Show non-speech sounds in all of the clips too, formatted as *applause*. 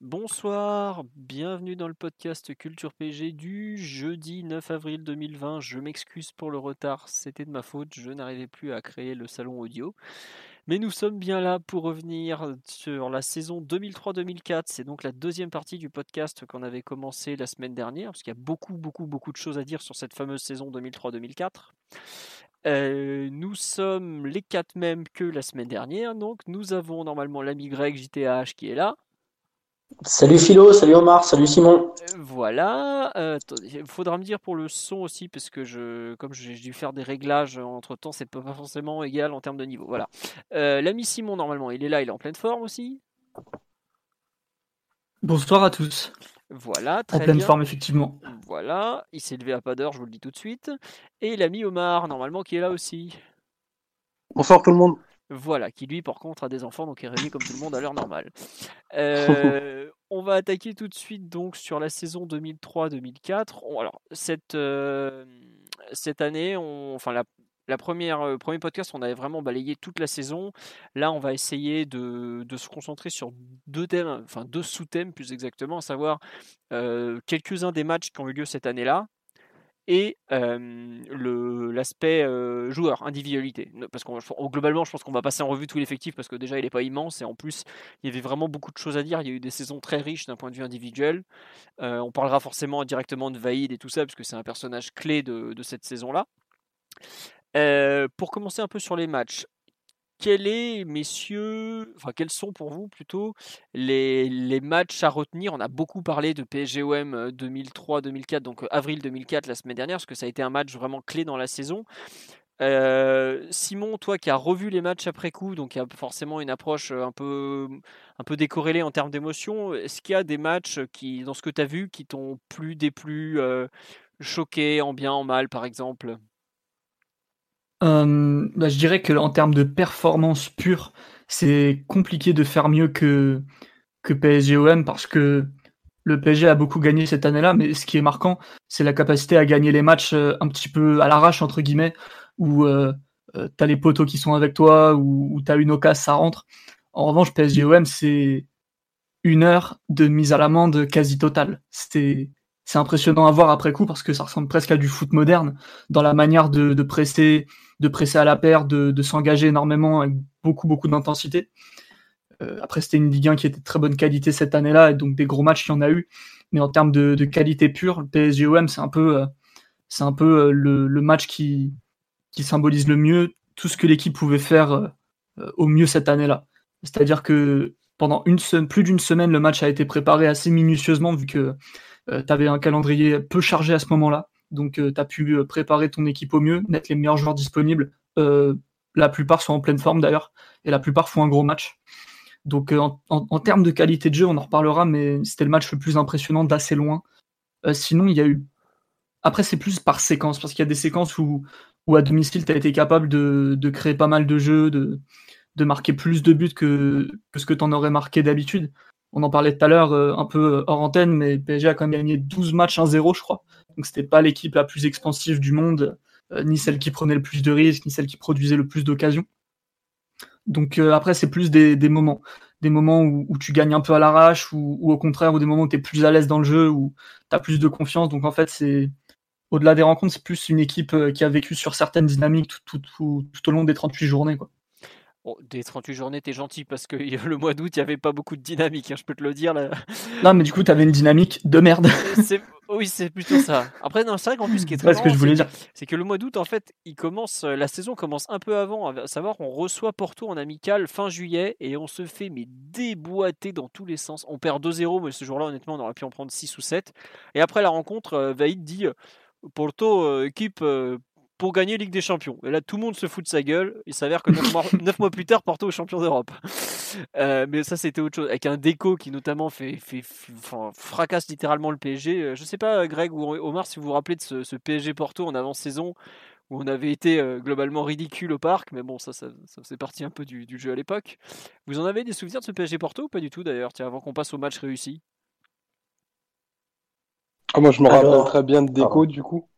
Bonsoir, bienvenue dans le podcast Culture PG du jeudi 9 avril 2020. Je m'excuse pour le retard, c'était de ma faute, je n'arrivais plus à créer le salon audio. Mais nous sommes bien là pour revenir sur la saison 2003-2004. C'est donc la deuxième partie du podcast qu'on avait commencé la semaine dernière, parce qu'il y a beaucoup, beaucoup, beaucoup de choses à dire sur cette fameuse saison 2003-2004. Euh, nous sommes les quatre mêmes que la semaine dernière, donc nous avons normalement l'ami Greg JTH qui est là. Salut Philo, salut Omar, salut Simon. Euh, voilà. Euh, il faudra me dire pour le son aussi, parce que je, comme j'ai dû faire des réglages entre temps, c'est pas forcément égal en termes de niveau. Voilà. Euh, l'ami Simon, normalement, il est là, il est en pleine forme aussi? Bonsoir à tous. Voilà, très En pleine forme, effectivement. Voilà, il s'est levé à pas d'heure, je vous le dis tout de suite. Et l'ami Omar, normalement, qui est là aussi. Bonsoir tout le monde. Voilà, qui lui, par contre, a des enfants, donc est réveillé comme tout le monde à l'heure normale. *laughs* Euh, on va attaquer tout de suite donc sur la saison 2003-2004. Alors, cette, euh, cette année, on, enfin, la, la première, euh, premier podcast, on avait vraiment balayé toute la saison. Là, on va essayer de, de se concentrer sur deux thèmes, enfin deux sous-thèmes plus exactement, à savoir quelques-uns des matchs qui ont eu lieu cette année-là, et l'aspect joueur, individualité. Parce que globalement, je pense qu'on va passer en revue tout l'effectif parce que déjà, il n'est pas immense et en plus, il y avait vraiment beaucoup de choses à dire. Il y a eu des saisons très riches d'un point de vue individuel. on parlera forcément directement de Vaïd et tout ça parce que c'est un personnage clé de, de cette saison-là. pour commencer un peu sur les matchs, quel est, messieurs, enfin, quels sont pour vous plutôt les, matchs à retenir? On a beaucoup parlé de PSGOM 2003-2004, donc avril 2004 la semaine dernière, parce que ça a été un match vraiment clé dans la saison. Simon, toi qui as revu les matchs après coup, donc il y a forcément une approche un peu, un peu décorrélée en termes d'émotion, est-ce qu'il y a des matchs qui, dans ce que tu as vu qui t'ont plus des plus choqués, en bien, en mal par exemple? Euh, bah, je dirais qu'en termes de performance pure, c'est compliqué de faire mieux que, que PSG-OM parce que le PSG a beaucoup gagné cette année-là, mais ce qui est marquant, c'est la capacité à gagner les matchs euh, un petit peu à l'arrache, entre guillemets, où euh, euh tu as les poteaux qui sont avec toi, ou, où tu as une occasion, ça rentre. En revanche, PSG-OM, c'est une heure de mise à l'amende quasi totale. C'est c'est impressionnant à voir après coup parce que ça ressemble presque à du foot moderne dans la manière de, presser, de presser à la paire, de, s'engager énormément avec beaucoup beaucoup d'intensité. Euh, après, c'était une Ligue 1 qui était de très bonne qualité cette année-là, et donc des gros matchs, il y en a eu. Mais en termes de, qualité pure, le PSG-OM, c'est un peu, euh, c'est un peu euh, le, le, match qui, qui symbolise le mieux tout ce que l'équipe pouvait faire au mieux cette année-là. C'est-à-dire que pendant une plus d'une semaine, le match a été préparé assez minutieusement, vu que euh, tu avais un calendrier peu chargé à ce moment-là, donc euh, tu as pu euh, préparer ton équipe au mieux, mettre les meilleurs joueurs disponibles. la plupart sont en pleine forme d'ailleurs, et la plupart font un gros match. Donc en, termes de qualité de jeu, on en reparlera, mais c'était le match le plus impressionnant d'assez loin. sinon, il y a eu... Après, c'est plus par séquence, parce qu'il y a des séquences où, à domicile, tu as été capable de, créer pas mal de jeux, de, de marquer plus de buts que, que ce que tu en aurais marqué d'habitude on en parlait tout à l'heure euh, un peu euh, hors antenne, mais PSG a quand même gagné 12 matchs 1-0, je crois. Donc c'était pas l'équipe la plus expansive du monde, euh, ni celle qui prenait le plus de risques, ni celle qui produisait le plus d'occasions. Donc après, c'est plus des, moments. Des moments où, tu gagnes un peu à l'arrache, ou, au contraire, ou des moments où tu es plus à l'aise dans le jeu, où tu as plus de confiance. Donc en fait, c'est au-delà des rencontres, c'est plus une équipe qui a vécu sur certaines dynamiques tout, tout, tout au long des 38 journées. Quoi. Bon, des 38 journées, t'es gentil parce que *laughs* le mois d'août, il n'y avait pas beaucoup de dynamique, hein, je peux te le dire. Là. Non, mais du coup, t'avais une dynamique de merde. *laughs* Oui, c'est plutôt ça. Après, non, c'est vrai qu'en plus, ce qui est très ce que je voulais dire. c'est que le mois d'août, en fait, il commence, euh, la saison commence un peu avant. À savoir, on reçoit Porto en amical fin juillet et on se fait mais déboîter dans tous les sens. On perd 2-0, mais ce jour-là, honnêtement, on aurait pu en prendre 6 ou 7. Et après la rencontre, euh, Vaïd dit Porto, euh, équipe pour gagner Ligue des Champions. Et là, tout le monde se fout de sa gueule. Il s'avère que 9 *laughs* mois, plus tard, Porto est champion d'Europe. Euh, mais ça, c'était autre chose. Avec un déco qui, notamment, fait, fait, fracasse littéralement le PSG. Euh, je sais pas, Greg ou Omar, si vous vous rappelez de ce, PSG Porto en avant-saison où on avait été euh, globalement ridicule au parc, mais bon, ça, ça, ça faisait partie un peu du, jeu à l'époque. Vous en avez des souvenirs de ce PSG Porto ou pas du tout d'ailleurs? Tiens, avant qu'on passe au match réussi. Ah, moi, je me rappelle très bien de Déco, du coup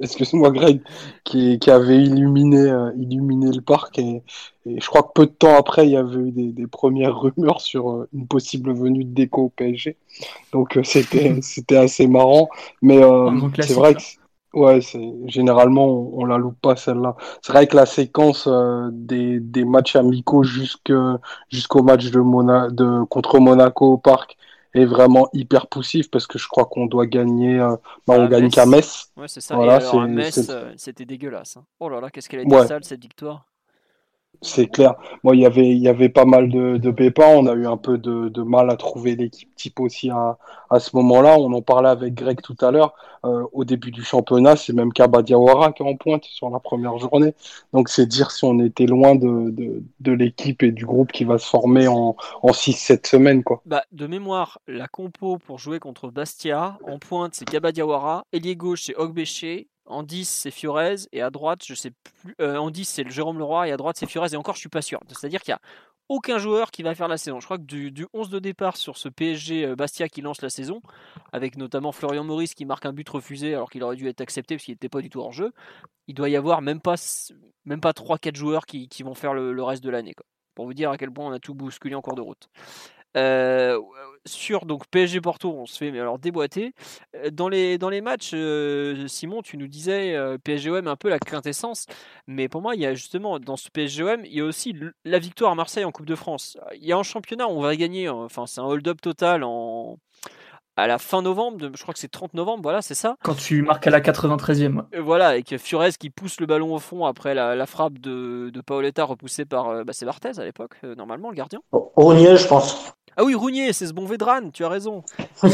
excuse-moi Greg, qui, avait illuminé, euh, illuminé le parc et, je crois que peu de temps après il y avait eu des, premières *laughs* rumeurs sur euh, une possible venue de déco au PSG. Donc euh, c'était *laughs* c'était assez marrant, mais c'est vrai que ouais, c'est généralement on, la loupe pas celle-là. C'est vrai que la séquence des, des matchs amicaux jusqu'au match de, Mona, de contre Monaco au parc est vraiment hyper poussif parce que je crois qu'on doit gagner. Euh, bah, on gagne qu'à Metz. Ouais, c'est ça. Voilà, Et alors, à Metz, euh, c'était dégueulasse. Hein. Oh là là, qu'est-ce qu'elle a été sale cette victoire. C'est clair. Moi, il y avait, il y avait pas mal de, de pépins. On a eu un peu de, mal à trouver l'équipe type aussi à, à ce moment-là. On en parlait avec Greg tout à l'heure. Euh, au début du championnat, c'est même Kaba Diawara qui est en pointe sur la première journée. Donc, c'est dire si on était loin de, de, de l'équipe et du groupe qui va se former en, en 6-7 semaines. Quoi. Bah, de mémoire, la compo pour jouer contre Bastia, en pointe, c'est Kaba Diawara. Ailier gauche, c'est Ogbeche. En 10, c'est Fiorez. Et à droite, je sais plus. Euh, en 10, c'est le Jérôme Leroy. Et à droite, c'est Fiorez. Et encore, je suis pas sûr. C'est-à-dire qu'il y a aucun joueur qui va faire la saison. Je crois que du, du 11 de départ sur ce PSG euh, Bastia qui lance la saison, avec notamment Florian Maurice qui marque un but refusé alors qu'il aurait dû être accepté parce qu'il n'était pas du tout hors jeu, il doit y avoir même pas, même pas 3-4 joueurs qui, vont faire le, le reste de l'année. Pour vous dire à quel point on a tout bousculé en cours de route. Euh, sur donc PSG Porto, on se fait mais alors déboîter. Euh, dans les, dans les matchs, euh, Simon, tu nous disais PSGOM un peu la quintessence, mais pour moi, il y a justement dans ce PSGOM, il y a aussi la victoire à Marseille en Coupe de France. Il y a un championnat, on va gagner, enfin c'est un hold-up total en à la fin novembre, je crois que c'est 30 novembre, voilà, c'est ça. Quand tu marques à la 93e. Voilà, avec Furez qui pousse le ballon au fond après la, frappe de, de Paoletta repoussée par bah, c'est Barthez à l'époque, normalement, le gardien. Rounier, je pense. Ah oui, Rounier, c'est ce bon Vedran, tu as raison. *laughs*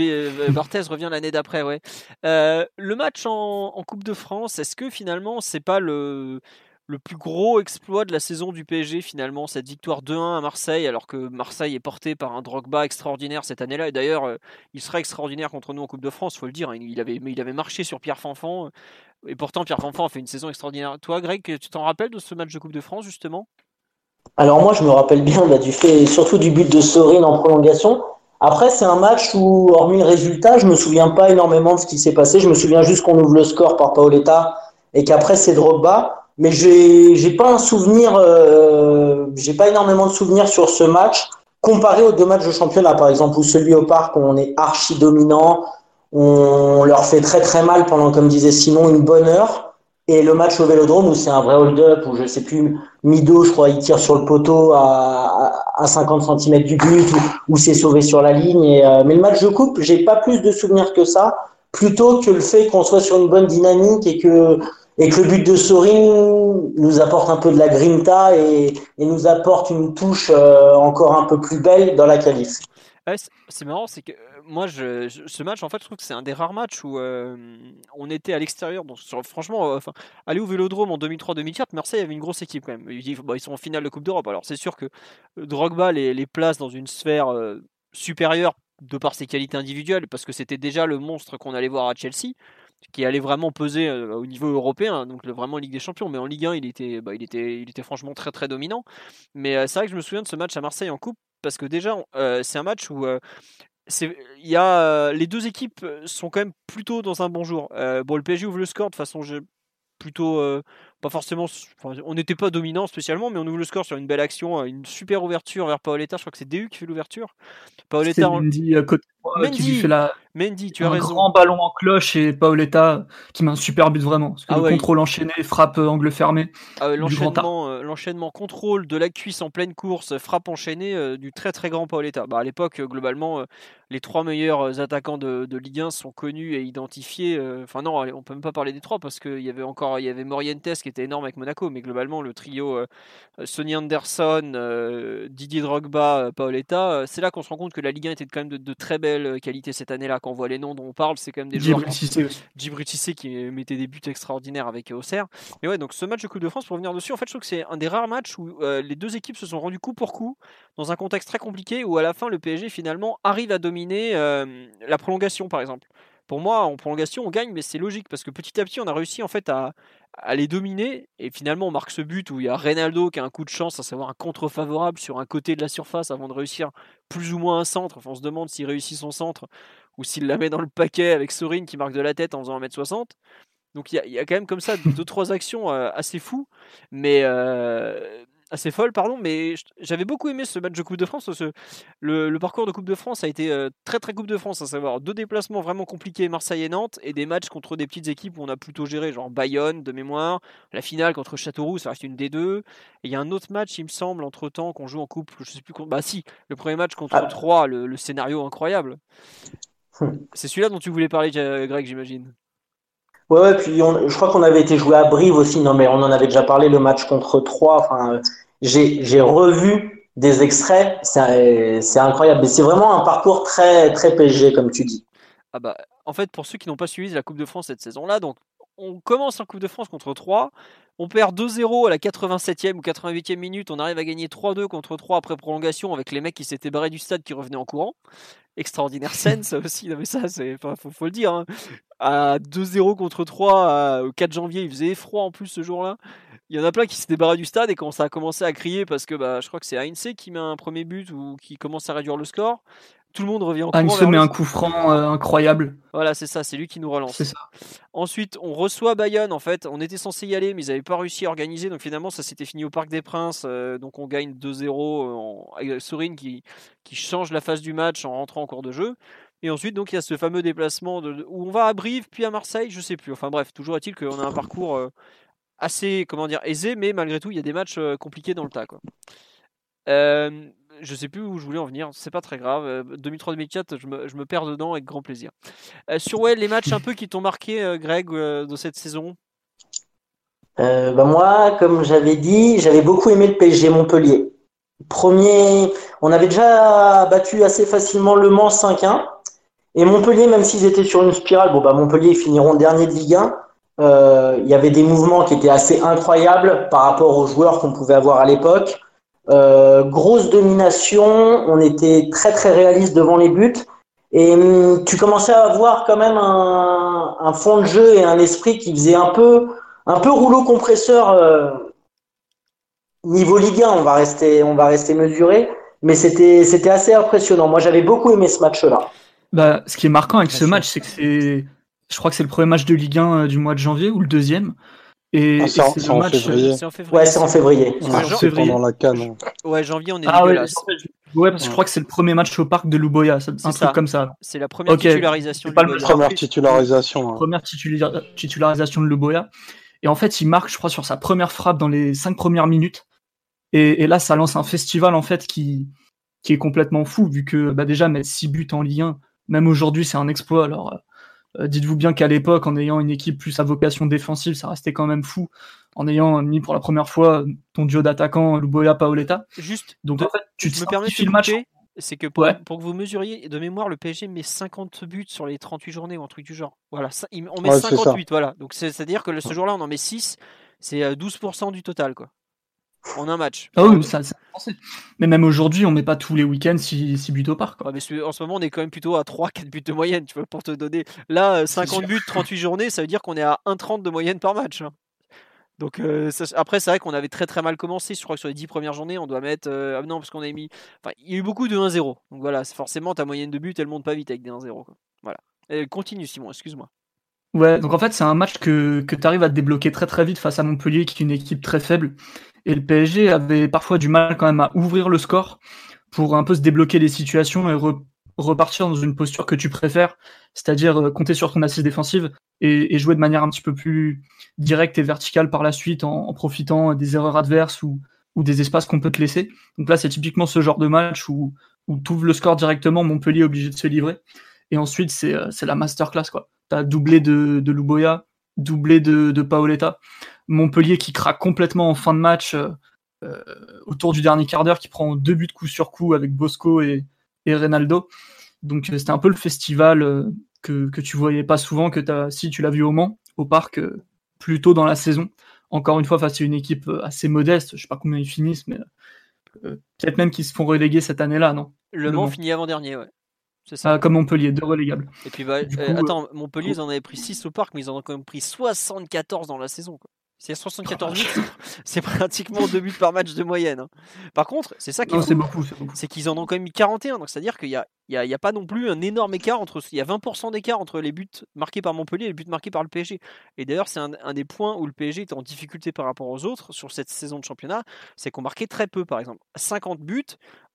Euh, Barthez revient l'année d'après, ouais. Euh, le match en, Coupe de France, est-ce que finalement, c'est pas le, le plus gros exploit de la saison du PSG, finalement, cette victoire 2-1 à Marseille, alors que Marseille est porté par un Drogba extraordinaire cette année-là. Et d'ailleurs, euh, il serait extraordinaire contre nous en Coupe de France, il faut le dire. Hein. Il avait, il avait marché sur Pierre Fanfan. Et pourtant, Pierre Fanfan a fait une saison extraordinaire. Toi, Greg, tu t'en rappelles de ce match de Coupe de France, justement? Alors moi, je me rappelle bien bah, du fait, surtout du but de Sorin en prolongation. Après, c'est un match où, hormis le résultat, je me souviens pas énormément de ce qui s'est passé. Je me souviens juste qu'on ouvre le score par Paoletta et qu'après c'est Drogba. Mais j'ai, j'ai pas un souvenir, euh, j'ai pas énormément de souvenirs sur ce match comparé aux deux matchs de championnat, par exemple, où celui au parc, on est archi dominant, on leur fait très très mal pendant, comme disait Simon, une bonne heure. Et le match au Vélodrome où c'est un vrai hold-up où je sais plus Mido, je crois, il tire sur le poteau à, à 50 cm du but où, c'est sauvé sur la ligne. Et, euh, mais le match de coupe, j'ai pas plus de souvenirs que ça, plutôt que le fait qu'on soit sur une bonne dynamique et que et que le but de Sorin nous apporte un peu de la grinta et, et nous apporte une touche euh, encore un peu plus belle dans la qualif. c'est marrant, c'est que moi, je, ce match, en fait, je trouve que c'est un des rares matchs où euh, on était à l'extérieur. Donc, franchement, euh, aller au Vélodrome en 2003-2004, Marseille avait une grosse équipe quand même. Ils, ils sont en finale de Coupe d'Europe. Alors, c'est sûr que euh, Drogba les, place dans une sphère supérieure de par ses qualités individuelles, parce que c'était déjà le monstre qu'on allait voir à Chelsea, qui allait vraiment peser au niveau européen, donc vraiment Ligue des Champions. Mais en Ligue 1, il était, bah, il était, il était franchement très très dominant. Mais c'est vrai que je me souviens de ce match à Marseille en Coupe parce que déjà, c'est un match où il y a les deux équipes sont quand même plutôt dans un bon jour. bon, le PSG ouvre le score de façon plutôt pas forcément. on n'était pas dominant spécialement, mais on ouvre le score sur une belle action, une super ouverture vers Paoletta. Je crois que c'est DU qui fait l'ouverture. Paoletta. Mendy, à côté, Mendy, fait la, Mendy, tu as un raison. grand ballon en cloche et Paoletta qui met un super but vraiment. Parce que ah le contrôle enchaîné, frappe euh, angle fermé. Ah l'enchaînement, euh, l'enchaînement contrôle de la cuisse en pleine course, frappe enchaînée euh, du très très grand Paoletta. Bah, à l'époque, globalement, les trois meilleurs attaquants de, de, Ligue 1 sont connus et identifiés. Enfin non, on peut même pas parler des trois parce qu'il y avait encore il y avait Morientes qui était énorme avec Monaco, mais globalement le trio Sonny Anderson, Didier Drogba, Paoletta, c'est là qu'on se rend compte que la Ligue 1 était quand même de, de très belles qualités cette année-là quand on voit les noms dont on parle, c'est quand même des joueurs. Djibril qui mettait des buts extraordinaires avec Auxerre. Mais ouais, donc ce match de Coupe de France, pour revenir dessus, en fait, je trouve que c'est un des rares matchs où les deux équipes se sont rendues coup pour coup dans un contexte très compliqué où à la fin le PSG finalement arrive à dominer la prolongation, par exemple pour moi, en prolongation, on gagne, mais c'est logique parce que petit à petit, on a réussi en fait à, les dominer. Et finalement, on marque ce but où il y a Reynaldo qui a un coup de chance, à savoir un contre favorable sur un côté de la surface avant de réussir plus ou moins un centre. Enfin, on se demande s'il réussit son centre ou s'il la met dans le paquet avec Sorin qui marque de la tête en faisant 1m60. Donc il y, a quand même comme ça deux, trois actions euh, assez fous. Mais, euh, assez folle, pardon, mais j'avais beaucoup aimé ce match de Coupe de France. le, parcours de Coupe de France a été euh, très très Coupe de France, à savoir deux déplacements vraiment compliqués, Marseille et Nantes, et des matchs contre des petites équipes où on a plutôt géré, genre Bayonne de mémoire, la finale contre Châteauroux, ça reste une des deux. Et il y a un autre match, il me semble, entre temps, qu'on joue en coupe, je sais plus. Bah si, le premier match contre ah. Le, scénario incroyable. Hum. C'est celui-là dont tu voulais parler, Greg, j'imagine. Ouais, ouais, puis je crois qu'on avait été joué à Brive aussi. Non, mais on en avait déjà parlé le match contre Troyes. Enfin, j'ai, j'ai revu des extraits. C'est, c'est incroyable. Mais c'est vraiment un parcours très, très PSG, comme tu dis. Ah bah, en fait, pour ceux qui n'ont pas suivi la Coupe de France cette saison-là, donc on commence en Coupe de France contre 3, on perd 2-0 à la 87e ou 88e minute, on arrive à gagner 3-2 contre 3 après prolongation avec les mecs qui s'étaient barrés du stade qui revenaient en courant. Extraordinaire scène, ça aussi, mais ça, c'est, faut, le dire. Hein. À 2-0 contre 3 au 4 janvier, il faisait froid en plus ce jour-là. Il y en a plein qui s'étaient barrés du stade et quand ça a commencé à crier parce que bah, je crois que c'est Heinze qui met un premier but ou qui commence à réduire le score tout le monde revient en courant. met un coup franc euh, incroyable. Voilà, c'est ça, c'est lui qui nous relance. C'est ça. Ensuite, on reçoit Bayonne. En fait, on était censé y aller, mais ils n'avaient pas réussi à organiser. Donc finalement, ça s'était fini au Parc des Princes. Euh, donc on gagne 2-0 euh, avec Sorin qui, qui change la phase du match en rentrant en cours de jeu. Et ensuite, donc il y a ce fameux déplacement de, où on va à Brive, puis à Marseille, je sais plus. Enfin bref, toujours est-il qu'on a un parcours assez, comment dire, aisé, mais malgré tout, il y a des matchs compliqués dans le tas. Quoi. Euh, je sais plus où je voulais en venir, c'est pas très grave. 2003-2004, euh, je me, je me, perds dedans avec grand plaisir. Euh, sur ouais, les matchs un peu qui t'ont marqué, euh, Greg, de cette saison? Bah Moi, comme j'avais dit, j'avais beaucoup aimé le PSG Montpellier. Premier, on avait déjà battu assez facilement Le Mans 5-1. Et Montpellier, même s'ils étaient sur une spirale, bon bah Montpellier ils finiront dernier de Ligue 1. Il y avait des mouvements qui étaient assez incroyables par rapport aux joueurs qu'on pouvait avoir à l'époque. Euh, grosse domination, on était très très réaliste devant les buts. Et hum, tu commençais à avoir quand même un, fond de jeu et un esprit qui faisait un peu, un peu rouleau compresseur euh, niveau Ligue 1. On va rester, on va rester mesuré, mais c'était, c'était assez impressionnant. Moi, j'avais beaucoup aimé ce match-là. Bah, ce qui est marquant avec ce match, c'est que c'est, je crois que c'est le premier match de Ligue 1 euh, du mois de janvier ou le deuxième. Et, ah, c'est en, février. Ouais, c'est en février. c'est pendant la canne. Ouais, janvier, on est ah, dégueulasse. Ouais, parce que je crois que c'est le premier match au parc de Luboya, un truc comme ça. C'est la première titularisation. de pas la première titularisation. Hein. Première titularisation de Luboya. Et en fait, il marque, je crois, sur sa première frappe dans les cinq premières minutes. Et, et là, ça lance un festival en fait qui qui est complètement fou, vu que bah, déjà mettre 6 buts en Ligue 1, même aujourd'hui, c'est un exploit. Alors euh, dites-vous bien qu'à l'époque, en ayant une équipe plus à vocation défensive, ça restait quand même fou. En ayant mis pour la première fois ton duo d'attaquants Luboya Paoletta. Juste. Donc en fait, tu te me permets de le match. C'est que pour, que vous mesuriez, de mémoire, le PSG met 50 buts sur les 38 journées ou un truc du genre. Voilà, on met 58, voilà. Donc c'est-à-dire que ce jour-là, on en met 6, c'est 12% euh, du total, quoi en un match. Ah oui, ça, mais même aujourd'hui, on met pas tous les week-ends 6 buts au parc. mais en ce moment, on est quand même plutôt à 3-4 buts de moyenne, tu vois, pour te donner. Là, 50 buts, 38 journées, ça veut dire qu'on est à 1,30 de moyenne par match. Hein. Donc euh, après, c'est vrai qu'on avait très très mal commencé. Je crois que sur les 10 premières journées, on doit mettre. Euh, ah non, parce qu'on a mis. Enfin, il y a eu beaucoup de 1-0. Donc voilà, forcément, ta moyenne de buts, elle monte pas vite avec des 1-0. Voilà. continue, Simon, excuse-moi. Ouais, donc en fait, c'est un match que, que tu arrives à te débloquer très très vite face à Montpellier, qui est une équipe très faible. Et le PSG avait parfois du mal quand même à ouvrir le score pour un peu se débloquer les situations et repartir dans une posture que tu préfères, c'est-à-dire euh, compter sur ton assise défensive et, jouer de manière un petit peu plus directe et verticale par la suite en, profitant des erreurs adverses ou, des espaces qu'on peut te laisser. Donc là, c'est typiquement ce genre de match où, où tu ouvres le score directement, Montpellier est obligé de se livrer. Et ensuite, c'est euh, la masterclass. Tu as doublé de, de Luboya, doublé de, de Paoletta. Montpellier qui craque complètement en fin de match euh, euh, autour du dernier quart d'heure, qui prend deux buts coup sur coup avec Bosco et, et Reynaldo. Donc c'était un peu le festival que, que tu voyais pas souvent, que as, si tu l'as vu au Mans, au parc, plus tôt dans la saison. Encore une fois, face à une équipe assez modeste, je sais pas combien ils finissent, mais peut-être même qu'ils se font reléguer cette année-là, non? Le, Mans, finit avant-dernier, ouais. C'est ça. Ah, comme Montpellier, deux relégables. Et puis, bah, attends, Montpellier, ils en avaient pris 6 au parc, mais ils en ont quand même pris 74 dans la saison. Quoi. C'est 74 buts, *laughs* c'est pratiquement 2 buts par match de moyenne. Hein. Par contre, c'est ça qui est, beaucoup, c'est qu'ils en ont quand même mis 41. Donc c'est-à-dire qu'il n'y a, il y a, pas non plus un énorme écart entre. Il y a 20% d'écart entre les buts marqués par Montpellier et les buts marqués par le PSG. Et d'ailleurs, c'est un, des points où le PSG est en difficulté par rapport aux autres sur cette saison de championnat. C'est qu'on marquait très peu, par exemple. 50 buts,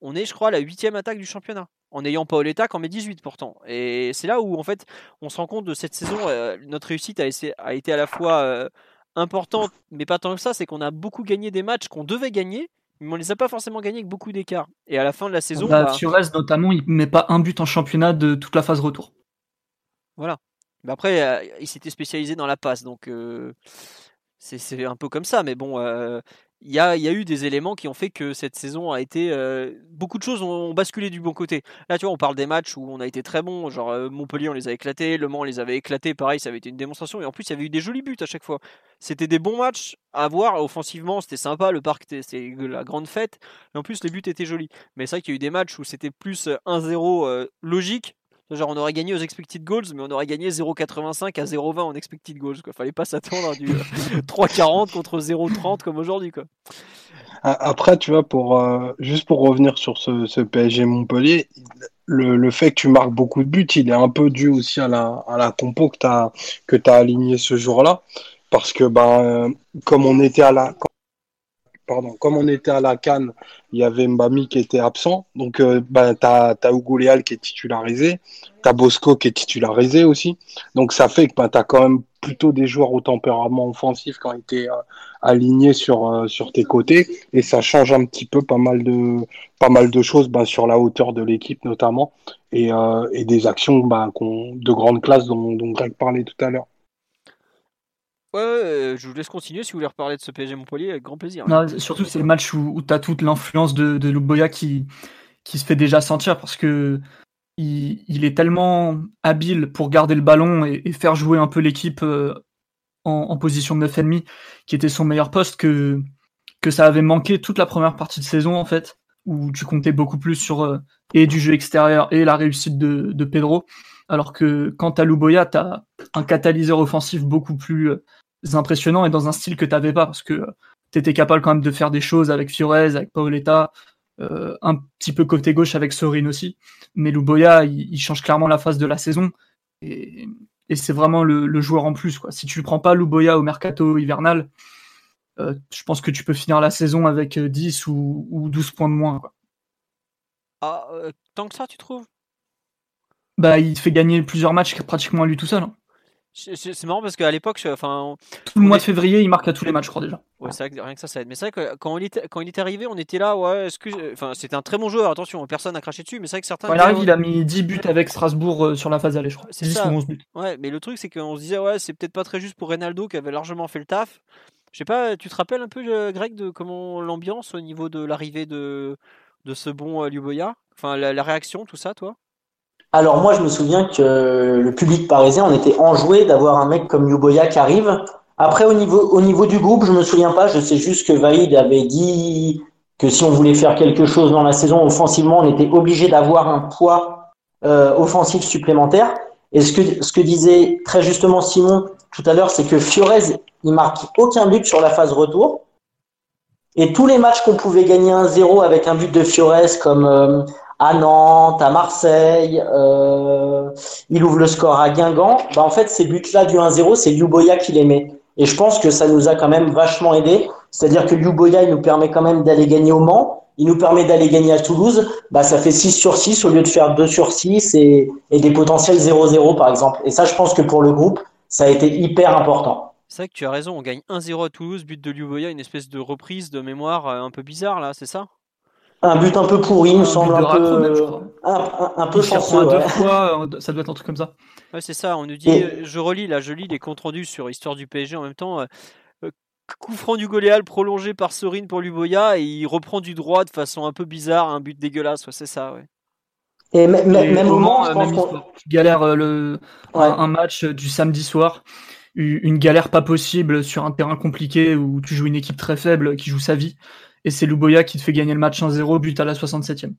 on est, je crois, la huitième attaque du championnat en ayant Paoletta qu'en met 18 pourtant. Et c'est là où en fait on se rend compte de cette saison, euh, notre réussite a, a, été à la fois euh, importante, mais pas tant que ça, c'est qu'on a beaucoup gagné des matchs qu'on devait gagner, mais on les a pas forcément gagnés avec beaucoup d'écart. Et à la fin de la saison. Bah, bah notamment, il met pas un but en championnat de toute la phase retour. Voilà. Mais après, euh, il s'était spécialisé dans la passe, donc euh, c'est un peu comme ça. Mais bon, euh, il y a, eu des éléments qui ont fait que cette saison a été. Euh, beaucoup de choses ont, basculé du bon côté. Là, tu vois, on parle des matchs où on a été très bon. Genre euh, Montpellier, on les a éclatés. Le Mans, on les avait éclatés. Pareil, ça avait été une démonstration. Et en plus, il y avait eu des jolis buts à chaque fois. C'était des bons matchs à voir. Offensivement, c'était sympa. Le parc, c'était la grande fête. Et en plus, les buts étaient jolis. Mais c'est vrai qu'il y a eu des matchs où c'était plus 1-0 euh, logique Genre, on aurait gagné aux expected goals, mais on aurait gagné 0,85 à 0,20 en expected goals. Quoi. Fallait pas s'attendre à du *laughs* 3,40 contre 0,30 comme aujourd'hui. Après, tu vois, pour, euh, juste pour revenir sur ce, PSG Montpellier, le, fait que tu marques beaucoup de buts, il est un peu dû aussi à la, à compo que tu as, que as aligné ce jour-là. Parce que, ben, comme on était à la, pardon, comme on était à la Cannes, il y avait Mbami qui était absent. Donc, euh, ben, tu as, Léal qui est titularisé. Tu as Bosco qui est titularisé aussi. Donc, ça fait que ben, tu as quand même plutôt des joueurs au tempérament offensif qui ont été euh, alignés sur, euh, sur tes côtés. Et ça change un petit peu pas mal de, pas mal de choses ben, sur la hauteur de l'équipe notamment. Et, et des actions ben, de grande classe dont, dont Greg parlait tout à l'heure. Ouais, je vous laisse continuer si vous voulez reparler de ce PSG Montpellier avec grand plaisir. surtout, c'est le match où, tu as toute l'influence de, de Luboya qui, qui se fait déjà sentir parce que il, est tellement habile pour garder le ballon et, faire jouer un peu l'équipe euh, en, position de 9,5 qui était son meilleur poste que, que ça avait manqué toute la première partie de saison en fait où tu comptais beaucoup plus sur euh, et du jeu extérieur et la réussite de, de Pedro alors que quand à Luboya, tu as un catalyseur offensif beaucoup plus euh, impressionnant et dans un style que tu n'avais pas parce que tu étais capable quand même de faire des choses avec Fiorez, avec Paoletta, euh, un petit peu côté gauche avec Sorin aussi. Mais Luboya, il, change clairement la phase de la saison et, c'est vraiment le, joueur en plus. Quoi. Si tu ne prends pas Luboya au mercato hivernal, euh, je pense que tu peux finir la saison avec 10 ou, ou 12 points de moins. Quoi. Ah, tant que ça, tu trouves? Bah, il fait gagner plusieurs matchs pratiquement à lui tout seul. Hein. C'est marrant parce qu'à l'époque, enfin, tout le mois de février, il marque à tous les matchs, je crois déjà. Ouais, c'est rien que ça, ça aide. Mais c'est vrai que quand il était, quand il était arrivé, on était là, ouais, est-ce que, enfin, c'était un très bon joueur. Attention, personne n'a craché dessus, mais c'est vrai que certains. Quand il arrive, il a mis 10 buts avec Strasbourg euh, sur la phase aller, je crois. C'est 10 ou 11 buts. Ouais, mais le truc, c'est qu'on se disait, ouais, c'est peut-être pas très juste pour Reynaldo qui avait largement fait le taf. Je sais pas, tu te rappelles un peu, euh, Greg, de comment l'ambiance au niveau de l'arrivée de, de ce bon euh, Enfin, la réaction, tout ça, toi? Alors moi, je me souviens que le public parisien, on était enjoué d'avoir un mec comme Yuboya qui arrive. Après, au niveau, au niveau du groupe, je me souviens pas. Je sais juste que Vaïd avait dit que si on voulait faire quelque chose dans la saison offensivement, on était obligé d'avoir un poids euh, offensif supplémentaire. Et ce que, ce que disait très justement Simon tout à l'heure, c'est que Fiorez, il marque aucun but sur la phase retour. Et tous les matchs qu'on pouvait gagner 1-0 avec un but de Fiorez, comme euh, à Nantes, à Marseille, euh, il ouvre le score à Guingamp. Bah, en fait, ces buts-là du 1-0, c'est Yuboya qui les met. Et je pense que ça nous a quand même vachement aidé. C'est-à-dire que Yuboya, il nous permet quand même d'aller gagner au Mans. Il nous permet d'aller gagner à Toulouse. Bah, ça fait 6 sur 6 au lieu de faire 2 sur 6 et, des potentiels 0-0 par exemple. Et ça, je pense que pour le groupe, ça a été hyper important. C'est vrai que tu as raison, on gagne 1-0 à Toulouse, but de Yuboya, une espèce de reprise de mémoire euh, un peu bizarre là, c'est ça? Un but un peu pourri, il me semble un peu, un, peu chanceux. Deux fois, *laughs* ça doit être un truc comme ça. Ouais, c'est ça. On nous dit, euh, je relis là, je lis les comptes rendus sur Histoire du PSG en même temps. Euh, euh, coup franc du Goléal prolongé par Sorine pour Luboya et il reprend du droit de façon un peu bizarre, un but dégueulasse. c'est ça, ouais. Et même au moment, je pense tu galères le, un, match du samedi soir, une galère pas possible sur un terrain compliqué où tu joues une équipe très faible qui joue sa vie, et c'est Luboya qui te fait gagner le match 1-0, but à la 67e.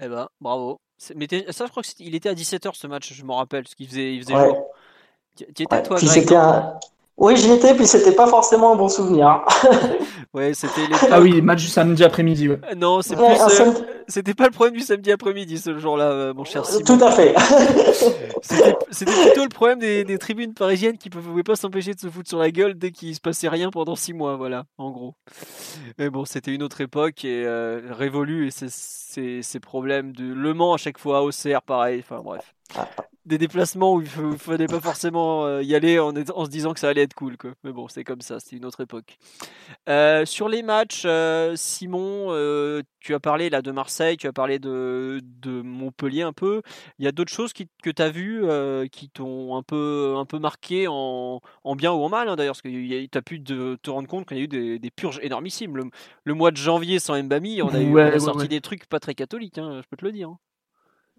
Eh ben, bravo. Mais ça, je crois qu'il était à 17h ce match, je m'en rappelle, parce qu'il faisait, il faisait jour. Tu étais, toi, un... Oui, j'y étais, puis c'était pas forcément un bon souvenir. *laughs* ouais, c'était les... Ah oui, match du samedi après-midi. Ouais. Non, c'est plus. Euh, c'était pas le problème du samedi après-midi ce jour-là, euh, mon cher Simon. Tout à fait. *laughs* *laughs* c'était plutôt le problème des, tribunes parisiennes qui ne pouvaient pas s'empêcher de se foutre sur la gueule dès qu'il se passait rien pendant six mois, voilà, en gros. Mais bon, c'était une autre époque et euh, révolue et ces problèmes de Le Mans à chaque fois, Auxerre, pareil, enfin bref. *laughs* Des déplacements où il ne fallait pas forcément euh, y aller en, en, se disant que ça allait être cool. Quoi. Mais bon, c'est comme ça, c'est une autre époque. Euh, sur les matchs, euh, Simon, tu as parlé là de Marseille, tu as parlé de, de Montpellier un peu. Il y a d'autres choses qui, que tu as vues qui t'ont un peu, un peu marqué en, en bien ou en mal, hein, d'ailleurs, parce que tu as pu te, rendre compte qu'il y a eu des, des purges énormissimes. Le, mois de janvier sans Mbami, on a, eu, sorti des trucs pas très catholiques, hein, je peux te le dire.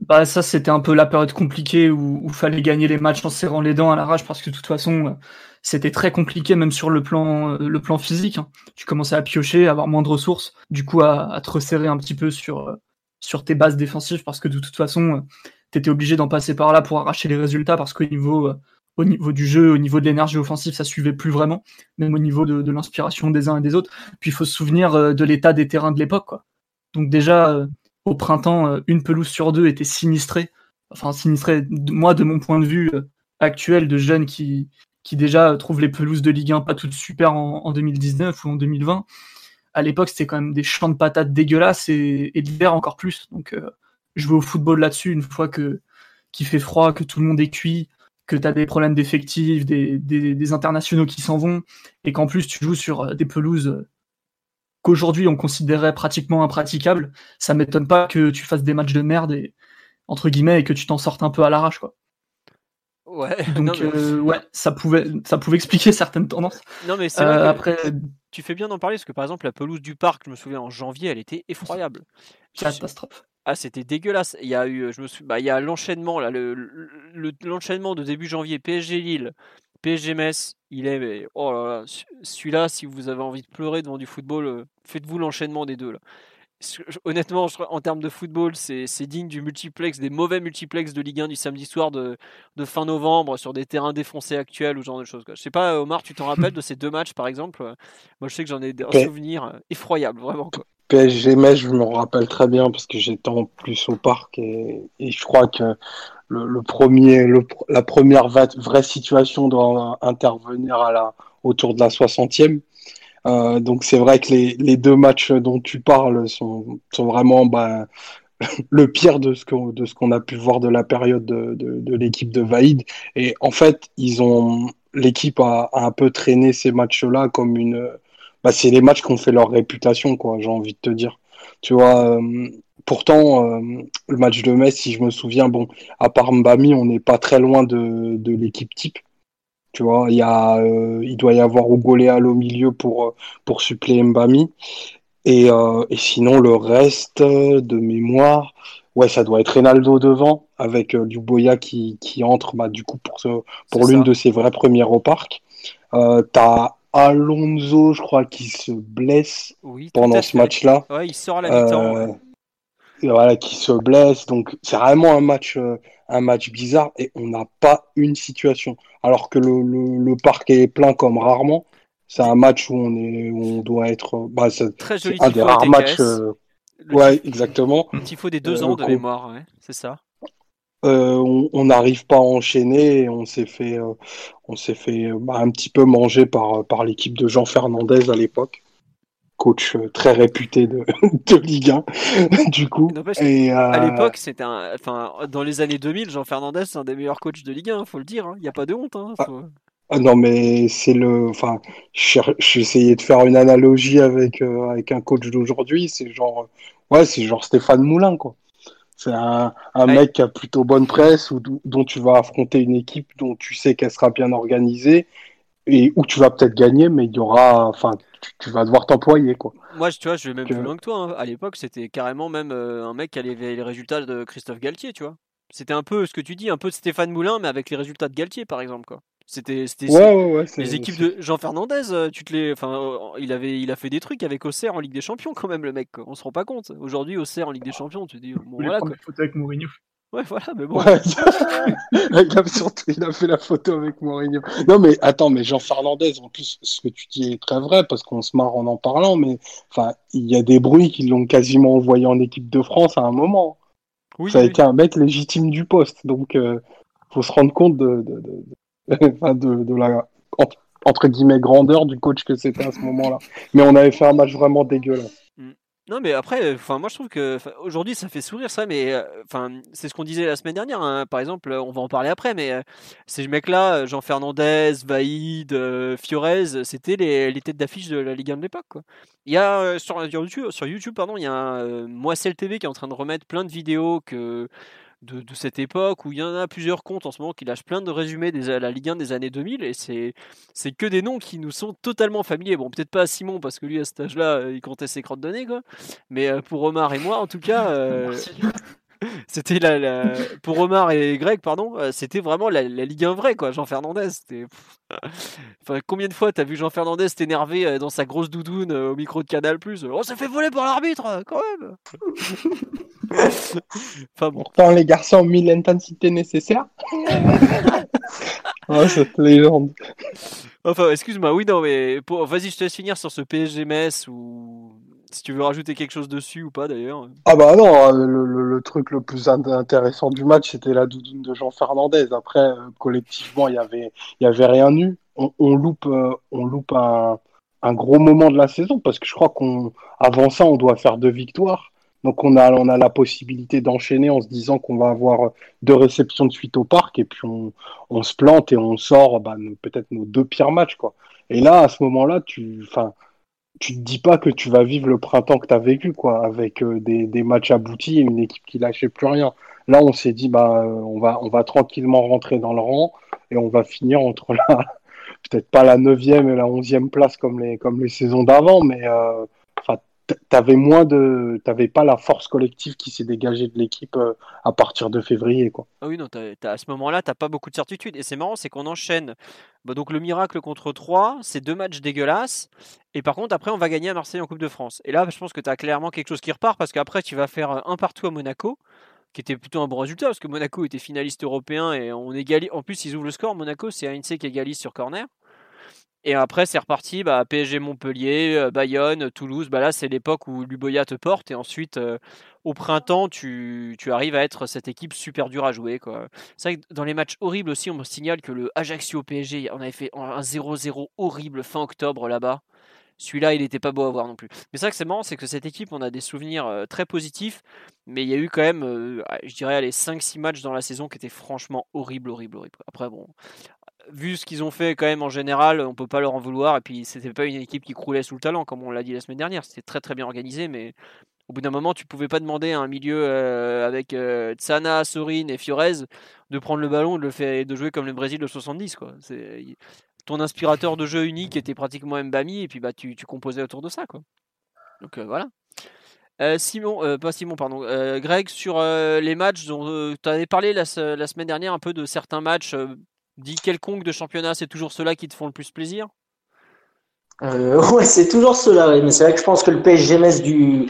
Bah ça c'était un peu la période compliquée où il fallait gagner les matchs en serrant les dents à la rage parce que de toute façon c'était très compliqué même sur le plan le plan physique. Hein. Tu commençais à piocher, à avoir moins de ressources, du coup à, te resserrer un petit peu sur sur tes bases défensives parce que de toute façon tu étais obligé d'en passer par là pour arracher les résultats parce qu'au niveau au niveau du jeu, au niveau de l'énergie offensive, ça suivait plus vraiment, même au niveau de, de l'inspiration des uns et des autres. Puis il faut se souvenir de l'état des terrains de l'époque. Quoi. Donc déjà, au printemps, euh, une pelouse sur deux était sinistrée. Enfin, sinistrée, moi, de mon point de vue euh, actuel, de jeunes qui, qui déjà trouvent les pelouses de Ligue 1 pas toutes super en, 2019 ou en 2020. À l'époque, c'était quand même des champs de patates dégueulasses et, et encore plus. Donc, euh, je vais au football là-dessus une fois que qu'il fait froid, que tout le monde est cuit, que tu as des problèmes d'effectifs, des, des, internationaux qui s'en vont, et qu'en plus tu joues sur des pelouses qu'aujourd'hui on considérait pratiquement impraticable, ça m'étonne pas que tu fasses des matchs de merde et entre guillemets et que tu t'en sortes un peu à l'arrache quoi. Ouais. *laughs* Donc euh, ouais, ça pouvait ça pouvait expliquer *laughs* certaines tendances. Non mais c'est euh, après tu fais bien d'en parler parce que par exemple la pelouse du parc, je me souviens en janvier, elle était effroyable. Catastrophe. Ah, c'était dégueulasse. Il y a eu, je me suis, bah, il y a l'enchaînement là, le, l'enchaînement de début janvier PSG Lille, PSG Metz, il est. oh là là, celui-là, si vous avez envie de pleurer devant du football, euh, faites-vous l'enchaînement des deux. Là. Honnêtement, en termes de football, c'est digne du multiplex, des mauvais multiplex de Ligue 1 du samedi soir de, de fin novembre sur des terrains défoncés actuels ou ce genre de choses. Je sais pas, Omar, tu t'en rappelles de ces deux matchs par exemple? Moi, je sais que j'en ai un souvenir euh, effroyable, vraiment. Quoi. PSG Metz, je me rappelle très bien parce que j'étais en plus au parc et, je crois que le, premier, la première vraie situation doit intervenir à la, autour de la 60e. Euh, donc c'est vrai que les, deux matchs dont tu parles sont, vraiment bah, *laughs* le pire de ce qu'on a pu voir de la période de, l'équipe de Vaïd. Et en fait, ils ont l'équipe a, a, un peu traîné ces matchs-là comme une. Bah, c'est les matchs qui ont fait leur réputation, quoi. J'ai envie de te dire. Tu vois, euh, Pourtant, euh, le match de Metz, si je me souviens, bon, à part Mbami, on n'est pas très loin de, de l'équipe type. Tu vois, il, y a, euh, il doit y avoir Ugoléal au milieu pour, euh, pour suppléer Mbami. Et, et, sinon, le reste de mémoire, ouais, ça doit être Reynaldo devant, avec Luboya qui, qui entre bah, du coup pour, ce, pour l'une de ses vraies premières au parc. T'as Alonso, je crois, qui se blesse pendant ce match-là. Ouais, il sort à la mi-temps voilà, qui se blesse. Donc c'est vraiment un match, euh, un match bizarre et on n'a pas une situation. Alors que le, le, parc est plein comme rarement. C'est un match où on est, on doit être. Bah, c'est Très joli un des rares matchs. Euh, ouais, exactement. Petit faux des deux euh, ans de mémoire, ouais, c'est ça. On n'arrive pas à enchaîner et on s'est fait, on s'est fait bah, un petit peu manger par, par l'équipe de Jean Fernandez à l'époque coach euh, très réputé de, *laughs* de Ligue 1, *laughs* du coup. et, À euh, l'époque, c'était enfin, dans les années 2000, Jean Fernandez, c'est un des meilleurs coachs de Ligue 1, faut le dire. Hein. Il n'y a pas de honte. Hein, ah, ah, non, mais c'est le, enfin, j'essayais de faire une analogie avec euh, avec un coach d'aujourd'hui. C'est genre, ouais, c'est genre Stéphane Moulin, quoi. C'est un, un mec qui a plutôt bonne presse, ou dont tu vas affronter une équipe dont tu sais qu'elle sera bien organisée et où tu vas peut-être gagner, mais il y aura, enfin, tu, vas devoir t'employer. quoi. Moi, tu vois, je vais même plus loin que toi. Hein. À l'époque, c'était carrément même un mec qui avait les résultats de Christophe Galtier, tu vois. C'était un peu ce que tu dis, un peu de Stéphane Moulin, mais avec les résultats de Galtier, par exemple. Quoi. C'était les équipes de Jean Fernandez, euh, tu te les, enfin, euh, il avait, il a fait des trucs avec Auxerre en Ligue des Champions quand même le mec. On se rend pas compte. Aujourd'hui Auxerre en Ligue des Champions, tu dis bon voilà quoi. Photo avec Mourinho. Ouais voilà, mais bon. il, a surtout, il a fait la photo avec Mourinho. Non mais attends, mais Jean Fernandez, en plus, ce que tu dis est très vrai parce qu'on se marre en en parlant, mais enfin, il y a des bruits qui l'ont quasiment envoyé en équipe de France à un moment. Oui, ça a été un mec légitime du poste, donc euh, faut se rendre compte de, de, de, *laughs* de la entre guillemets grandeur du coach que c'était à ce moment-là. Mais on avait fait un match vraiment dégueulasse. Mm. Non, mais après, enfin, moi je trouve que aujourd'hui ça fait sourire ça, mais euh, enfin, c'est ce qu'on disait la semaine dernière. Hein. Par exemple, on va en parler après, mais euh, ces mecs-là, Jean Fernandez, Vaïd, euh, Fiorez, c'était les, les, têtes d'affiche de la Ligue 1 de l'époque. Il y a sur, YouTube, sur YouTube, pardon, il y a Moissel TV qui est en train de remettre plein de vidéos que de, cette époque où il y en a plusieurs comptes en ce moment qui lâchent plein de résumés de la Ligue 1 des années 2000 et c'est c'est que des noms qui nous sont totalement familiers. Bon, peut-être pas à Simon parce que lui à cet âge-là, euh, il comptait ses crottes de nez quoi. Mais euh, pour Omar et moi en tout cas euh, c'était la, pour Omar et Greg pardon, c'était vraiment la, Ligue 1 vraie quoi, Jean Fernandez, enfin combien de fois t'as vu Jean Fernandez t'énerver dans sa grosse doudoune au micro de Canal+, on s'est fait voler par l'arbitre quand même. *laughs* enfin bon. Pourtant, les garçons ont mis l'intensité nécessaire. *laughs* oh, cette légende. Enfin, excuse-moi, oui, non, mais vas-y, je te laisse finir sur ce PSG Metz ou si tu veux rajouter quelque chose dessus ou pas d'ailleurs. Ah bah non, le, le, truc le plus intéressant du match, c'était la doudoune de Jean Fernandez. Après, euh, collectivement, il y avait, y avait rien eu. On, loupe, euh, on loupe un, un, gros moment de la saison parce que je crois qu'on, avant ça, on doit faire deux victoires. Donc on a, on a la possibilité d'enchaîner en se disant qu'on va avoir deux réceptions de suite au parc et puis on, on se plante et on sort bah, peut-être nos deux pires matchs. Quoi. Et là, à ce moment-là, tu enfin, tu te dis pas que tu vas vivre le printemps que tu as vécu quoi, avec euh, des, des, matchs aboutis et une équipe qui lâchait plus rien. Là, on s'est dit bah on va, on va tranquillement rentrer dans le rang et on va finir entre la *laughs* peut-être pas la neuvième et la onzième place comme les, comme les saisons d'avant, mais euh, t'avais moins de, t'avais pas la force collective qui s'est dégagée de l'équipe euh, à partir de février, quoi. Ah oui, non, à ce moment-là, t'as pas beaucoup de certitude. Et c'est marrant, c'est qu'on enchaîne. Bah, donc le miracle contre 3, c'est deux matchs dégueulasses. Et par contre, après, on va gagner à Marseille en Coupe de France. Et là, je pense que tu as clairement quelque chose qui repart parce qu'après, tu vas faire un partout à Monaco qui était plutôt un bon résultat parce que Monaco était finaliste européen et on égalise. En plus, ils ouvrent le score. Monaco, c'est ANC qui égalise sur corner. Et après, c'est reparti, bah, PSG Montpellier, euh, Bayonne, Toulouse. Bah là, c'est l'époque où Luboya te porte. Et ensuite, euh, au printemps, tu, arrives à être cette équipe super dure à jouer. C'est vrai que dans les matchs horribles aussi, on me signale que le Ajaccio PSG, on avait fait un 0-0 horrible fin octobre là-bas. Celui-là, il n'était pas beau à voir non plus. Mais vrai que c'est marrant, c'est que cette équipe, on a des souvenirs euh, très positifs, mais il y a eu quand même, je dirais, les 5-6 matchs dans la saison qui étaient franchement horribles, horribles, horribles. Après, bon, vu ce qu'ils ont fait quand même en général, on peut pas leur en vouloir. Et puis c'était pas une équipe qui croulait sous le talent, comme on l'a dit la semaine dernière. C'était très très bien organisé, mais au bout d'un moment, tu pouvais pas demander à un milieu euh, avec euh, Tsana, Sorin et Fiorez de prendre le ballon, de le faire, de jouer comme le Brésil de 70. Quoi. ton inspirateur de jeu unique était pratiquement Mbami, et puis bah tu, tu composais autour de ça. Quoi. Donc euh, voilà. Simon, pas Simon, pardon, Greg, sur les matchs tu avais parlé la, semaine dernière un peu de certains matchs Dis quelconque de championnat, c'est toujours ceux-là qui te font le plus plaisir? Euh, *laughs* Ouais, c'est toujours ceux-là, mais c'est vrai que je pense que le PSG Metz du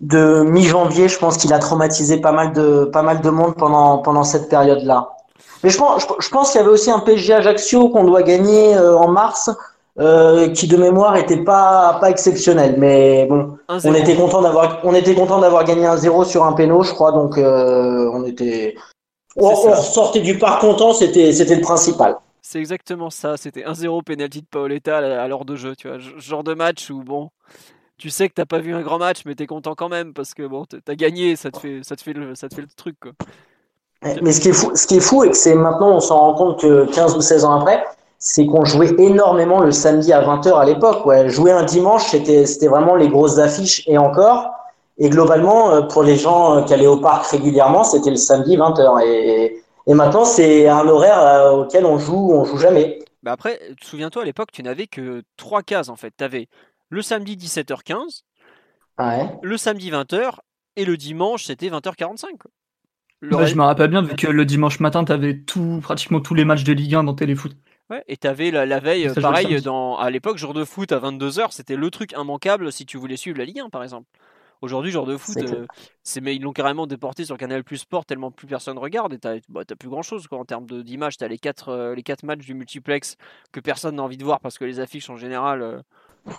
de mi-janvier, je pense qu'il a traumatisé pas mal de pas mal de monde pendant pendant cette période-là. Mais je pense je, pense qu'il y avait aussi un PSG Ajaccio qu'on doit gagner euh, en mars. Euh, qui de mémoire était pas pas exceptionnel mais bon on était content d'avoir on était content d'avoir gagné un 0 sur un péno je crois donc euh, on était on, sortait du parc content, c'était c'était le principal. C'est exactement ça. C'était 1-0 penalty de Paoletta à l'heure de jeu. Tu vois, genre de match où bon, tu sais que t'as pas vu un grand match, mais t'es content quand même parce que bon, t'as gagné, ça te fait ça te fait le ça te fait le truc quoi. Mais ce qui est fou, ce qui est fou et que c'est maintenant on s'en rend compte que 15 ou 16 ans après, c'est qu'on jouait énormément le samedi à 20h à l'époque. Ouais. Jouer un dimanche, c'était c'était vraiment les grosses affiches et encore. Et globalement, euh, pour les gens euh, qui allaient au parc régulièrement, c'était le samedi 20h. Et, et maintenant, c'est un horaire euh, auquel on joue, on joue jamais. Bah après, souviens-toi, à l'époque, tu n'avais que trois cases en fait. Tu avais le samedi 17h15, Ouais. le samedi 20h, et le dimanche c'était 20h45. quoi. Le Ouais, ré- je me rappelle bien, vu que le dimanche matin, t'avais tout, pratiquement tous les matchs de Ligue 1 dans Téléfoot. Ouais, et t'avais la, la veille, Ça pareil, dans, à l'époque, jour de foot à 22h, c'était le truc immanquable si tu voulais suivre la Ligue 1, par exemple. Aujourd'hui, jour de foot, euh, c'est, mais ils l'ont carrément déporté sur Canal Plus Sport tellement plus personne regarde et t'as, bah, plus grand chose quoi, en termes de, d'images. T'as les quatre, euh, les quatre matchs du multiplex que personne n'a envie de voir parce que les affiches en général euh,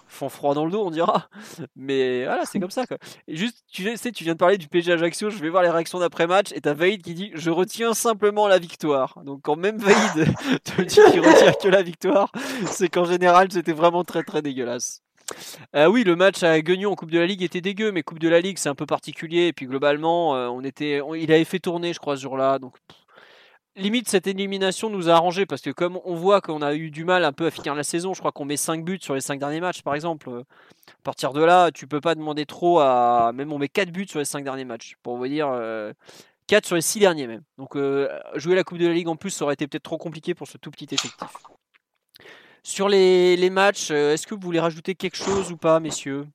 font froid dans le dos, on dira. *laughs* Mais voilà, c'est comme ça. Quoi. Et juste, tu sais, tu viens de parler du PSG Ajaccio, je vais voir les réactions d'après-match et t'as Vaïd qui dit Je retiens simplement la victoire. Donc, quand même Vaïd *laughs* te dit qu'il retient que la victoire, c'est qu'en général, c'était vraiment très très dégueulasse. Euh, oui, le match à Guignon en Coupe de la Ligue était dégueu, mais Coupe de la Ligue c'est un peu particulier. Et puis globalement, euh, on était, il avait fait tourner, je crois, ce jour-là. Donc limite cette élimination nous a arrangé parce que comme on voit qu'on a eu du mal un peu à finir la saison, je crois qu'on met 5 buts sur les 5 derniers matchs, par exemple. euh, À partir de là, tu peux pas demander trop à. Même on met 4 buts sur les 5 derniers matchs. Pour vous dire. euh, 4 sur les 6 derniers même. Donc euh, jouer la Coupe de la Ligue en plus, ça aurait été peut-être trop compliqué pour ce tout petit effectif. Sur les, les matchs, euh, est-ce que vous voulez rajouter quelque chose ou pas, messieurs?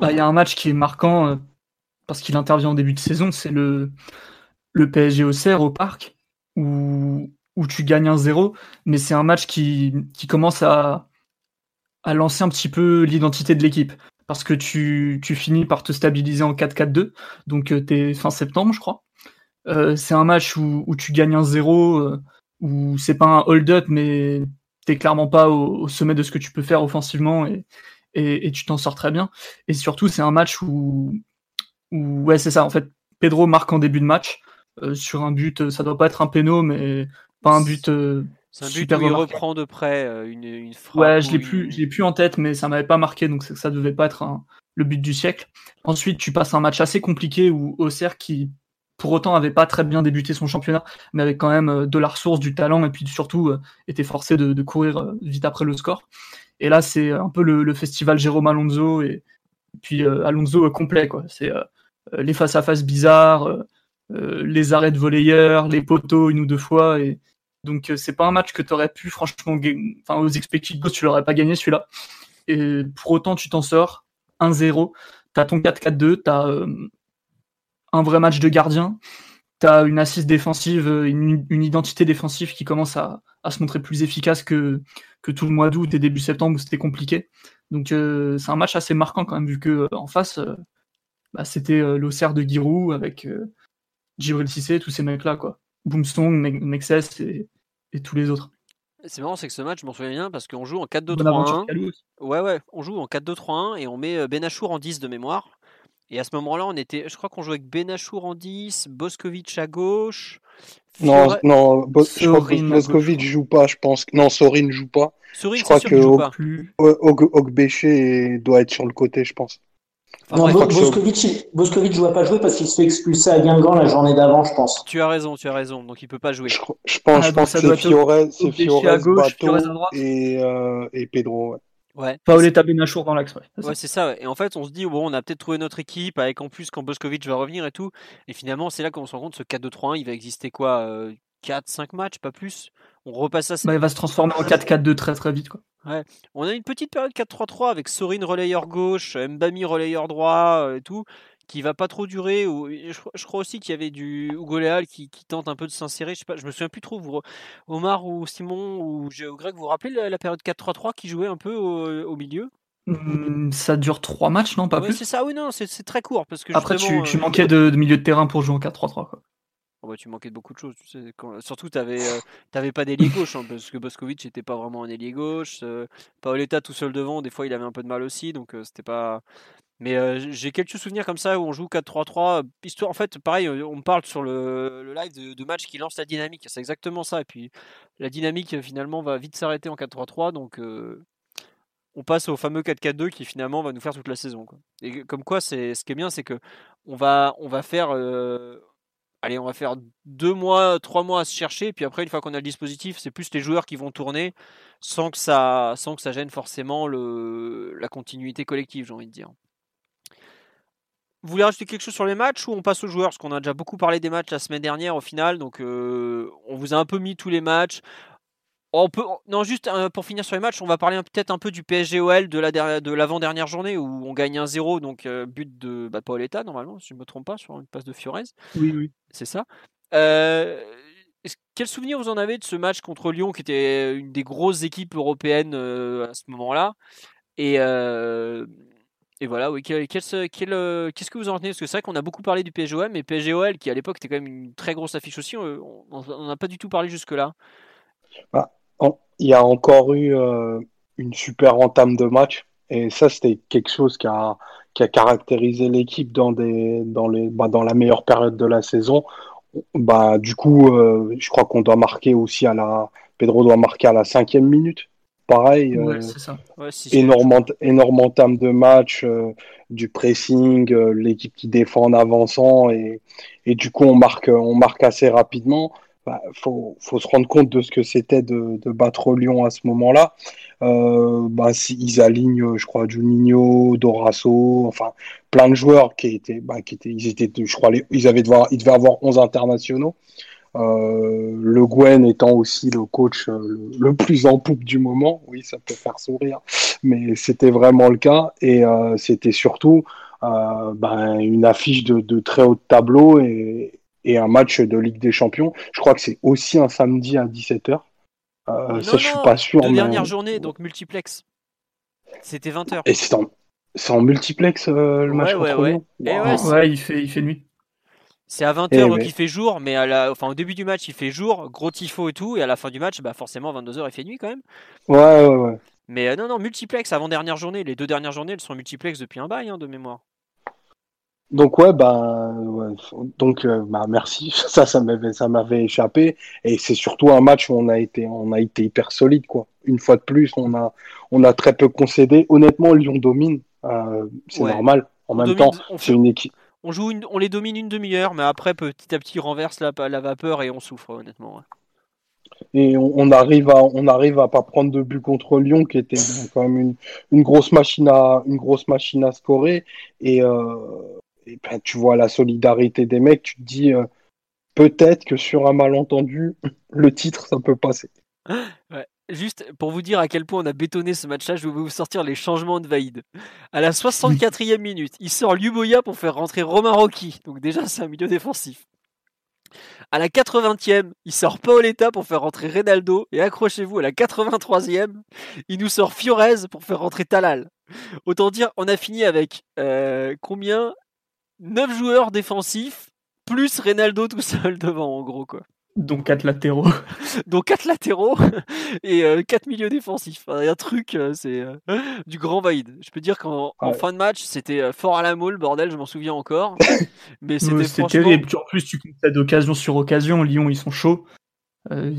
Bah, Il y a un match qui est marquant euh, parce qu'il intervient en début de saison, c'est le, le PSG au Serre au parc où, tu gagnes un 0 mais c'est un match qui, commence à, lancer un petit peu l'identité de l'équipe parce que tu, finis par te stabiliser en 4-4-2, donc tu es fin septembre, je crois. Euh, c'est un match où, tu gagnes un 0 euh, où c'est pas un hold-up, mais t'es clairement pas au, au sommet de ce que tu peux faire offensivement et, et, et tu t'en sors très bien. Et surtout, c'est un match où, où ouais, c'est ça. En fait, Pedro marque en début de match euh, sur un but. euh, Ça doit pas être un péno, mais pas un but. euh, c'est un but super où il reprend de près une, une frappe. Ouais, je l'ai une- plus, je l'ai plus en tête, mais ça m'avait pas marqué, donc ça devait pas être un- le but du siècle. Ensuite, tu passes un match assez compliqué où Auxerre, qui pour autant avait pas très bien débuté son championnat, mais avec quand même euh, de la ressource, du talent, et puis surtout euh, était forcé de, courir euh, vite après le score. Et là, c'est un peu le, festival Jérôme Alonso et puis Alonso complet, quoi. C'est les face à face bizarres, les arrêts de volleyeurs, les poteaux une ou deux fois et donc c'est pas un match que tu aurais pu franchement. Enfin aux expected goals, tu l'aurais pas gagné celui-là. Et pour autant tu t'en sors 1-0, t'as ton 4-4-2, t'as euh, un vrai match de gardien, t'as une assise défensive, une, une identité défensive qui commence à, à se montrer plus efficace que, que tout le mois d'août et début septembre où c'était compliqué. Donc euh, c'est un match assez marquant quand même vu que euh, en face euh, bah, c'était l'Auxerre de Giroud avec Djibril Cissé, tous ces mecs là quoi. Boomstone, et, et tous les autres. C'est marrant, c'est que ce match, je m'en souviens bien parce qu'on joue en Bonaventure 4-2-3-1. Calou aussi. Ouais, ouais, on joue en 4-2-3-1 et on met Benachour en 10 de mémoire. Et à ce moment-là, on était, je crois qu'on jouait avec Benachour en 10, Boskovic à gauche. Non, Fiore- non, Bo- je crois que Sorin, Boskovic joue pas, je pense. Non, Sorin joue pas. Sorin, je crois sûr que joue pas. Ogbéché doit être sur le côté, je pense. Enfin, non, Bo- que Boskovic, ne va pas jouer parce qu'il se fait expulser à Guingamp la journée d'avant, je pense. tu as raison, tu as raison. Donc il peut pas jouer. Je, pense, Ah, je pense ça que c'est être Fiore, c'est Ogbéché Fiores, à gauche, Bato Fiores à droite. et, euh, et Pedro. ouais. Ouais. Paoletta Benachour dans l'axe. Ouais, c'est ça. Ouais, c'est ça. ouais. Et en fait, on se dit, bon, on a peut-être trouvé notre équipe, avec en plus quand Boskovic va revenir et tout. Et finalement, c'est là qu'on se rend compte, ce 4-2-3-1, il va exister quoi 4-5 matchs, pas plus? On repasse à Bah, il va se transformer en 4-4-2 très très vite. Quoi. On a une petite période 4-3-3 avec Sorin relayeur gauche, Mbami relayeur droit euh, et tout, qui va pas trop durer. Ou, je, crois- je crois aussi qu'il y avait du Hugo Léal qui, qui tente un peu de s'insérer. Je sais pas, je me souviens plus trop. Vous, Omar ou Simon ou Greg, vous vous rappelez la, la période 4-3-3 qui jouait un peu au, au milieu? Hum, ça dure 3 matchs, non Pas Ouais, plus? c'est ça. Oui, non, c'est très court parce que Après, tu, euh, manquais de, de milieu de terrain pour jouer en 4-3-3. quoi. Oh bah, tu manquais de beaucoup de choses, tu sais. quand- Surtout, tu n'avais pas d'ailier gauche, hein, parce que Boskovic n'était pas vraiment un ailier gauche. euh, Paoletta tout seul devant, des fois, il avait un peu de mal aussi, donc euh, c'était pas. Mais euh, j'ai quelques souvenirs comme ça où on joue 4-3-3. euh, Histoire, en fait, pareil, euh, on me parle sur le, live de, de match qui lance la dynamique. C'est exactement ça. Et puis, la dynamique, finalement, va vite s'arrêter en 4-3-3. Donc, on passe au fameux 4-4-2 qui, finalement, va nous faire toute la saison. Et comme quoi, c'est ce qui est bien, c'est que on va, on va faire. euh, allez, on va faire deux mois, trois mois à se chercher, et puis après, une fois qu'on a le dispositif, c'est plus les joueurs qui vont tourner sans que ça, sans que ça gêne forcément le, la continuité collective, j'ai envie de dire. Vous voulez rajouter quelque chose sur les matchs ou on passe aux joueurs? Parce qu'on a déjà beaucoup parlé des matchs la semaine dernière au final, donc euh, on vous a un peu mis tous les matchs. On peut, non, juste euh, pour finir sur les matchs, on va parler peut-être un peu du PSG-OL de, la, de l'avant-dernière journée où on gagne 1-0, donc euh, but de bah, Paoletta, normalement, si je ne me trompe pas, sur une passe de Fiorez. Oui, oui. C'est ça. Quel souvenir vous en avez de ce match contre Lyon, qui était une des grosses équipes européennes à ce moment-là? Et, et voilà, oui, qu'est-ce que vous en retenez Parce que c'est vrai qu'on a beaucoup parlé du PSG-OL, mais PSG-OL, qui à l'époque était quand même une très grosse affiche aussi, on n'a pas du tout parlé jusque-là. Bah, il y a encore eu euh, une super entame de match. Et ça, c'était quelque chose qui a, qui a caractérisé l'équipe dans, des, dans, les, bah, dans la meilleure période de la saison. Bah, du coup, euh, je crois qu'on doit marquer aussi à la. Pedro doit marquer à la cinquième minute. Pareil, euh, ça. énorme, énorme entame de match, du pressing, l'équipe qui défend en avançant et, et du coup on marque, on marque assez rapidement bah, faut, faut, se rendre compte de ce que c'était de, de, battre Lyon à ce moment-là. Euh, bah, ils alignent, je crois, Juninho, Dorasso, enfin, plein de joueurs qui étaient, bah, qui étaient, ils étaient, je crois, ils avaient devoir, ils devaient avoir 11 internationaux. Euh, le Gwen étant aussi le coach euh, le, plus en poupe du moment, oui, ça peut faire sourire, mais c'était vraiment le cas et euh, c'était surtout euh, ben, une affiche de, de, très haut tableau et, et un match de Ligue des Champions. Je crois que c'est aussi un samedi à 17h. Euh, ça, je suis pas sûr. Deux dernières journées, donc multiplex. C'était 20h. Et c'est en, en, multiplex euh, le match ouais, contre ouais. ouais, ouais il, fait, il fait nuit. C'est à 20h, donc il fait jour, mais à la... enfin, au début du match, il fait jour, gros tifo et tout, et à la fin du match, bah, forcément, à 22h, il fait nuit quand même. Ouais, ouais, ouais. Mais euh, non, non, multiplex avant dernière journée. Les deux dernières journées, elles sont multiplex depuis un bail, hein, de mémoire. Donc ouais, ben donc euh, bah, merci. *laughs* Ça, ça m'avait ça m'avait échappé et c'est surtout un match où on a été on a été hyper solide quoi. Une fois de plus, on a on a très peu concédé. Honnêtement, Lyon domine, euh, c'est normal. En même temps, c'est une équipe. On joue, on les domine une demi-heure, mais après petit à petit renverse la, la vapeur et on souffre honnêtement. Et on, arrive à on arrive à pas prendre de but contre Lyon, qui était quand même une, une grosse machine à une grosse machine à scorer et euh, et ben, tu vois la solidarité des mecs, tu te dis euh, peut-être que sur un malentendu, le titre, ça peut passer. Juste pour vous dire à quel point on a bétonné ce match-là, je vais vous sortir les changements de Vaïd. À la 64e minute, il sort Luboya pour faire rentrer Romain Rocky. Donc déjà, c'est un milieu défensif. À la 80e, il sort Paoletta pour faire rentrer Reynaldo. Et accrochez-vous, à la 83e, il nous sort Fiorez pour faire rentrer Talal. Autant dire, on a fini avec euh, combien? 9 joueurs défensifs, plus Reynaldo tout seul *laughs* devant, en gros, quoi. Donc 4 latéraux. *laughs* Donc 4 latéraux *laughs* et 4 euh, milieux défensifs. Un truc, euh, c'est euh, *laughs* du grand vaïd. Je peux dire qu'en fin de match, c'était fort à la moule, bordel, je m'en souviens encore. *coughs* Mais c'était franchement... terrible. En plus, tu concèdes occasion sur occasion. Lyon, ils sont chauds.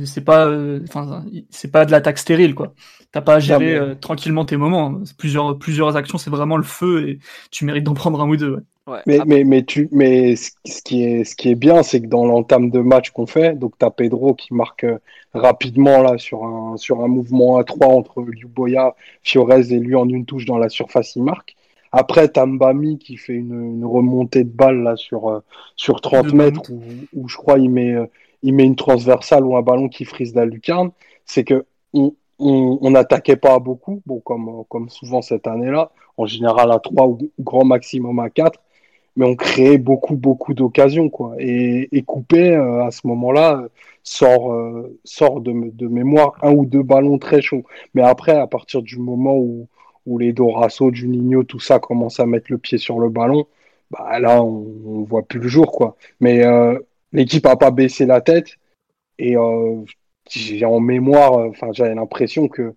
c'est pas, enfin, c'est pas de l'attaque stérile, quoi. T'as pas à gérer tranquillement tes moments. Plusieurs, plusieurs actions, c'est vraiment le feu et tu mérites d'en prendre un ou deux mais, mais, mais, tu, mais ce qui est, ce qui est bien, c'est que dans l'entame de match qu'on fait, donc tu as Pedro qui marque euh, rapidement là sur un, sur un mouvement à 3 entre Liuboya, Fiorez et lui en une touche dans la surface, il marque. Après, tu Mbami qui fait une, une, remontée de balle là sur, euh, sur 30 mètres où, où, je crois il met, euh, il met une transversale ou un ballon qui frise la lucarne. C'est que on n'attaquait pas beaucoup, bon, comme, comme souvent cette année-là, en général à 3 ou grand maximum à 4 mais on créait beaucoup, beaucoup d'occasions, quoi. Et, et Coupé, euh, à ce moment-là, sort, euh, sort de, mémoire un ou deux ballons très chauds. Mais après, à partir du moment où, où les Dorasso, Juninho, tout ça commence à mettre le pied sur le ballon, bah là, on, on voit plus le jour, quoi. Mais euh, l'équipe a pas baissé la tête. Et j'ai en mémoire, enfin, j'avais l'impression que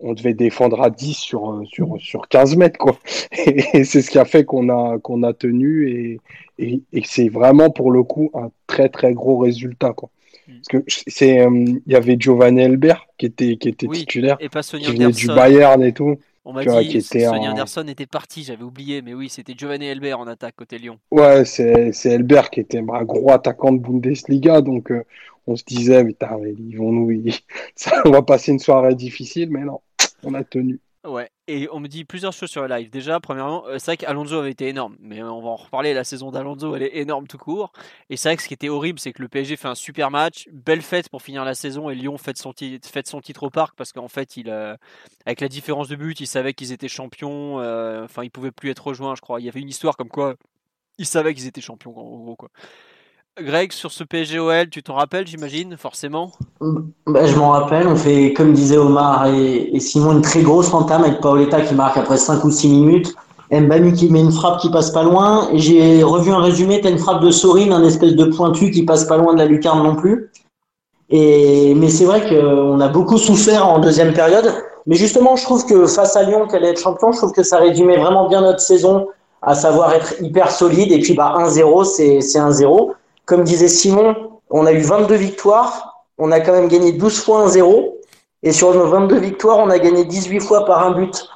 on devait défendre à 10 sur, euh, sur, sur 15 mètres. Quoi. *laughs* Et, c'est ce qui a fait qu'on a, qu'on a tenu et, et, et c'est vraiment pour le coup un très très gros résultat. Quoi. Mm. Parce que c'est, euh, il y avait Giovanni Elbert qui était, qui était titulaire, et pas Sonia qui venait du Bayern et tout. On m'a dit que Anderson était parti, j'avais oublié, mais oui, c'était Giovanni Elbert en attaque côté Lyon. Ouais, c'est, c'est Elbert qui était un gros attaquant de Bundesliga, donc euh, on se disait, putain, ils vont nous, *laughs* ça, on va passer une soirée difficile, mais non on a tenu. Ouais, et on me dit plusieurs choses sur le live. Déjà, premièrement, euh, c'est vrai qu'Alonso avait été énorme, mais on va en reparler. La saison d'Alonso, elle est énorme tout court. Et c'est vrai que ce qui était horrible, c'est que le PSG fait un super match, belle fête pour finir la saison, et Lyon fête son, titre, au parc parce qu'en fait, il, euh, avec la différence de but, ils savaient qu'ils étaient champions. Euh, enfin, ils pouvaient plus être rejoints, je crois. Il y avait une histoire comme quoi ils savaient qu'ils étaient champions, en gros, quoi. Greg, sur ce PSGOL, tu t'en rappelles, j'imagine, forcément bah, Je m'en rappelle. On fait, comme disait Omar et, Simon, une très grosse entame avec Paoletta qui marque après 5 ou 6 minutes. Mbami qui met une frappe qui passe pas loin. J'ai revu un résumé. T'as une frappe de Sorine, un espèce de pointu qui passe pas loin de la lucarne non plus. Et, mais c'est vrai qu'on a beaucoup souffert en deuxième période. Mais justement, je trouve que face à Lyon, qu'elle est champion, je trouve que ça résumait vraiment bien notre saison, à savoir être hyper solide. Et puis, bah, 1-0, c'est 1-0 comme disait Simon, on a eu 22 victoires, on a quand même gagné 12 fois 1-0, et sur nos 22 victoires, on a gagné 18 fois par un but.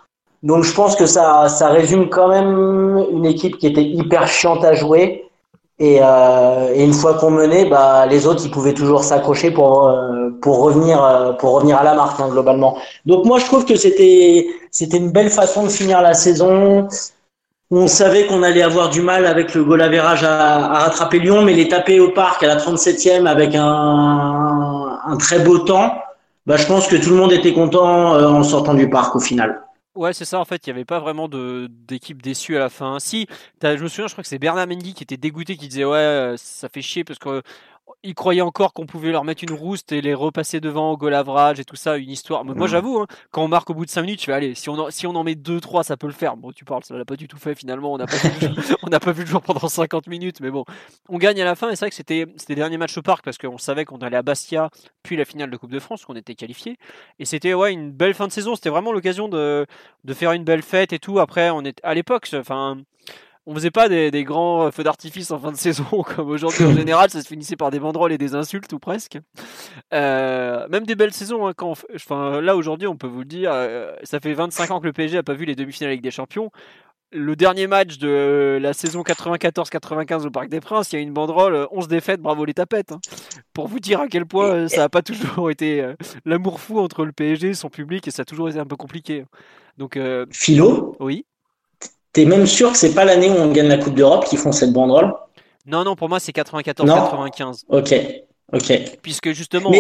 Donc je pense que ça, ça résume quand même une équipe qui était hyper chiante à jouer. Et, euh, une fois qu'on menait, bah, les autres, ils pouvaient toujours s'accrocher pour, euh, pour, revenir, euh, pour revenir à la marque, hein, globalement. Donc moi, je trouve que c'était, c'était une belle façon de finir la saison on savait qu'on allait avoir du mal avec le goal à, rattraper Lyon, mais les taper au parc à la 37e avec un, très beau temps, bah, je pense que tout le monde était content euh, en sortant du parc au final. Ouais, c'est ça. En fait, il n'y avait pas vraiment d'équipe déçue à la fin. Si, je me souviens, je crois que c'est Bernard Mendy qui était dégoûté, qui disait ouais, ça fait chier parce que ils croyaient encore qu'on pouvait leur mettre une rouste et les repasser devant au goal average et tout ça, une histoire. Moi, j'avoue, hein, quand on marque au bout de 5 minutes, tu vas aller, si on, en, si on en met 2-3, ça peut le faire. Bon, tu parles, ça l'a pas du tout fait finalement. On n'a pas, *laughs* pas vu le jour pendant 50 minutes, mais bon, on gagne à la fin. Et c'est vrai que c'était, c'était le dernier match au parc parce qu'on savait qu'on allait à Bastia, puis la finale de Coupe de France, qu'on était qualifié. Et c'était ouais, une belle fin de saison. C'était vraiment l'occasion de, de faire une belle fête et tout. Après, on est à l'époque, enfin on faisait pas des, grands feux d'artifice en fin de *laughs* saison comme aujourd'hui en *laughs* général, ça se finissait par des banderoles et des insultes ou presque. Euh, même des belles saisons. Hein, quand enfin, là aujourd'hui, on peut vous le dire, euh, ça fait 25 ans que le PSG a pas vu les demi-finales avec des champions. Le dernier match de la saison 94-95 au Parc des Princes, il y a une banderole 11 défaites, bravo les tapettes. Hein. Pour vous dire à quel point ça n'a pas *laughs* toujours été euh, l'amour fou entre le PSG et son public et ça a toujours été un peu compliqué. Donc, Philo? Oui. T'es même sûr que c'est pas l'année où on gagne la Coupe d'Europe qui font cette banderole? Non, non, pour moi c'est 94-95. Ok, ok. Puisque justement,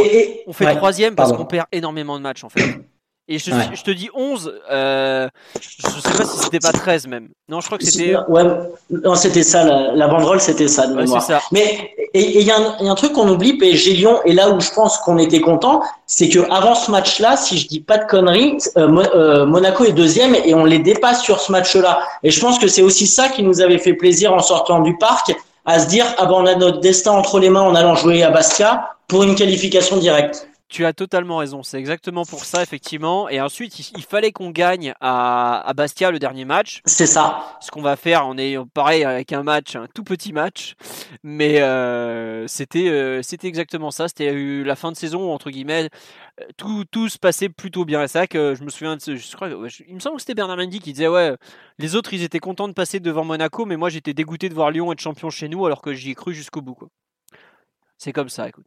on fait troisième parce qu'on perd énormément de matchs en fait. *clears throat* Et je, je, te dis 11, euh, je sais pas si c'était pas 13 même. Non, je crois que c'était. Ouais, non, c'était ça, la, banderole, c'était ça, de Ça. Mais il y, a un truc qu'on oublie, PSG Lyon, et là où je pense qu'on était content, c'est que avant ce match-là, si je dis pas de conneries, euh, euh, Monaco est deuxième et on les dépasse sur ce match-là. Et je pense que c'est aussi ça qui nous avait fait plaisir en sortant du parc, à se dire, ah ben on a notre destin entre les mains en allant jouer à Bastia pour une qualification directe. Tu as totalement raison, c'est exactement pour ça, effectivement. Et ensuite, il, fallait qu'on gagne à, Bastia le dernier match. C'est ça. Ce qu'on va faire, on est pareil avec un match, un tout petit match. Mais euh, c'était euh, c'était exactement ça. C'était la fin de saison, entre guillemets. Tout, tout se passait plutôt bien. C'est vrai que je me souviens de ce, je crois, il me semble que c'était Bernard Mendy qui disait ouais, les autres ils étaient contents de passer devant Monaco, mais moi j'étais dégoûté de voir Lyon être champion chez nous alors que j'y ai cru jusqu'au bout. C'est comme ça, écoute.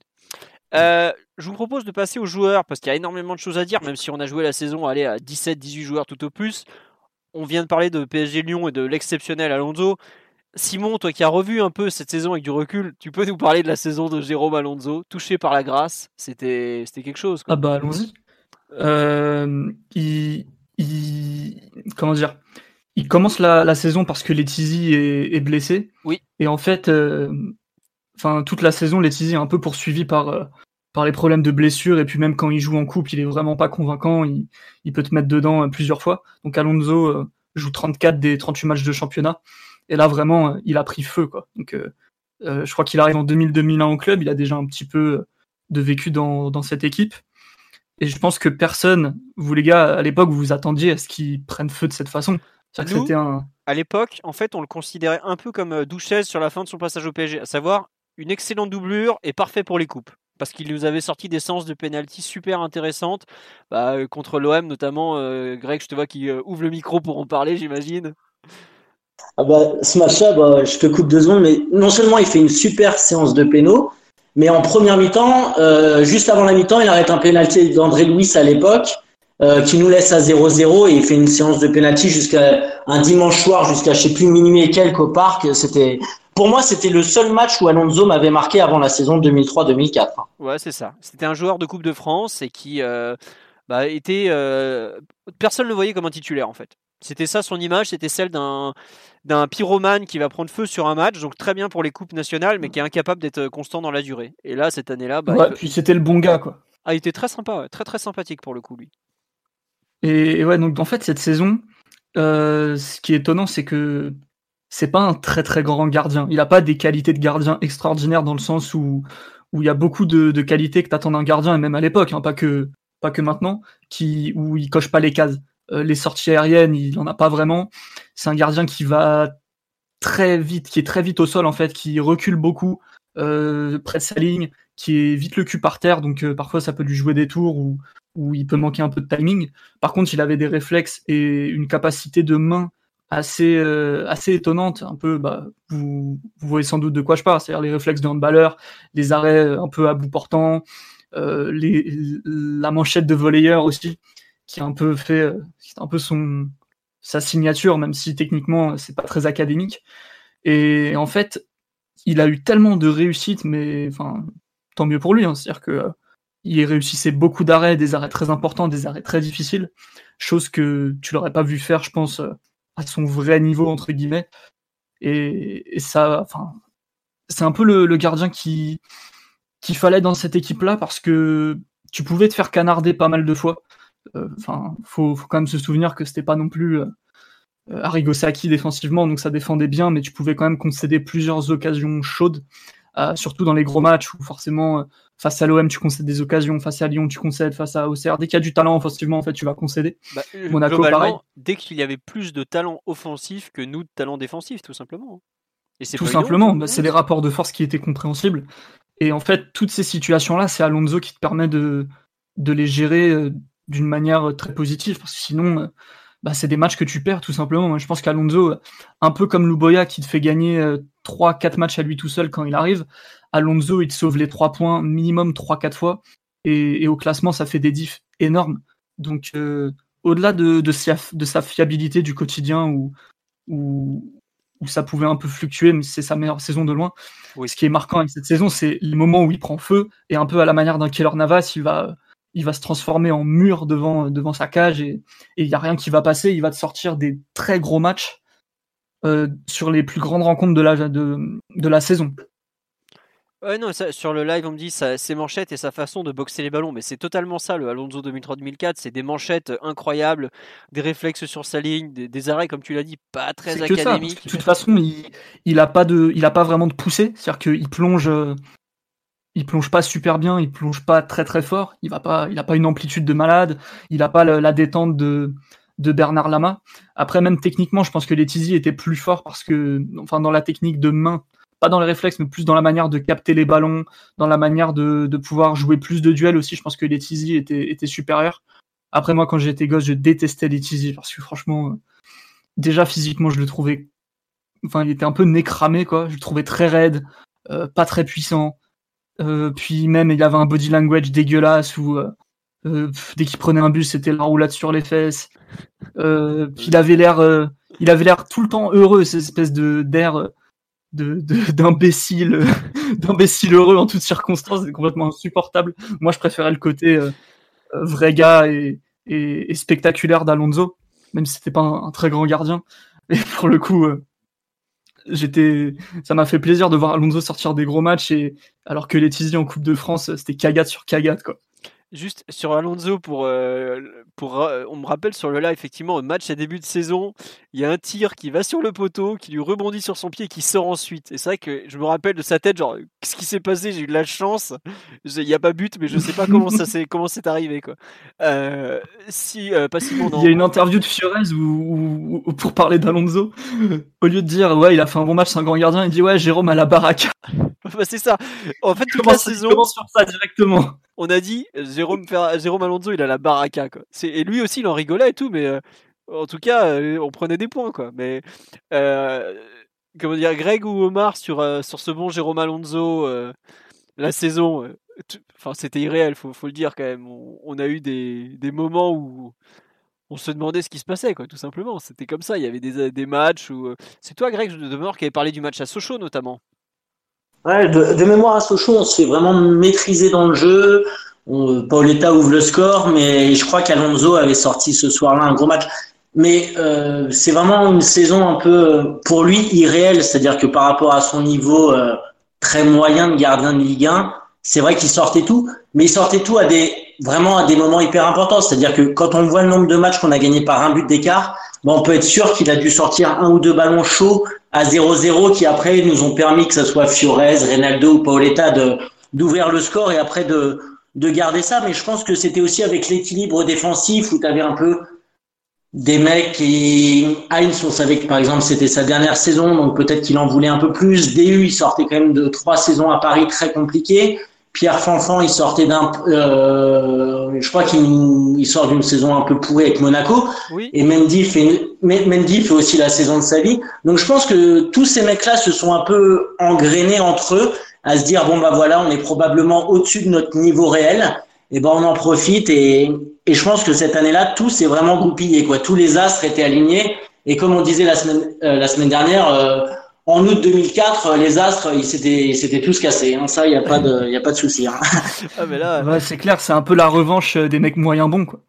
Euh, je vous propose de passer aux joueurs parce qu'il y a énormément de choses à dire, même si on a joué la saison aller à 17-18 joueurs tout au plus. On vient de parler de PSG Lyon et de l'exceptionnel Alonso. Simon, toi qui as revu un peu cette saison avec du recul, tu peux nous parler de la saison de Jérôme Alonso, touché par la grâce? C'était quelque chose. Ah bah allons-y. Euh, il, comment dire? Il commence la, saison parce que Letizy est, est, blessé. Oui. Et en fait, euh, enfin toute la saison, Letizy est un peu poursuivi par euh, par les problèmes de blessure et puis même quand il joue en coupe, il est vraiment pas convaincant. Il, il peut te mettre dedans euh, plusieurs fois. Donc Alonso euh, joue 34 des 38 matchs de championnat et là vraiment il a pris feu quoi. Donc je crois qu'il arrive en 2000-2001 au club. Il a déjà un petit peu de vécu dans, dans cette équipe. Et je pense que personne, vous les gars, à l'époque, vous vous attendiez à ce qu'il prenne feu de cette façon. Nous, un... À l'époque, en fait, on le considérait un peu comme Douchez sur la fin de son passage au PSG, à savoir une excellente doublure et parfait pour les coupes. Parce qu'il nous avait sorti des séances de pénalty super intéressantes. Bah, euh, contre l'OM notamment. Euh, Greg, je te vois qui euh, ouvre le micro pour en parler, j'imagine. Ah bah, ce bah, je te coupe deux secondes, mais non seulement il fait une super séance de pénaux, mais en première mi-temps, juste avant la mi-temps, il arrête un pénalty d'André Louis à l'époque. qui nous laisse à 0-0 et il fait une séance de penalty jusqu'à un dimanche soir jusqu'à je sais plus minuit et quelques au parc. C'était pour moi c'était le seul match où Alonso m'avait marqué avant la saison 2003-2004. Ouais, c'est ça. C'était un joueur de Coupe de France et qui euh, bah, était euh, personne ne le voyait comme un titulaire en fait. C'était ça son image, c'était celle d'un d'un pyromane qui va prendre feu sur un match, donc très bien pour les coupes nationales, mais qui est incapable d'être constant dans la durée. Et là, cette année-là, bah, ouais, puis c'était le bon gars quoi. Ah, il était très sympa, très très sympathique pour le coup lui. Et, ouais, donc en fait cette saison, euh, ce qui est étonnant, c'est que c'est pas un très très grand gardien. Il a pas des qualités de gardien extraordinaires dans le sens où où il y a beaucoup de, de qualités que t'attends d'un gardien, et même à l'époque, hein, pas que pas que maintenant, qui où il coche pas les cases. Euh, les sorties aériennes, il en a pas vraiment. C'est un gardien qui va très vite, qui est très vite au sol en fait, qui recule beaucoup euh, près de sa ligne, qui est vite le cul par terre, donc euh, parfois ça peut lui jouer des tours ou, ou il peut manquer un peu de timing. Par contre, il avait des réflexes et une capacité de main assez assez étonnante. Un peu, bah, vous, vous voyez sans doute de quoi je parle, c'est-à-dire les réflexes de handballeur, les arrêts un peu à bout portant, les, la manchette de volleyeur aussi qui a un peu fait, euh, un peu son sa signature, même si techniquement c'est pas très académique. Et en fait, il a eu tellement de réussite, mais enfin, tant mieux pour lui. Hein. C'est-à-dire que euh, il réussissait beaucoup d'arrêts, des arrêts très importants, des arrêts très difficiles, chose que tu l'aurais pas vu faire, je pense, euh, à son vrai niveau entre guillemets. Et, et ça, enfin, c'est un peu le, gardien qui qu'il fallait dans cette équipe-là parce que tu pouvais te faire canarder pas mal de fois. Euh, enfin, faut, faut, quand même se souvenir que c'était pas non plus euh, Arrigo Sacchi défensivement, donc ça défendait bien, mais tu pouvais quand même concéder plusieurs occasions chaudes, euh, surtout dans les gros matchs où forcément face à l'OM tu concèdes des occasions, face à Lyon tu concèdes, face à Auxerre, dès qu'il y a du talent offensivement en fait tu vas concéder. Bah, Monaco pareil. Dès qu'il y avait plus de talent offensif que nous de talent défensif tout simplement. Et tout simplement, bah, c'est les rapports de force qui étaient compréhensibles. Et en fait, toutes ces situations-là, c'est Alonso qui te permet de, de les gérer d'une manière très positive, parce que sinon, euh, bah, c'est des matchs que tu perds tout simplement. Je pense qu'Alonso, un peu comme Luboya qui te fait gagner 3-4 euh, matchs à lui tout seul quand il arrive, Alonso, il te sauve les 3 points minimum 3-4 fois, et, au classement, ça fait des diffs énormes. Donc, euh, au-delà de, de, sa, fiabilité du quotidien, où, où, où, ça pouvait un peu fluctuer, mais c'est sa meilleure saison de loin, ce qui est marquant avec cette saison, c'est les moments où il prend feu, et un peu à la manière d'un Keller Navas, il va il va se transformer en mur devant, devant sa cage et il n'y a rien qui va passer. Il va te sortir des très gros matchs euh, sur les plus grandes rencontres de la, de, de la saison. Ouais, non, sur le live, on me dit ça, ses manchettes et sa façon de boxer les ballons, mais c'est totalement ça le Alonso 2003-2004. C'est des manchettes incroyables, des réflexes sur sa ligne, des, arrêts, comme tu l'as dit, pas très académiques. de toute façon, il, il a pas de, il a pas vraiment de poussée, c'est-à-dire qu'il plonge, euh, il plonge pas super bien, il plonge pas très très fort, il va pas, il a pas une amplitude de malade, il a pas la, détente de, de Bernard Lama. Après, même techniquement, je pense que Letizy était plus fort parce que, enfin, dans la technique de main, pas dans les réflexes, mais plus dans la manière de capter les ballons, dans la manière de, de pouvoir jouer plus de duels aussi. Je pense que Letizy était, était supérieur. Après, moi, quand j'étais gosse, je détestais Letizy parce que franchement, euh, déjà physiquement, je le trouvais, enfin, il était un peu nécramé, quoi. Je le trouvais très raide, euh, pas très puissant. Euh, puis même, il avait un body language dégueulasse où dès qu'il prenait un bus, c'était la roulade sur les fesses. puis il avait l'air, il avait l'air tout le temps heureux, cette espèce de d'air de, d'imbécile, d'imbécile *laughs* heureux en toutes circonstances, c'est complètement insupportable. Moi, je préférais le côté vrai gars et, et, spectaculaire d'Alonso, même si c'était pas un, très grand gardien. *laughs* Et pour le coup, j'étais, ça m'a fait plaisir de voir Alonso sortir des gros matchs et alors que Letizy en Coupe de France, c'était cagade sur cagade quoi. Juste sur Alonso, pour, euh, pour, euh, on me rappelle sur le live, effectivement, au match à début de saison, il y a un tir qui va sur le poteau, qui lui rebondit sur son pied et qui sort ensuite. Et c'est vrai que je me rappelle de sa tête, genre, qu'est-ce qui s'est passé? J'ai eu de la chance. Il n'y a pas but, mais je sais pas comment ça s'est, *laughs* comment c'est arrivé, quoi. Euh, si, pas si Il y a une interview de Fiorez où, pour parler d'Alonso, au lieu de dire, ouais, il a fait un bon match, c'est un grand gardien, il dit, ouais, Jérôme à la baraque. *laughs* bah, c'est ça. En fait, toute la saison. sur ça directement on a dit Jérôme, Jérôme Alonso, il a la baraka. Quoi. Et lui aussi, il en rigolait et tout, mais euh, en tout cas, euh, on prenait des points. Quoi. Mais euh, comment dire, Greg ou Omar sur, sur ce bon Jérôme Alonso, la saison, enfin, c'était irréel, faut, faut le dire quand même. On, a eu des, des, moments où on se demandait ce qui se passait, quoi, tout simplement. C'était comme ça. Il y avait des, des matchs où. C'est toi, Greg, de mémoire, qui avait parlé du match à Sochaux, notamment. Ouais, de, mémoire à Sochaux, on se fait vraiment maîtriser dans le jeu. Pauletta ouvre le score, mais je crois qu'Alonso avait sorti ce soir-là un gros match. Mais euh, c'est vraiment une saison un peu, pour lui, irréelle. C'est-à-dire que par rapport à son niveau euh, très moyen de gardien de Ligue 1, c'est vrai qu'il sortait tout, mais il sortait tout à des vraiment à des moments hyper importants. C'est-à-dire que quand on voit le nombre de matchs qu'on a gagné par un but d'écart, bon, on peut être sûr qu'il a dû sortir un ou deux ballons chauds à 0-0 qui après nous ont permis que ce soit Fiorez, Reynaldo ou Paoletta de d'ouvrir le score et après de de garder ça. Mais je pense que c'était aussi avec l'équilibre défensif où tu avais un peu des mecs qui Heinz on savait que par exemple c'était sa dernière saison donc peut-être qu'il en voulait un peu plus. DU il sortait quand même de trois saisons à Paris très compliquées. Pierre Fanfan il sortait d'un euh, je crois qu'il sort d'une saison un peu pourrie avec Monaco. Et Mendy fait Mendy fait aussi la saison de sa vie. Donc je pense que tous ces mecs là se sont un peu engrainés entre eux à se dire bon bah voilà on est probablement au-dessus de notre niveau réel. Et ben on en profite et, et je pense que cette année-là, tout s'est vraiment goupillé. Quoi. Tous les astres étaient alignés. Et comme on disait la semaine, euh, la semaine dernière, euh, en août 2004, les astres, ils s'étaient tous cassés. Hein. Ça, il n'y a, pas de, y a pas de souci. Hein. Ah, mais là, c'est clair, c'est un peu la revanche des mecs moyens bons. Quoi.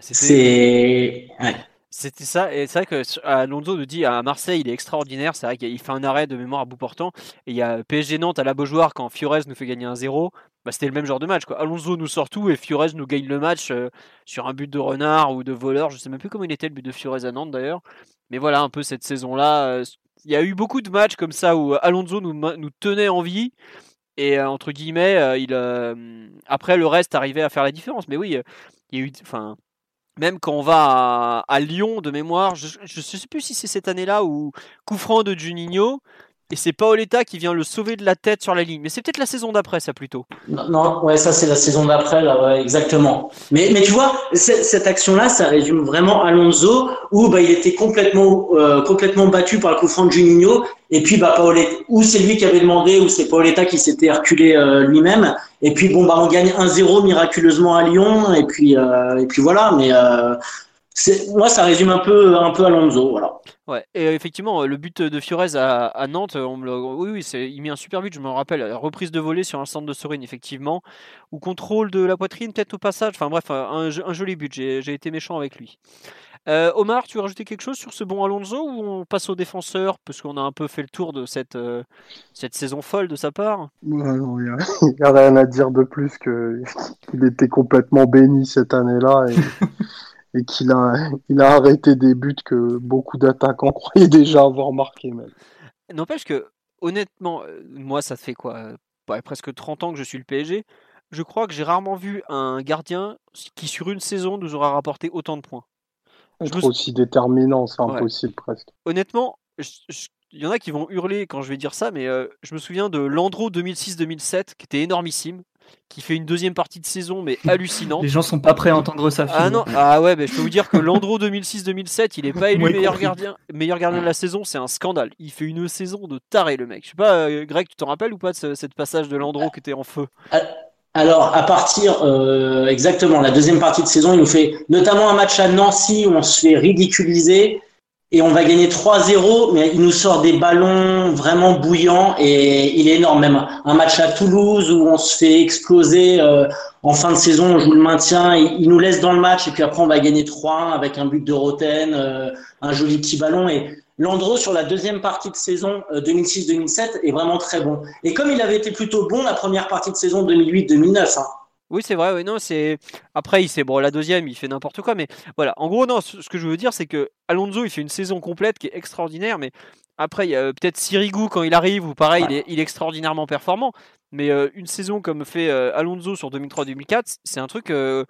C'est. Ouais. C'était ça, et c'est vrai que Alonso nous dit à Marseille, il est extraordinaire. C'est vrai qu'il fait un arrêt de mémoire à bout portant. Et il y a PSG Nantes à la Beaujoire quand Fiorez nous fait gagner un 0. Bah, c'était le même genre de match. Quoi. Alonso nous sort tout et Fiorez nous gagne le match euh, sur un but de renard ou de voleur. Je sais même plus comment il était le but de Fiorez à Nantes d'ailleurs. Mais voilà, un peu cette saison-là. Euh, il y a eu beaucoup de matchs comme ça où Alonso nous, tenait en vie. Et euh, entre guillemets, il, après le reste arrivait à faire la différence. Mais oui, il y a eu. Même quand on va à, Lyon de mémoire, je ne sais plus si c'est cette année-là ou coup franc de Juninho, et c'est Paoletta qui vient le sauver de la tête sur la ligne. Mais c'est peut-être la saison d'après, ça plutôt. Non, ouais, ça c'est la saison d'après, là, exactement. Mais, tu vois, cette action-là, ça résume vraiment Alonso, où bah, il était complètement, euh, complètement battu par le coup franc de Juninho, et puis bah, ou c'est lui qui avait demandé, ou c'est Paoletta qui s'était reculé euh, lui-même. Et puis bon, bah, on gagne 1-0 miraculeusement à Lyon, et puis, euh, et puis voilà. Mais moi, ça résume un peu, un peu Alonso, voilà. Ouais, et effectivement, le but de Fiorez à, Nantes, on me oui, oui, c'est, il met un super but, je me rappelle, reprise de volée sur un centre de Sorine, effectivement, ou contrôle de la poitrine, peut-être au passage, enfin bref, un, joli but, j'ai, été méchant avec lui. Euh, Omar, tu veux rajouter quelque chose sur ce bon Alonso ou on passe aux défenseurs parce qu'on a un peu fait le tour de cette, euh, cette saison folle de sa part? Il n'y *laughs* a, rien à dire de plus *laughs* qu'il était complètement béni cette année-là. Et... *laughs* et qu'il a, *laughs* il a arrêté des buts que beaucoup d'attaquants *laughs* croyaient déjà avoir marqué même. N'empêche que, honnêtement, euh, moi ça fait quoi Presque 30 ans que je suis le PSG. Je crois que j'ai rarement vu un gardien qui sur une saison nous aura rapporté autant de points. Être aussi déterminant, c'est impossible presque. Honnêtement, il y en a qui vont hurler quand je vais dire ça, mais euh, je me souviens de Landreau 2006-2007, qui était énormissime, qui fait une deuxième partie de saison, mais *laughs* hallucinante. Les gens sont pas prêts à entendre ça. Ah non, ah ouais, mais je peux vous dire que Landreau 2006-2007, il est pas *laughs* élu meilleur gardien, meilleur gardien de la saison, c'est un scandale. Il fait une saison de taré le mec. Je sais pas, euh, Greg, tu t'en rappelles ou pas de cette passage de Landreau qui était en feu? Euh, alors, à partir euh, exactement la deuxième partie de saison, il nous fait notamment un match à Nancy où on se fait ridiculiser et on va gagner 3-0, mais il nous sort des ballons vraiment bouillants et il est énorme. Même un match à Toulouse où on se fait exploser euh, en fin de saison, on joue le maintien, il, nous laisse dans le match et puis après on va gagner 3 avec un but de Roten, euh, un joli petit ballon et Landreau sur la deuxième partie de saison 2006-2007 euh, est vraiment très bon. Et comme il avait été plutôt bon la première partie de saison 2008-2009. Hein, oui, c'est vrai. Oui, non, c'est après il c'est bon la deuxième, il fait n'importe quoi, mais voilà. En gros, non, ce que je veux dire, c'est que Alonso, il fait une saison complète qui est extraordinaire, mais après il y a peut-être Sirigu quand il arrive ou pareil, il, est, extraordinairement performant. Mais euh, une saison comme fait euh, Alonso sur 2003-2004, c'est un truc euh,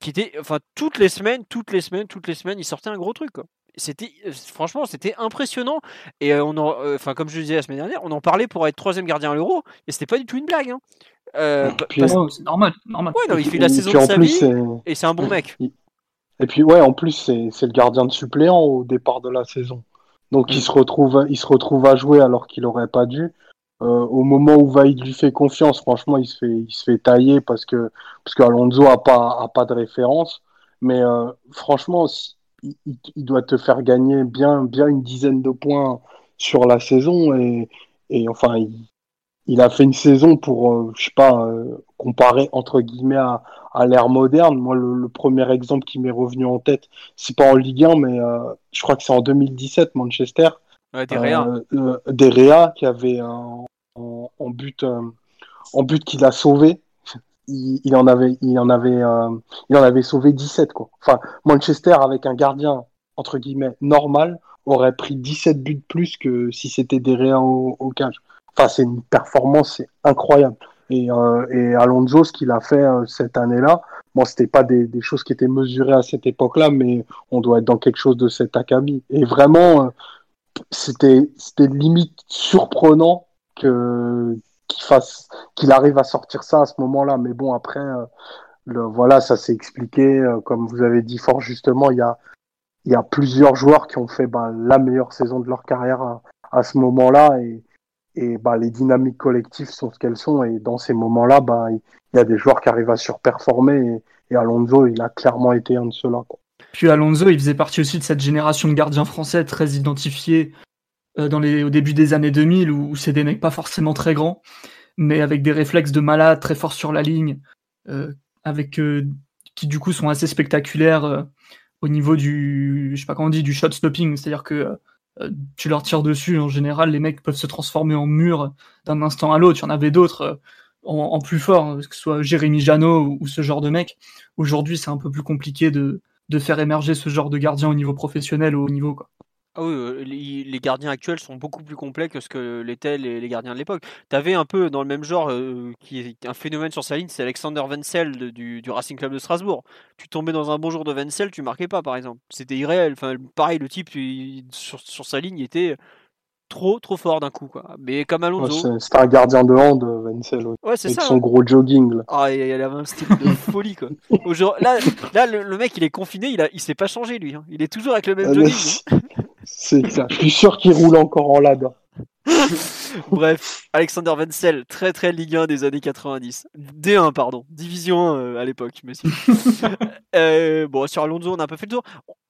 qui était, enfin toutes les semaines, toutes les semaines, toutes les semaines, il sortait un gros truc. C'était franchement, c'était impressionnant. Et on enfin comme je le disais la semaine dernière, on en parlait pour être troisième gardien à l'Euro, et c'était pas du tout une blague. Hein. Euh, c'est normal, normal. Ouais, il fait la saison de sa vie et c'est un bon mec. Et puis ouais, en plus c'est le gardien de suppléant au départ de la saison. Donc il mm. se retrouve il se retrouve à jouer alors qu'il aurait pas dû. au moment où Vaïd lui fait confiance, franchement, il se fait, il se fait tailler parce que parce qu'Alonso a pas a pas de référence. Mais franchement, il, il, doit te faire gagner bien bien une dizaine de points sur la saison et, et enfin il, il a fait une saison pour, euh, je sais pas, euh, comparer entre guillemets à, à l'ère moderne. Moi, le, premier exemple qui m'est revenu en tête, c'est pas en Ligue 1, mais euh, je crois que c'est en 2017, Manchester. Ouais, Derea. qui avait en, en, but, en but qu'il a sauvé. Il, il, en avait, il en avait, il en avait sauvé 17 quoi. Enfin, Manchester avec un gardien entre guillemets normal aurait pris 17 buts de plus que si c'était Derea au, au cage c'est une performance incroyable. Et, euh, et Alonso, ce qu'il a fait euh, cette année-là, bon, c'était pas des, choses qui étaient mesurées à cette époque-là, mais on doit être dans quelque chose de cet acabit. Et vraiment, euh, c'était limite surprenant qu'il fasse qu'il arrive à sortir ça à ce moment-là. Mais bon, après, le, voilà, ça s'est expliqué. comme vous avez dit fort justement, il y a y a plusieurs joueurs qui ont fait ben, la meilleure saison de leur carrière à, à ce moment-là et et bah, les dynamiques collectives sont ce qu'elles sont. Et dans ces moments-là, bah, il y a des joueurs qui arrivent à surperformer. Et, Alonso, il a clairement été un de ceux-là. Puis Alonso, il faisait partie aussi de cette génération de gardiens français très identifiés euh, dans les, au début des années 2000, où, c'est des mecs pas forcément très grands, mais avec des réflexes de malade très forts sur la ligne, euh, avec euh, qui du coup sont assez spectaculaires au niveau du, je sais pas comment on dit, du shot stopping, c'est-à-dire que tu leur tires dessus, en général, les mecs peuvent se transformer en mur d'un instant à l'autre. Il y en avait d'autres euh, en, plus fort, hein, que ce soit Jérémy Janot ou, ce genre de mec. Aujourd'hui, c'est un peu plus compliqué de, de faire émerger ce genre de gardien au niveau professionnel ou au niveau. Quoi. Ah oui, euh, les, gardiens actuels sont beaucoup plus complets que ce que l'étaient les, gardiens de l'époque. Tu avais un peu dans le même genre, euh, qui est un phénomène sur sa ligne, c'est Alexander Wenzel du, Racing Club de Strasbourg. Tu tombais dans un bon jour de Wenzel, tu marquais pas par exemple. C'était irréel. Enfin, pareil, le type sur, sa ligne il était trop trop fort d'un coup quoi. Mais comme Alonso. c'est un gardien de hand Wenzel ouais, avec son hein. gros jogging. Là. Ah, il, avait un style de *laughs* folie quoi. là, là le, mec il est confiné, il a il s'est pas changé lui. Hein. Il est toujours avec le même ah, jogging. Hein. *laughs* C'est ça. Je suis sûr qu'il roule encore en lad. *laughs* Bref, Alexander Wenzel, très très Ligue 1 des années 90. D1, pardon. Division 1 euh, à l'époque, monsieur. *laughs* euh, bon, sur Alonso, on a un peu fait le tour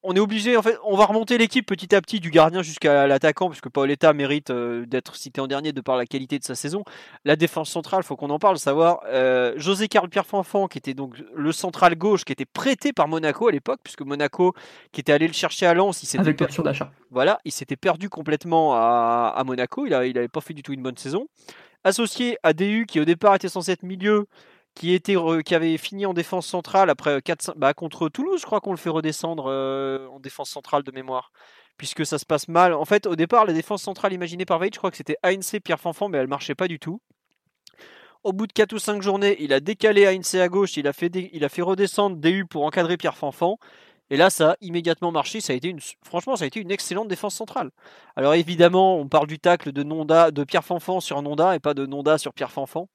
on est obligé, en fait, on va remonter l'équipe petit à petit du gardien jusqu'à l'attaquant, puisque Paoletta mérite euh, d'être cité en dernier de par la qualité de sa saison. La défense centrale, faut qu'on en parle, savoir euh, José Carl Pierre Fanfan, qui était donc le central gauche, qui était prêté par Monaco à l'époque, puisque Monaco, qui était allé le chercher à Lens, il s'était perdu d'achat. Voilà, il s'était perdu complètement à, Monaco. Il n'avait pas fait du tout une bonne saison. Associé à DU, qui au départ était censé être milieu, qui, avait fini en défense centrale après 4 bah, contre Toulouse, je crois qu'on le fait redescendre euh, en défense centrale de mémoire. Puisque ça se passe mal. En fait, au départ, la défense centrale imaginée par Veil, je crois que c'était ANC Pierre Fanfan, mais elle marchait pas du tout. Au bout de 4 ou 5 journées, il a décalé ANC à gauche, il a fait, il a fait redescendre DU pour encadrer Pierre Fanfan. Et là, ça a immédiatement marché. Ça franchement, ça a été une excellente défense centrale. Alors évidemment, on parle du tacle de Nonda, de Pierre Fanfan sur Nonda et pas de Nonda sur Pierre Fanfan.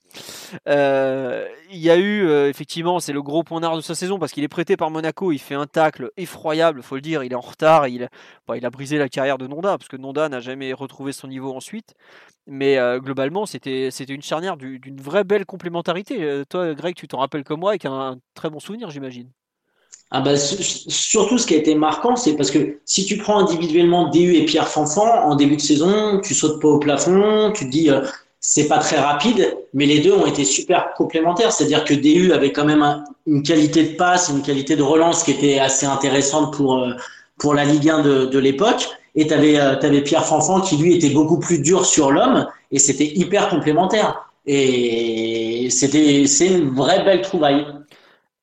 Euh, il y a eu euh, effectivement, c'est le gros point d'art de sa saison parce qu'il est prêté par Monaco. Il fait un tacle effroyable, faut le dire. Il est en retard. Il, il a brisé la carrière de Nonda parce que Nonda n'a jamais retrouvé son niveau ensuite. Mais euh, globalement, c'était c'était une charnière d'une vraie belle complémentarité. toi, Greg, tu t'en rappelles comme moi avec un très bon souvenir, j'imagine. Ah bah, surtout, ce qui a été marquant, c'est parce que si tu prends individuellement DU et Pierre Fanfan en début de saison, tu sautes pas au plafond, tu te dis euh, c'est pas très rapide, mais les deux ont été super complémentaires. C'est-à-dire que DU avait quand même une qualité de passe, une qualité de relance qui était assez intéressante pour euh, pour la Ligue 1 de, de l'époque. Et tu avais, euh, avais, Pierre Fanfan qui lui était beaucoup plus dur sur l'homme et c'était hyper complémentaire. Et c'était c'est une vraie belle trouvaille.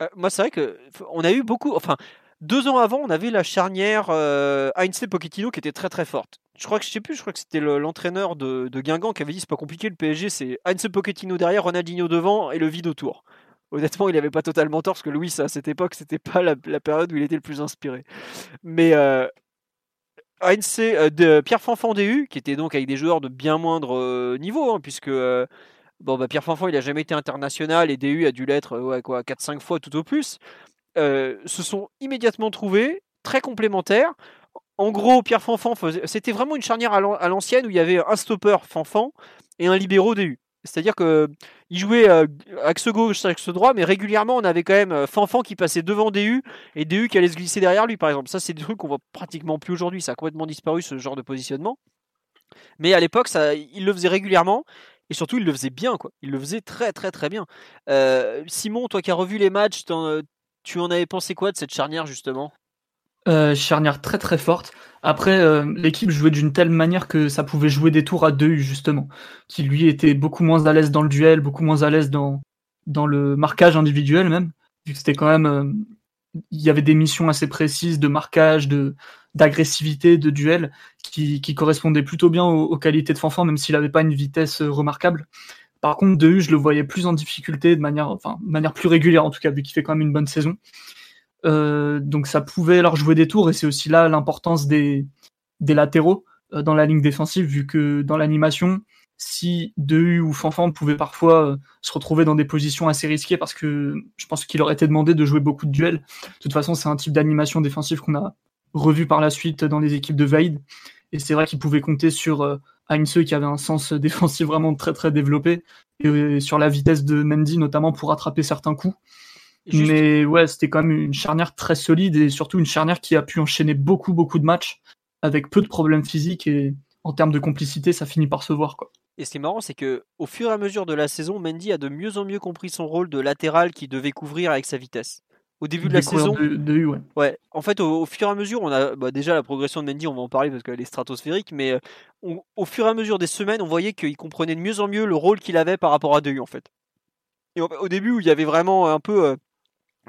Euh, moi, c'est vrai que on a eu beaucoup. Enfin, deux ans avant, on avait la charnière euh, qui était très très forte. Je crois que je sais plus, je crois que c'était l'entraîneur de, Guingamp qui avait dit c'est pas compliqué le PSG, c'est Heinz Pochettino derrière, Ronaldinho devant et le vide autour. Honnêtement, il n'avait pas totalement tort parce que Louis à cette époque, c'était pas la, période où il était le plus inspiré. Mais euh, Heinz, euh, de Pierre qui était donc avec des joueurs de bien moindre niveau, hein, puisque Bon, bah, Pierre Fanfan, il n'a jamais été international et DU a dû l'être ouais, quoi, 4-5 fois tout au plus. Euh, se sont immédiatement trouvés, très complémentaires. en gros, Pierre Fanfan faisait. C'était vraiment une charnière à l'ancienne où il y avait un stopper Fanfan et un libéraux DU. C'est-à-dire que il jouait euh, axe gauche, axe droit, mais régulièrement on avait quand même euh, Fanfan qui passait devant DU et DU qui allait se glisser derrière lui, par exemple. Ça, c'est des trucs qu'on voit pratiquement plus aujourd'hui. Ça a complètement disparu ce genre de positionnement. Mais à l'époque, ça, il le faisait régulièrement et surtout il le faisait bien, quoi. Il le faisait très très très bien. Euh, Simon, toi qui as revu les matchs, tu en avais pensé quoi de cette charnière justement? Euh, charnière très très forte. Après, euh, l'équipe jouait d'une telle manière que ça pouvait jouer des tours à deux justement, qui lui était beaucoup moins à l'aise dans le duel, beaucoup moins à l'aise dans, dans le marquage individuel même, vu que c'était quand même, euh, il y avait des missions assez précises de marquage, de d'agressivité, de duel, qui, qui correspondaient plutôt bien aux, qualités de Fanfan, même s'il n'avait pas une vitesse remarquable. Par contre, Dehu, je le voyais plus en difficulté de manière, enfin, de manière plus régulière en tout cas, vu qu'il fait quand même une bonne saison. Euh, donc ça pouvait leur jouer des tours et c'est aussi là l'importance des, des latéraux euh, dans la ligne défensive vu que dans l'animation, si Dehu ou Fanfan pouvaient parfois euh, se retrouver dans des positions assez risquées parce que je pense qu'il aurait été demandé de jouer beaucoup de duels. De toute façon, c'est un type d'animation défensive qu'on a revu par la suite dans les équipes de Vaid. Et c'est vrai qu'il pouvait compter sur Heinze qui avait un sens *laughs* défensif vraiment très très développé et sur la vitesse de Mendy notamment pour attraper certains coups. Mais ouais, c'était quand même une charnière très solide et surtout une charnière qui a pu enchaîner beaucoup, beaucoup de matchs avec peu de problèmes physiques et en termes de complicité, ça finit par se voir. Quoi. Et ce qui est marrant, c'est que au fur et à mesure de la saison, Mendy a de mieux en mieux compris son rôle de latéral qu'il devait couvrir avec sa vitesse. Au début de la saison, de, ouais. ouais. En fait, au, fur et à mesure, on a bah, déjà la progression de Mendy, on va en parler parce qu'elle est stratosphérique, mais euh, au fur et à mesure des semaines, on voyait qu'il comprenait de mieux en mieux le rôle qu'il avait par rapport à Dehu en fait. Et au, début, où il y avait vraiment un peu euh,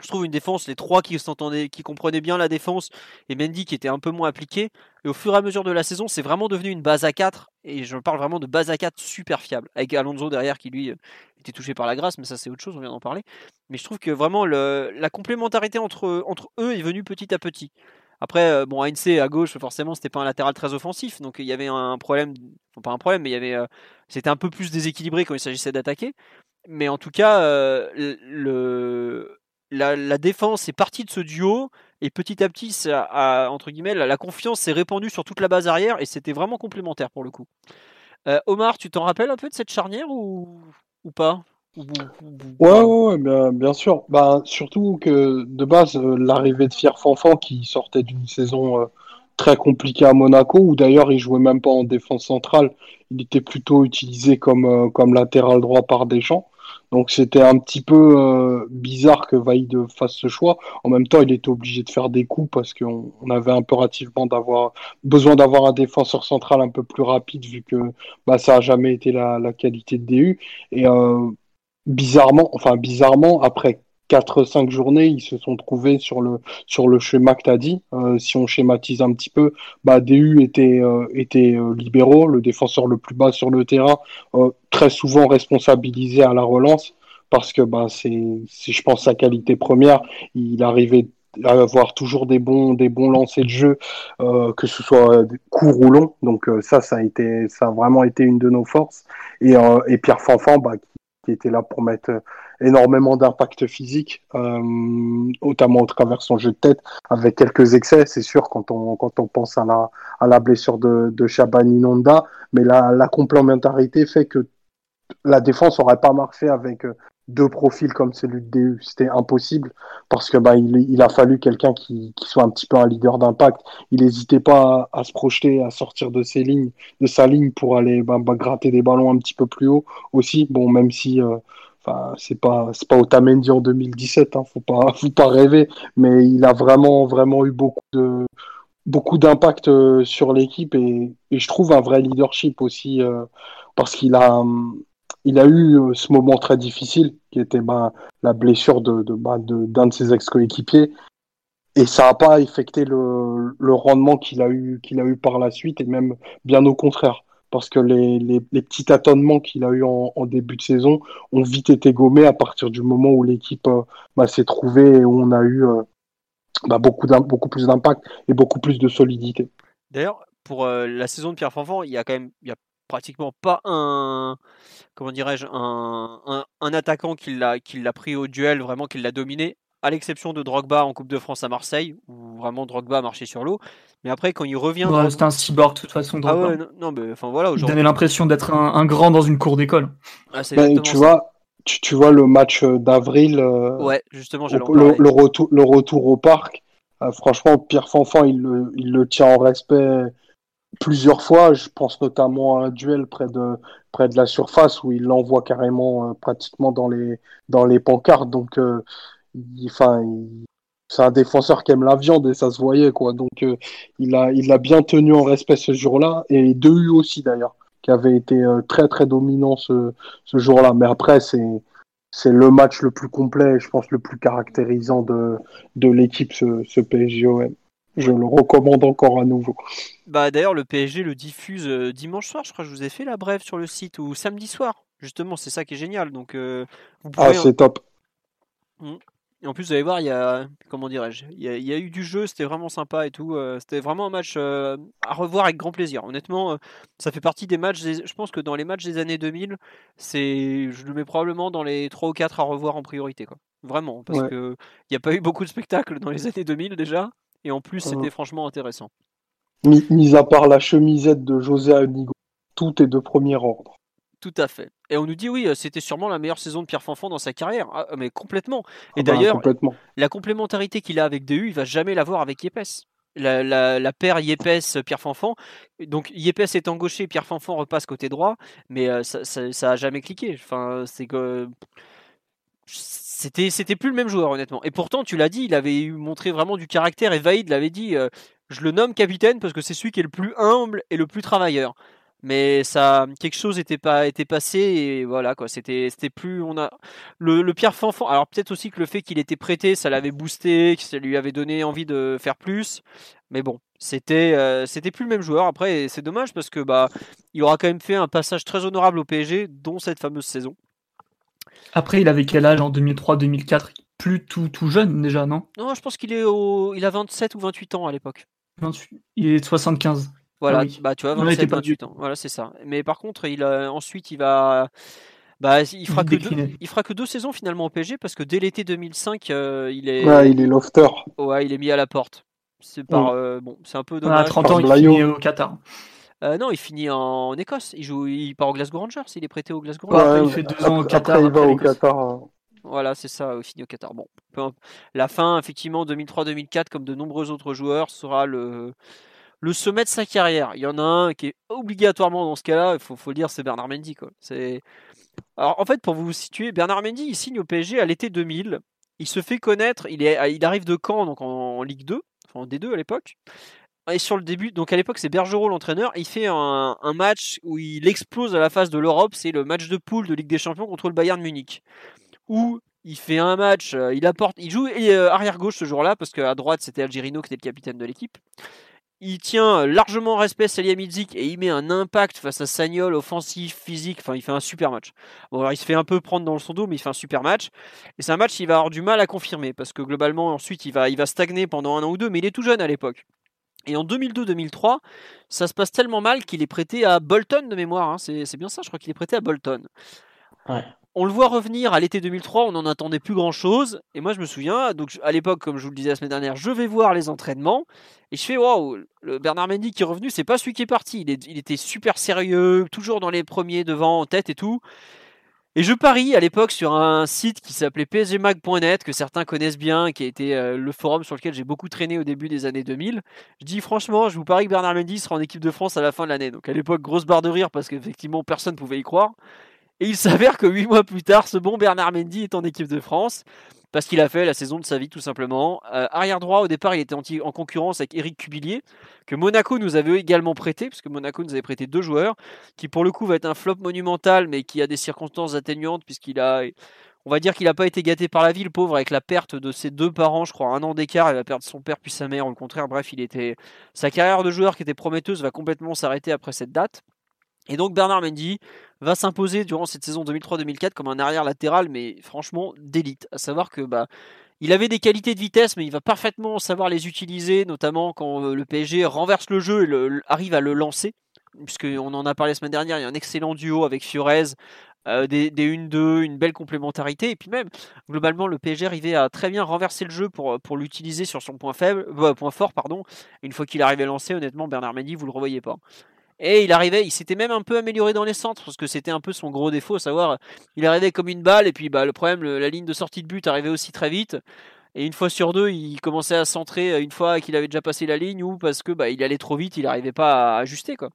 je trouve une défense, les trois qui s'entendaient, qui comprenaient bien la défense, et Mendy qui était un peu moins appliqué. Et au fur et à mesure de la saison, c'est vraiment devenu une base à 4, et je parle vraiment de base à 4 super fiable, avec Alonso derrière qui lui euh, était touché par la grâce, mais ça c'est autre chose, on vient d'en parler. Mais je trouve que vraiment la complémentarité entre, entre eux est venue petit à petit. Après, euh, bon, Heinze à gauche, forcément, c'était pas un latéral très offensif, donc il y avait un problème, enfin pas un problème, mais il y avait, euh, c'était un peu plus déséquilibré quand il s'agissait d'attaquer. Mais en tout cas, le, la, défense est partie de ce duo et petit à petit, ça entre guillemets, la, confiance s'est répandue sur toute la base arrière et c'était vraiment complémentaire pour le coup. Euh, Omar, tu t'en rappelles un peu de cette charnière ou, ou pas? Ouais, ouais, bien, bien, sûr. Bah, surtout que de base, euh, l'arrivée de Fier Fanfan qui sortait d'une saison euh, très compliquée à Monaco, où d'ailleurs il jouait même pas en défense centrale, il était plutôt utilisé comme, comme latéral droit par Deschamps. Donc c'était un petit peu euh, bizarre que Vaïd fasse ce choix. En même temps, il était obligé de faire des coups parce qu'on avait impérativement d'avoir besoin d'avoir un défenseur central un peu plus rapide vu que bah, ça a jamais été la, qualité de DU. Et euh, bizarrement, enfin bizarrement, après 4-5 journées, ils se sont trouvés sur le, sur le schéma que tu as dit. Euh, si on schématise un petit peu, bah, DU était, euh, était euh, libéraux, le défenseur le plus bas sur le terrain, très souvent responsabilisé à la relance, parce que bah, c'est, je pense, sa qualité première. Il arrivait à avoir toujours des bons, des bons lancers de jeu, que ce soit court ou long. Donc ça, ça a, été, ça vraiment été une de nos forces. Et, et Pierre Fanfan, bah, qui était là pour mettre énormément d'impact physique, euh, notamment au travers son jeu de tête, avec quelques excès, c'est sûr, quand on, quand on pense à la, à la blessure de, de Shabani Nonda, mais la, la complémentarité fait que la défense n'aurait pas marché avec euh, deux profils comme celui de DU. C'était impossible parce que bah, il, il a fallu quelqu'un qui, qui, soit un petit peu un leader d'impact. Il n'hésitait pas à, se projeter, à sortir de ses lignes, de sa ligne pour aller bah, bah, gratter des ballons un petit peu plus haut aussi. Bon, même si euh, Enfin, c'est pas c'est pas Otamendi en 2017, hein, faut pas *laughs* faut pas rêver, mais il a vraiment vraiment eu beaucoup de beaucoup d'impact euh, sur l'équipe et, et, je trouve un vrai leadership aussi euh, parce qu'il a il a eu euh, ce moment très difficile qui était bah, la blessure de bah, d'un de, d'un de, ses ex-coéquipiers. Et ça n'a pas affecté le, le rendement qu'il a eu qu'il a eu par la suite et même bien au contraire parce que les, petits tâtonnements qu'il a eu en, début de saison ont vite été gommés à partir du moment où l'équipe euh, bah, s'est trouvée et où on a eu euh, bah, beaucoup, plus d'impact et beaucoup plus de solidité. D'ailleurs, pour euh, la saison de Pierre Fanfan, il y a quand même il y a pratiquement pas un comment dirais-je un, un, attaquant qui l'a pris au duel vraiment qui l'a dominé à l'exception de Drogba en Coupe de France à Marseille, où vraiment Drogba marchait sur l'eau. Mais après, quand il revient. C'était un cyborg, de toute façon. Ah ouais, non, mais enfin voilà. Il donnait l'impression d'être un, grand dans une cour d'école. Ah, ben, tu vois, tu, vois le match d'avril. ouais, justement, le, le, retour, le retour au parc. franchement, Pierre Fanfan, il le, il le tient en respect plusieurs fois. Je pense notamment à un duel près de, près de la surface où il l'envoie carrément euh, pratiquement dans les, dans les pancartes. Donc, euh, enfin, c'est un défenseur qui aime la viande et ça se voyait quoi. Donc, euh, il a, il a bien tenu en respect ce jour-là et De U aussi d'ailleurs, qui avait été très très dominant ce, ce jour-là. Mais après, c'est c'est le match le plus complet, je pense le plus caractérisant de, de l'équipe, ce, ce PSGOM. Je le recommande encore à nouveau. Bah d'ailleurs le PSG le diffuse euh, dimanche soir, je crois que je vous ai fait la brève sur le site ou samedi soir. Justement, c'est ça qui est génial. Donc euh, Ah, c'est top. Mmh. Et en plus, vous allez voir, il y a comment dirais-je, il, y a eu du jeu, c'était vraiment sympa et tout. Euh, c'était vraiment un match à revoir avec grand plaisir. Honnêtement, ça fait partie des matchs. je pense que dans les matchs des années 2000, c'est, je le mets probablement dans les 3 ou 4 à revoir en priorité, quoi. Vraiment, parce que il n'y a pas eu beaucoup de spectacles dans les *laughs* années 2000 déjà. Et en plus, c'était franchement intéressant. Mis, à part la chemisette de José Anigo, tout est de premier ordre. Tout à fait. Et on nous dit oui, c'était sûrement la meilleure saison de Pierre Fanfan dans sa carrière. Ah, mais complètement. Et ah bah, d'ailleurs, la complémentarité qu'il a avec DU, il va jamais l'avoir avec Yepes. La, la, paire Yepes-Pierre Fanfan. Donc Yepes est gaucher, Pierre Fanfan repasse côté droit, mais euh, ça, ça, a jamais cliqué. Enfin, c'est que c'était c'était plus le même joueur honnêtement. Et pourtant, tu l'as dit, il avait montré vraiment du caractère et Vaïd l'avait dit. Euh, je le nomme capitaine parce que c'est celui qui est le plus humble et le plus travailleur. Mais ça, quelque chose était pas était passé et voilà quoi. C'était c'était plus on a le, le Pierre Fanfan. Alors peut-être aussi que le fait qu'il était prêté, ça l'avait boosté, que ça lui avait donné envie de faire plus. Mais bon, c'était euh, c'était plus le même joueur. Après, c'est dommage parce que bah il aura quand même fait un passage très honorable au PSG, dont cette fameuse saison. Après, il avait quel âge en 2003-2004 Plus tout, tout jeune déjà, non? Non, je pense qu'il est au... il a 27 ou 28 ans à l'époque. Il est 75. Voilà, ah bah tu vois, 27, 28 ans. Voilà, c'est ça. Mais par contre, il ensuite, il va. Bah, il fera, que deux, il fera que deux saisons finalement au PSG parce que dès l'été 2005, euh, il est. Ouais, il est lofter. Ouais, il est mis à la porte. C'est par, euh, bon, c'est un peu dommage. À 30 ans, il finit au Qatar. Euh, non, il finit en Écosse. Il joue, il part au Glasgow Rangers. Il est prêté au Glasgow Rangers. il fait deux ans au Qatar. il va au Qatar. Hein. Voilà, c'est ça, il finit au Qatar. Bon, la fin, effectivement, 2003-2004, comme de nombreux autres joueurs, sera le, le sommet de sa carrière. Il y en a un qui est obligatoirement dans ce cas-là, il faut, le dire, c'est Bernard Mendy. Alors, en fait, pour vous situer, Bernard Mendy, signe au PSG à l'été 2000. Il se fait connaître, il, arrive de Caen, donc en, Ligue 2, enfin en D2 à l'époque. Et sur le début, donc à l'époque c'est Bergerot l'entraîneur, il fait un, match où il explose à la face de l'Europe, c'est le match de poule de Ligue des Champions contre le Bayern Munich où il fait un match, euh, il apporte, il joue euh, arrière gauche ce jour-là parce qu'à droite c'était Algerino qui était le capitaine de l'équipe. Il tient largement respect Salihamidzic et il met un impact face à Sagnol, offensif, physique. Enfin, il fait un super match. Bon, alors, il se fait un peu prendre dans le son dos, mais il fait un super match. Et c'est un match qu'il va avoir du mal à confirmer parce que globalement, ensuite, il va, stagner pendant un an ou deux, mais il est tout jeune à l'époque. Et en 2002-2003, ça se passe tellement mal qu'il est prêté à Bolton de mémoire. Hein. C'est bien ça, je crois qu'il est prêté à Bolton. Ouais on le voit revenir à l'été 2003, on n'en attendait plus grand chose. Et moi, je me souviens, donc à l'époque, comme je vous le disais la semaine dernière, je vais voir les entraînements. Et je fais, waouh, le Bernard Mendy qui est revenu, c'est pas celui qui est parti. Il, était super sérieux, toujours dans les premiers devant, en tête et tout. Et je parie à l'époque sur un site qui s'appelait psgmag.net, que certains connaissent bien, qui a été euh, le forum sur lequel j'ai beaucoup traîné au début des années 2000. Je dis franchement, je vous parie que Bernard Mendy sera en équipe de France à la fin de l'année. Donc à l'époque, grosse barre de rire parce qu'effectivement, personne ne pouvait y croire. Et il s'avère que huit mois plus tard, ce bon Bernard Mendy est en équipe de France parce qu'il a fait la saison de sa vie tout simplement. Euh, arrière droit, au départ, il était en, concurrence avec Eric Cubillier, que Monaco nous avait également prêté, parce que Monaco nous avait prêté deux joueurs, qui pour le coup va être un flop monumental, mais qui a des circonstances atténuantes, puisqu'il a, on va dire qu'il n'a pas été gâté par la vie, le pauvre, avec la perte de ses deux parents, je crois, un an d'écart, il va perdre son père puis sa mère, au contraire, bref, il était, sa carrière de joueur qui était prometteuse va complètement s'arrêter après cette date. Et donc Bernard Mendy va s'imposer durant cette saison 2003-2004 comme un arrière latéral, mais franchement d'élite. À savoir que bah, il avait des qualités de vitesse, mais il va parfaitement savoir les utiliser, notamment quand euh, le PSG renverse le jeu et arrive à le lancer. Puisqu'on en a parlé la semaine dernière, il y a un excellent duo avec Fiorez des, des 1-2, une belle complémentarité. Et puis même, globalement, le PSG arrivait à très bien renverser le jeu pour, pour l'utiliser sur son point, faible, point fort. Pardon. Une fois qu'il arrivait lancé, honnêtement, Bernard Mendy, vous le revoyez pas. Et il arrivait, il s'était même un peu amélioré dans les centres, parce que c'était un peu son gros défaut, à savoir, il arrivait comme une balle, et puis bah, le problème, la ligne de sortie de but arrivait aussi très vite. Et une fois sur deux, il commençait à centrer une fois qu'il avait déjà passé la ligne, ou parce que bah, il allait trop vite, il n'arrivait pas à ajuster. quoi.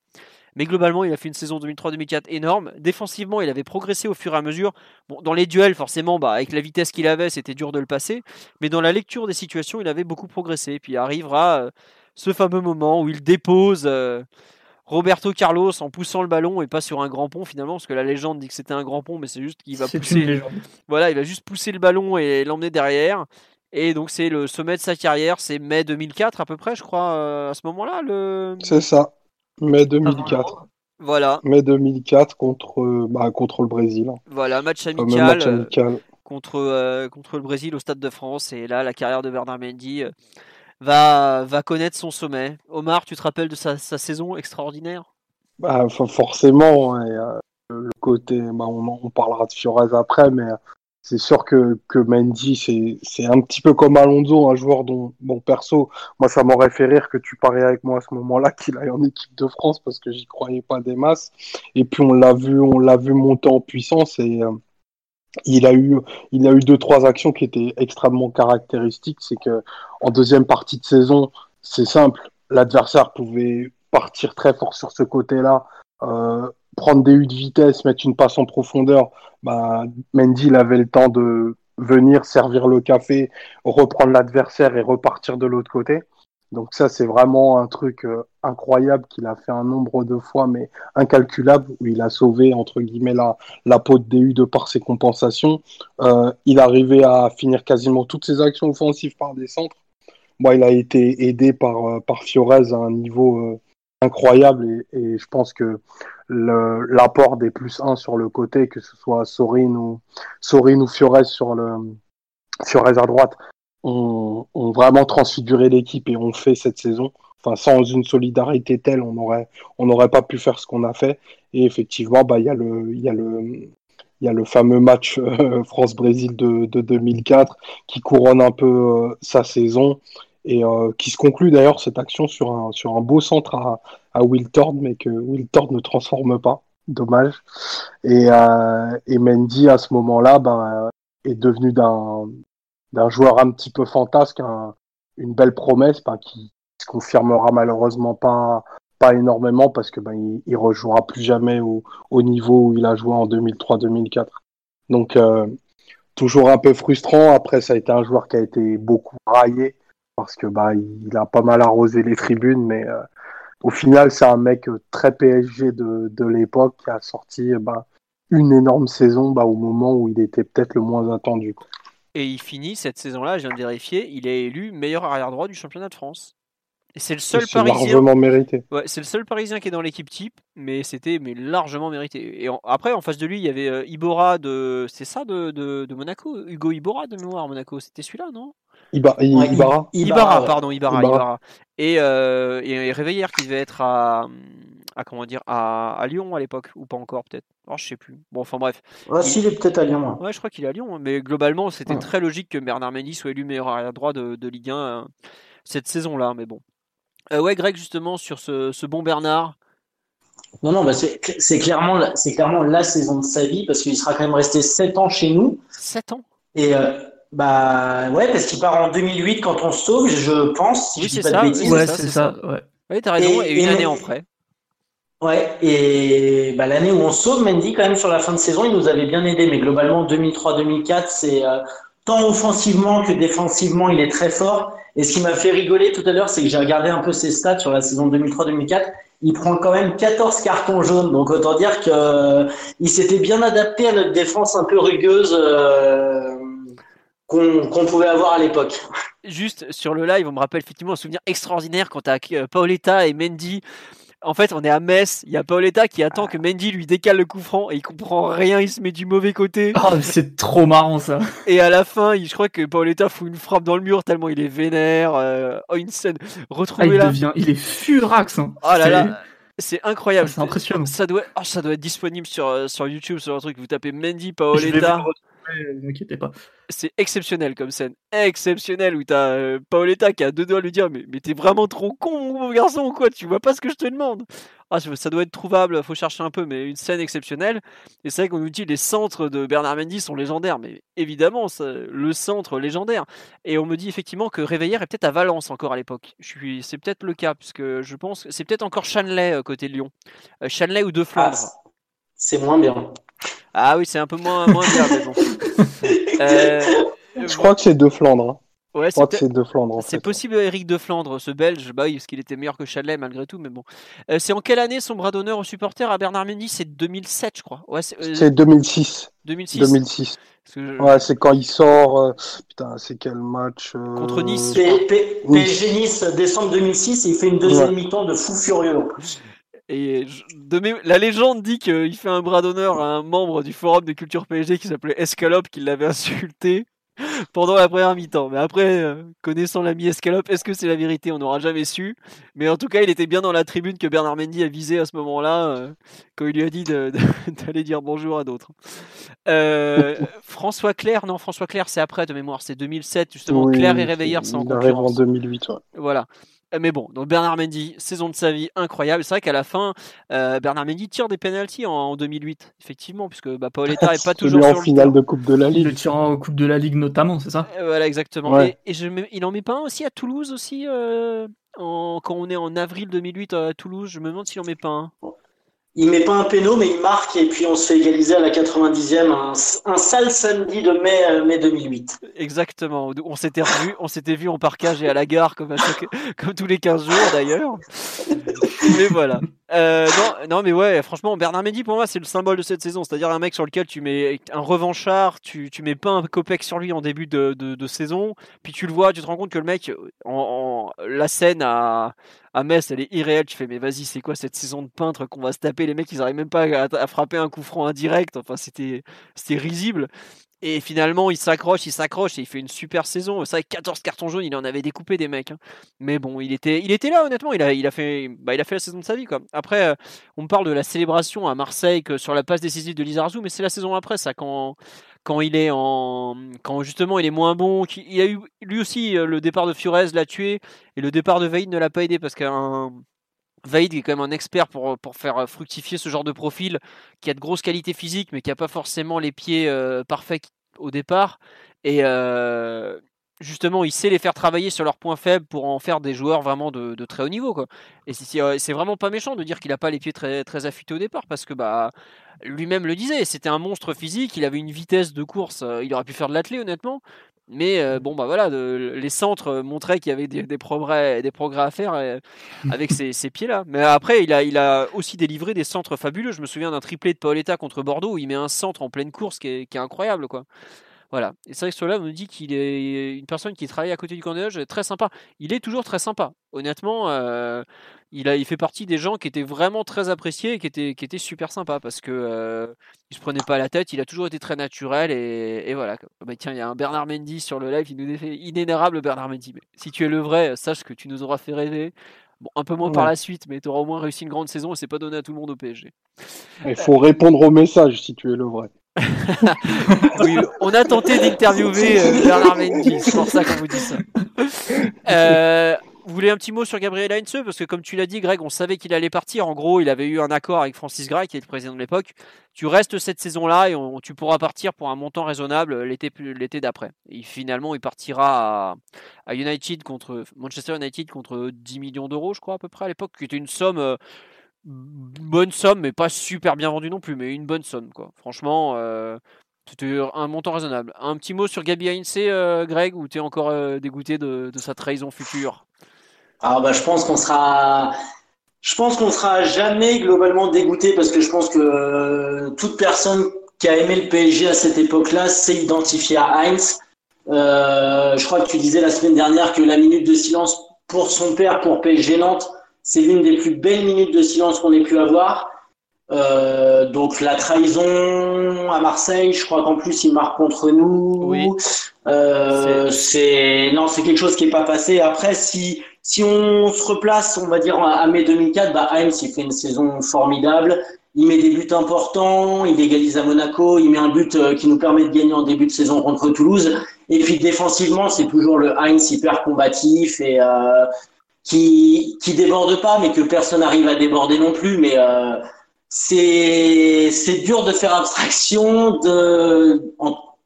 Mais globalement, il a fait une saison 2003-2004 énorme. Défensivement, il avait progressé au fur et à mesure. Bon, dans les duels, forcément, bah, avec la vitesse qu'il avait, c'était dur de le passer. Mais dans la lecture des situations, il avait beaucoup progressé. Puis arrivera euh, ce fameux moment où il dépose. Euh, Roberto Carlos en poussant le ballon et pas sur un grand pont finalement parce que la légende dit que c'était un grand pont mais c'est juste qu'il va pousser voilà il va juste pousser le ballon et l'emmener derrière. Et donc c'est le sommet de sa carrière c'est mai 2004 à peu près je crois euh, à ce moment là le c'est ça. Mai 2004 voilà. Mai 2004 contre bah, contre le Brésil voilà match amical, euh, contre euh, contre le Brésil au stade de France. Et là la carrière de Bernard Mendy va, va connaître son sommet. Omar, tu te rappelles de sa, saison extraordinaire? Bah, Forcément, hein, euh, le côté, bah, on, parlera de Fiorez après, mais euh, c'est sûr que, que Mendy, c'est un petit peu comme Alonso, un joueur dont, bon, perso, moi, ça m'aurait fait rire que tu paries avec moi à ce moment-là *laughs* qu'il aille en équipe de France parce que j'y croyais pas des masses. Et puis, on l'a vu, on l'a vu monter en puissance et, euh, il a eu, il a eu deux trois actions qui étaient extrêmement caractéristiques. C'est que en deuxième partie de saison, c'est simple, l'adversaire pouvait partir très fort sur ce côté-là, euh, prendre des U de vitesse, mettre une passe en profondeur. Bah, Mendy, il avait le temps de venir servir le café, reprendre l'adversaire et repartir de l'autre côté. Donc ça, c'est vraiment un truc euh, incroyable qu'il a fait un nombre de fois, mais incalculable, où il a sauvé, entre guillemets, la, la peau de DU de par ses compensations. Euh, il arrivait à finir quasiment toutes ses actions offensives par des centres. Moi, il a été aidé par, euh, par Fiorez à un niveau incroyable, et, je pense que l'apport des plus 1 sur le côté, que ce soit Sorin ou, Sorin ou Fiorez sur le... Fiorez à droite, ont, vraiment transfiguré l'équipe et ont fait cette saison. Enfin, sans une solidarité telle, on n'aurait on n'aurait pas pu faire ce qu'on a fait. Et effectivement, bah, il y a le, y y a le fameux match euh, *laughs* France-Brésil de, de, 2004 qui couronne un peu euh, sa saison et euh, qui se conclut d'ailleurs cette action sur un, sur un beau centre à, à Will mais que Will ne transforme pas. Dommage. Et, et Mendy, à ce moment-là, bah, est devenu d'un d'un joueur un petit peu fantasque, une belle promesse bah, qui se confirmera malheureusement pas pas énormément parce que ben il, rejouera plus jamais au, au, niveau où il a joué en 2003-2004. Donc euh, toujours un peu frustrant. Après ça a été un joueur qui a été beaucoup raillé parce que bah il a pas mal arrosé les tribunes, mais euh, au final c'est un mec très PSG de, l'époque qui a sorti bah, une énorme saison au moment où il était peut-être le moins attendu. Et il finit cette saison-là, je viens de vérifier, il est élu meilleur arrière droit du championnat de France. Et c'est le seul parisien. mérité. Ouais, c'est le seul parisien qui est dans l'équipe type, mais c'était mais largement mérité. Et après, en face de lui, il y avait euh, Ibora de. C'est ça de, de, Monaco? Hugo Ibora de mémoire Monaco. C'était celui-là, non? Iba, Ibarra. pardon, Ibarra. Ibarra. Et, euh, et Réveillère qui devait être à, à comment dire à, Lyon à l'époque ou pas encore peut-être. Alors je sais plus. Bon enfin bref. Ah, il... est peut-être à Lyon. Ouais, je crois qu'il est à Lyon, mais globalement c'était très logique que Bernard Mendy soit élu meilleur arrière droit de, de Ligue 1 euh, cette saison-là, mais bon. Euh, ouais, Greg justement sur ce, ce bon Bernard. Non, non, bah c'est clairement, clairement la saison de sa vie parce qu'il sera quand même resté 7 ans chez nous. 7 ans? Et euh, bah ouais, parce qu'il part en 2008 quand on se sauve, je pense. Si oui, c'est ça. Ouais, c'est ça. Ouais. Oui, t'as raison. Et, une année en prêt. Ouais, et bah, l'année où on sauve Mendy, quand même, sur la fin de saison, il nous avait bien aidé. Mais globalement, 2003-2004, c'est euh, tant offensivement que défensivement, il est très fort. Et ce qui m'a fait rigoler tout à l'heure, c'est que j'ai regardé un peu ses stats sur la saison 2003-2004. Il prend quand même 14 cartons jaunes. Donc autant dire qu'il euh, s'était bien adapté à notre défense un peu rugueuse euh, qu'on pouvait avoir à l'époque. Juste sur le live, on me rappelle effectivement un souvenir extraordinaire quand à Paoletta et Mendy en fait, on est à Metz. Il y a Paoletta qui attend que Mendy lui décale le coup franc et il comprend rien. Il se met du mauvais côté. *laughs* Oh, c'est trop marrant ça. Et à la fin, je crois que Paoletta fout une frappe dans le mur tellement il est vénère. Euh, oh, une scène. Retrouver ah, il, devient, il est furax. Hein. Oh là là. C'est incroyable. C'est impressionnant. Ça doit, oh, ça doit être disponible sur, euh, sur YouTube, sur un truc. Vous tapez Mendy Paoletta. Ne inquiétez pas. C'est exceptionnel comme scène. Exceptionnel où t'as euh, Paoletta qui a deux doigts à lui dire Mais, mais t'es vraiment trop con, mon garçon, quoi. Tu vois pas ce que je te demande. Ah, ça doit être trouvable, faut chercher un peu, mais une scène exceptionnelle. Et c'est vrai qu'on nous dit les centres de Bernard Mendy sont légendaires, mais évidemment, le centre légendaire. Et on me dit effectivement que Réveillère est peut-être à Valence encore à l'époque. C'est peut-être le cas, puisque je pense c'est peut-être encore Chanley euh, côté Lyon. Euh, Chanley ou De Flandre. Ah, c'est moins bien. Ah oui, c'est un peu moins, moins bien, mais bon. *laughs* Euh, je crois que c'est De Flandre. Hein. Ouais, c'est de Flandre. C'est possible Eric de Flandre, ce Belge, bah oui, parce qu'il était meilleur que Chalet malgré tout, mais bon. Euh, c'est en quelle année son bras d'honneur au supporter à Bernard Mendy? C'est 2007, je crois. Ouais, c'est 2006. 2006. 2006. Ouais, c'est quand il sort. Euh, putain, c'est quel match euh, Contre Nice. PSG Nice, décembre 2006, et il fait une deuxième mi-temps de fou furieux. Et de la légende dit qu'il fait un bras d'honneur à un membre du forum de culture PSG qui s'appelait Escalope, qui l'avait *laughs* insulté pendant la première mi-temps. Mais après, euh, connaissant l'ami Escalope, est-ce que c'est la vérité? On n'aura jamais su. Mais en tout cas, il était bien dans la tribune que Bernard Mendy a visé à ce moment-là, euh, quand il lui a dit *laughs* d'aller dire bonjour à d'autres. Euh, *laughs* François Claire, non, François Claire, c'est après de mémoire, c'est 2007, justement. Claire et Réveillère, c'est en concurrence. en 2008, Voilà. Euh, mais bon, donc Bernard Mendy, saison de sa vie incroyable. C'est vrai qu'à la fin, euh, Bernard Mendy tire des penalties en, 2008, effectivement, puisque bah, Paoletta n'est pas toujours en finale de Coupe de la Ligue. Le tirant en Coupe de la Ligue notamment, c'est ça? Euh, Voilà, exactement. Et, je il en met pas un aussi à Toulouse aussi, quand on est en avril 2008 à Toulouse? Je me demande s'il en met pas un il met pas un péno, mais il marque et puis on se fait égaliser à la 90e, un, sale samedi de mai, euh, mai 2008. Exactement. On s'était revu, on s'était vu en parcage et à la gare comme, *laughs* comme tous les 15 jours d'ailleurs. *laughs* *laughs* mais voilà. Euh, non, mais ouais, franchement, Bernard Mendy pour moi c'est le symbole de cette saison. C'est-à-dire un mec sur lequel tu mets un revanchard, tu, tu mets pas un copec sur lui en début de, de, saison, puis tu le vois, tu te rends compte que le mec, en, la scène à, à Metz, elle est irréelle. Tu fais, mais vas-y, c'est quoi cette saison de peintre qu'on va se taper? Les mecs, ils arrivent même pas à, à frapper un coup franc indirect. Enfin, c'était risible. Et finalement, il s'accroche, il s'accroche et il fait une super saison. C'est vrai 14 cartons jaunes, il en avait découpé des mecs. Hein. Mais bon, il était, il était là, honnêtement. Il a, il a, fait, bah, il a fait la saison de sa vie. Après, euh, on parle de la célébration à Marseille que sur la passe décisive de Lizarazu, mais c'est la saison après, ça, quand, quand il est en. Quand justement il est moins bon. Il a eu lui aussi euh, le départ de Furez l'a tué et le départ de Vaïd ne l'a pas aidé parce qu'un. Vaïd est quand même un expert pour, pour faire fructifier ce genre de profil qui a de grosses qualités physiques mais qui n'a pas forcément les pieds euh, parfaits au départ. Et euh, justement, il sait les faire travailler sur leurs points faibles pour en faire des joueurs vraiment de, très haut niveau. Et c'est vraiment pas méchant de dire qu'il n'a pas les pieds très, très affûtés au départ parce que bah, lui-même le disait, c'était un monstre physique, il avait une vitesse de course, il aurait pu faire de l'athlé honnêtement, mais euh, bon, bah voilà, les centres montraient qu'il y avait des, progrès, à faire euh, avec ces, pieds-là. Mais après, il a, aussi délivré des centres fabuleux. Je me souviens d'un triplé de Paoletta contre Bordeaux où il met un centre en pleine course qui est incroyable, quoi. Voilà. Et c'est vrai que cela nous dit qu'il est une personne qui travaille à côté du camp très sympa. Il est toujours très sympa. Honnêtement, euh, il, a, il fait partie des gens qui étaient vraiment très appréciés et qui étaient, qui étaient super sympas parce que euh, il se prenait pas la tête. Il a toujours été très naturel et, voilà. Bah, tiens, il y a un Bernard Mendy sur le live. Il nous fait inénérable Bernard Mendy. Mais si tu es le vrai, sache que tu nous auras fait rêver. Bon, un peu moins par la suite, mais tu auras au moins réussi une grande saison et c'est pas donné à tout le monde au PSG. Il faut répondre au message si tu es le vrai. *laughs* on a tenté d'interviewer euh, Bernard Mendy, c'est pour ça qu'on vous dit ça. Euh, vous voulez un petit mot sur Gabriel Heinze? Parce que comme tu l'as dit, Greg, on savait qu'il allait partir. En gros, il avait eu un accord avec Francis Gray, qui est le président de l'époque. Tu restes cette saison-là et tu pourras partir pour un montant raisonnable l'été, l'été d'après. Et finalement, il partira à, United contre Manchester United contre 10 millions d'euros, je crois, à peu près à l'époque, qui était une somme... Euh, bonne somme, mais pas super bien vendue non plus, mais une bonne somme. Quoi. Franchement, euh, c'était un montant raisonnable. Un petit mot sur Gabi Heinze, euh, Greg, ou tu es encore euh, dégoûté de, sa trahison future? Alors, bah, je pense qu'on sera. Je pense qu'on sera jamais globalement dégoûté parce que je pense que toute personne qui a aimé le PSG à cette époque-là s'est identifiée à Heinz. je crois que tu disais la semaine dernière que la minute de silence pour son père, pour PSG Nantes, c'est l'une des plus belles minutes de silence qu'on ait pu avoir. Euh, donc la trahison à Marseille, je crois qu'en plus il marque contre nous. Oui. Euh, c'est non, c'est quelque chose qui est pas passé. Après, si si on se replace, on va dire à mai 2004, bah Heinz il fait une saison formidable. Il met des buts importants, il égalise à Monaco, il met un but euh, qui nous permet de gagner en début de saison contre Toulouse. Et puis défensivement, c'est toujours le Heinz hyper combatif et euh, qui qui déborde pas, mais que personne n'arrive à déborder non plus. Mais euh, c'est c'est dur de faire abstraction de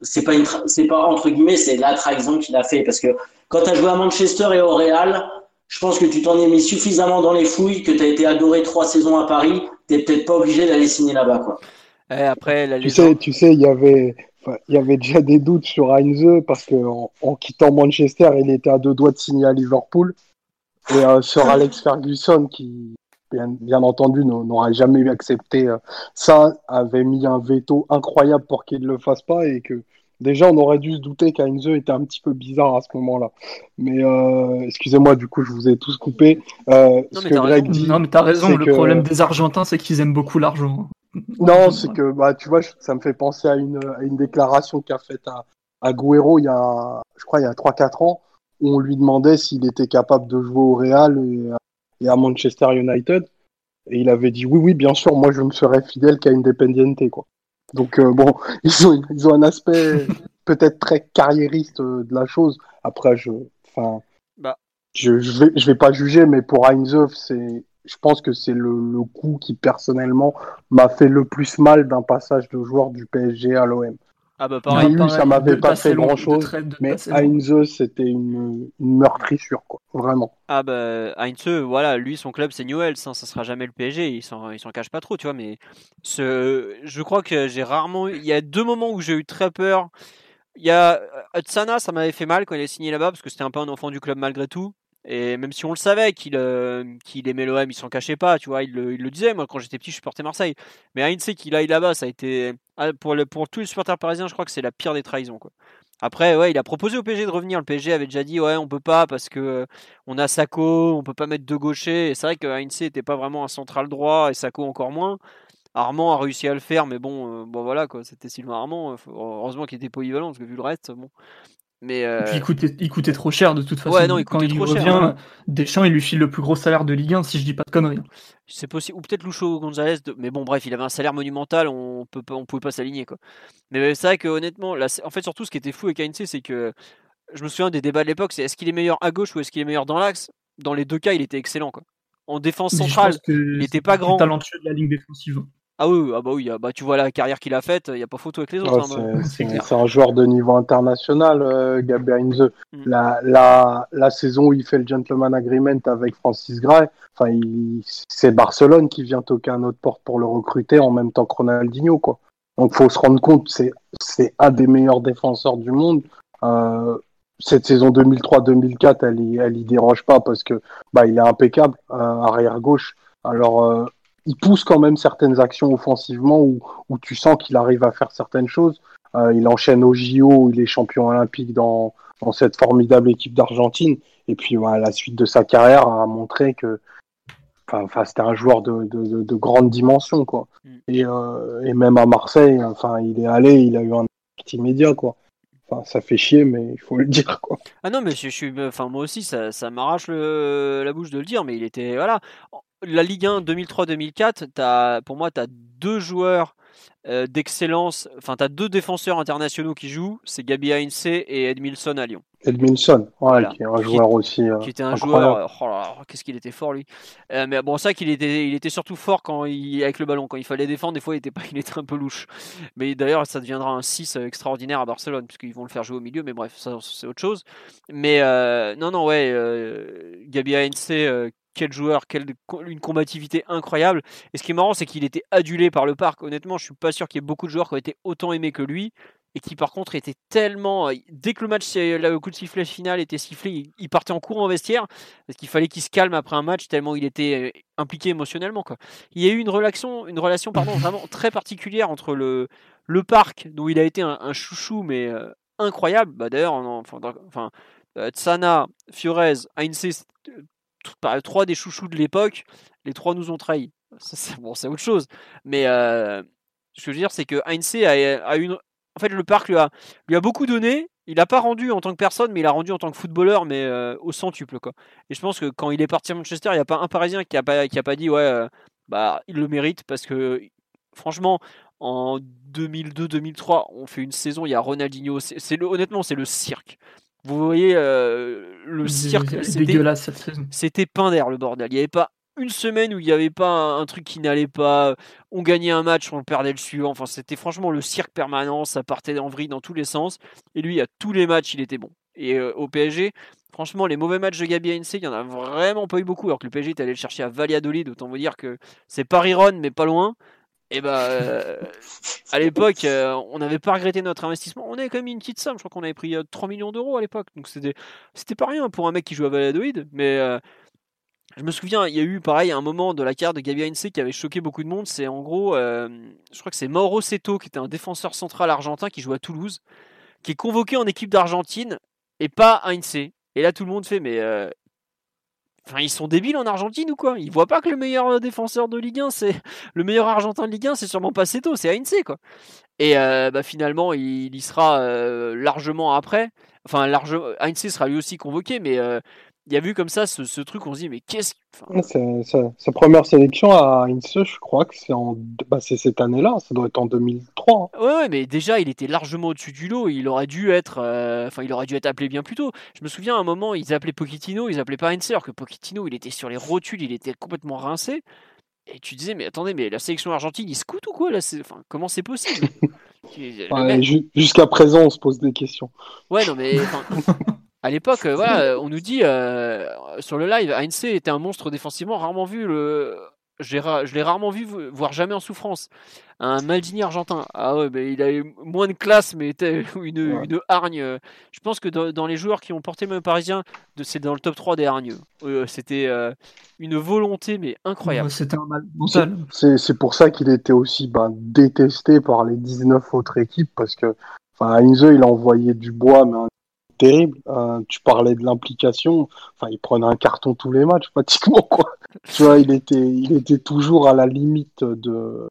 c'est pas une c'est pas entre guillemets c'est la trahison qu'il a fait parce que quand tu as joué à Manchester et au Real je pense que tu t'en es mis suffisamment dans les fouilles, que tu as été adoré trois saisons à Paris, tu n'es peut-être pas obligé d'aller signer là-bas. Quoi. après, tu, sais, tu sais, il y avait. il y avait déjà des doutes sur Heinze parce qu'en en, quittant Manchester, il était à deux doigts de signer à Liverpool. Et euh, sur Alex Ferguson, qui bien, bien entendu n'aurait jamais accepté euh, ça, avait mis un veto incroyable pour qu'il ne le fasse pas et que Déjà, on aurait dû se douter qu'Heinze était un petit peu bizarre à ce moment-là. Mais euh, excusez-moi, du coup, je vous ai tous coupé. Euh, non, mais t'as raison. non, mais t'as raison. Le problème des Argentins, c'est qu'ils aiment beaucoup l'argent. Non, c'est que, bah, tu vois, ça me fait penser à une, à une déclaration qu'a faite à, à Guerrero il y a, je crois, il y a 3-4 ans, où on lui demandait s'il était capable de jouer au Real et, et, à Manchester United. Et il avait dit oui, oui, bien sûr, moi je me serais fidèle qu'à Independiente, quoi. Donc euh, bon, *laughs* ils ont, ils ont un aspect peut-être très carriériste euh, de la chose. Après, je, enfin, bah. je, je vais, je vais pas juger, mais pour Heinz, c'est, je pense que c'est le, le coup qui personnellement m'a fait le plus mal d'un passage de joueur du PSG à l'OM. Ah bah pareil, ça m'avait pas fait grand chose, mais Heinze c'était une, une, meurtrissure quoi, vraiment. Ah bah Heinze, voilà, lui son club c'est Newell's, hein, ça sera jamais le PSG, il s'en il s'en cache pas trop, tu vois, mais ce, je crois que j'ai rarement, il y a deux moments où j'ai eu très peur. Il y a Tsana, ça m'avait fait mal quand il est signé là-bas parce que c'était un peu un enfant du club malgré tout. Et même si on le savait qu'il euh, aimait l'OM, il s'en cachait pas, tu vois, il le, disait. Moi, quand j'étais petit, je supportais Marseille. Mais Heinz, qu'il aille là-bas, ça a été. Ah, pour, pour tous les supporters parisiens, je crois que c'est la pire des trahisons. Après, ouais, il a proposé au PSG de revenir. Le PSG avait déjà dit, ouais, on peut pas parce que on a Sako, on peut pas mettre deux gauchers. Et c'est vrai que Heinz n'était pas vraiment un central droit et Sako encore moins. Armand a réussi à le faire, mais bon, euh, bon voilà quoi, c'était Sylvain Armand. Heureusement qu'il était polyvalent parce que vu le reste, bon. Mais euh... il, coûtait, il coûtait trop cher de toute façon. Ouais, non, il Quand il trop revient, cher, Deschamps, il lui file le plus gros salaire de Ligue 1, si je dis pas de conneries. C'est possible, ou peut-être Lucho Gonzalez, mais bon, bref, il avait un salaire monumental, on peut on pouvait pas s'aligner quoi. Mais c'est vrai que honnêtement, là, en fait, surtout ce qui était fou avec ANC, c'est que je me souviens des débats de l'époque, c'est est-ce qu'il est meilleur à gauche ou est-ce qu'il est meilleur dans l'axe? Dans les deux cas, il était excellent quoi. En défense centrale, il n'était pas grand. talentueux de la ligne défensive. Ah oui, ah bah oui, ah bah tu vois la carrière qu'il a faite, il n'y a pas photo avec les autres. Hein, c'est un joueur de niveau international, euh, Gabi Heinze. Mm. La, la, la, saison où il fait le gentleman agreement avec Francis Gray, enfin, c'est Barcelone qui vient toquer à notre porte pour le recruter en même temps que Ronaldinho, quoi. Donc faut se rendre compte, c'est un des meilleurs défenseurs du monde. Euh, cette saison 2003-2004, elle y, elle y déroge pas parce que bah il est impeccable euh, arrière gauche. Alors il pousse quand même certaines actions offensivement où, où tu sens qu'il arrive à faire certaines choses. Euh, il enchaîne au JO, il est champion olympique dans, dans cette formidable équipe d'Argentine. Et puis à la suite de sa carrière a montré que enfin, c'était un joueur de, de, de, grande dimension. Quoi. Mm. Et, euh, et même à Marseille, enfin, il est allé, il a eu un impact immédiat. Quoi. Enfin, ça fait chier, mais il faut le dire. Quoi. Ah non, mais je, suis, enfin, moi aussi, ça, ça m'arrache la bouche de le dire, mais il était. Voilà la Ligue 1 2003-2004, pour moi, tu as deux joueurs euh, d'excellence. Enfin, tu as deux défenseurs internationaux qui jouent c'est Gabi Heinze et Edmilson à Lyon. Edmilson, qui est un joueur aussi. Euh, qui était un joueur. Oh qu'est-ce qu'il était fort, lui. Euh, mais bon, ça qu'il était, il était surtout fort quand il, avec le ballon. Quand il fallait défendre, des fois, il était, pas, *laughs* il était un peu louche. Mais d'ailleurs, ça deviendra un 6 extraordinaire à Barcelone, puisqu'ils vont le faire jouer au milieu. Mais bref, ça, c'est autre chose. Mais non, non, ouais. Gabi Heinze quel joueur, quelle, une combativité incroyable. Et ce qui est marrant, c'est qu'il était adulé par le parc. Honnêtement, je suis pas sûr qu'il y ait beaucoup de joueurs qui ont été autant aimés que lui. Et qui par contre était tellement. Euh, dès que le match, le coup de sifflet final était sifflé, il partait en courant en vestiaire. Parce qu'il fallait qu'il se calme après un match, tellement il était euh, impliqué émotionnellement. Quoi. Il y a eu une relation, une relation pardon, *laughs* vraiment très particulière entre le, le parc, dont il a été un, chouchou, mais euh, incroyable. Bah, D'ailleurs, enfin, enfin Tsana, Fiorez, Heinz, trois des chouchous de l'époque, les trois nous ont trahis. C'est, bon, c'est autre chose. Mais euh, ce que je veux dire, c'est que Heinz a, a une. En fait, le parc lui a, lui a beaucoup donné. il n'a pas rendu en tant que personne, mais il a rendu en tant que footballeur, mais au centuple. Quoi. Et je pense que quand il est parti à Manchester, il n'y a pas un Parisien qui n'a pas, a pas dit ouais, bah, il le mérite parce que franchement, en 2002-2003, on fait une saison, il y a Ronaldinho. C'est, honnêtement, c'est le cirque. Vous voyez, le cirque. C'était pain d'air le bordel. Il n'y avait pas une semaine où il n'y avait pas un, truc qui n'allait pas. On gagnait un match, on perdait le suivant. Enfin, c'était franchement le cirque permanent. Ça partait en vrille dans tous les sens. Et lui, à tous les matchs, il était bon. Et euh, au PSG, franchement, les mauvais matchs de Gabi Heinze, il n'y en a vraiment pas eu beaucoup. Alors que le PSG est allé le chercher à Valladolid. Autant vous dire que c'est Paris-Ron, mais pas loin. Et bah, euh, à l'époque, euh, on n'avait pas regretté notre investissement. On avait quand même une petite somme. Je crois qu'on avait pris 3 millions d'euros à l'époque. Donc c'était, pas rien pour un mec qui joue à Valladolid. Mais je me souviens, il y a eu pareil un moment de la carte de Gabi Heinze qui avait choqué beaucoup de monde. C'est en gros, euh, je crois que c'est Mauro Seto qui était un défenseur central argentin qui joue à Toulouse, qui est convoqué en équipe d'Argentine et pas Heinze. Et là, tout le monde fait, mais euh, Enfin, ils sont débiles en Argentine ou quoi? Ils voient pas que le meilleur euh, défenseur de Ligue 1, c'est *laughs* le meilleur Argentin de Ligue 1, c'est sûrement pas Seto, c'est Heinze quoi. Et bah, finalement, il, y sera largement après. Enfin, large... Sera lui aussi convoqué, mais il y a vu comme ça ce, truc, on se dit, mais qu'est-ce sa, première sélection à Ince, je crois que c'est en bah, c'est cette année-là, ça doit être en 2003. Hein. Ouais, mais déjà, il était largement au-dessus du lot, il aurait dû être euh, enfin, il aurait dû être appelé bien plus tôt. Je me souviens à un moment, ils appelaient Pochettino, ils appelaient pas alors que Pochettino, il était sur les rotules, il était complètement rincé. Et tu disais, mais attendez, mais la sélection argentine, il scoute ou quoi là enfin, Comment c'est possible? *laughs* Jusqu'à présent, on se pose des questions. Ouais, non, mais *laughs* à l'époque, euh, voilà, *laughs* euh, on nous dit euh, sur le live, Heinze était un monstre défensivement, rarement vu. Le... Je l'ai rarement vu, voire jamais en souffrance. Un Maldini argentin. Ah ouais, mais il avait moins de classe, mais était *laughs* une, une hargne. Je pense que dans, les joueurs qui ont porté le parisien, c'est dans le top 3 des hargneux. C'était une volonté, mais incroyable. C'était un mal C'est pour ça qu'il était aussi bah, détesté par les 19 autres équipes, parce que Heinze, il a envoyé du bois, mais terrible. Euh, tu parlais de l'implication. Enfin, il prenait un carton tous les matchs, pratiquement, quoi. *laughs* tu vois, il était, il était toujours à la limite de,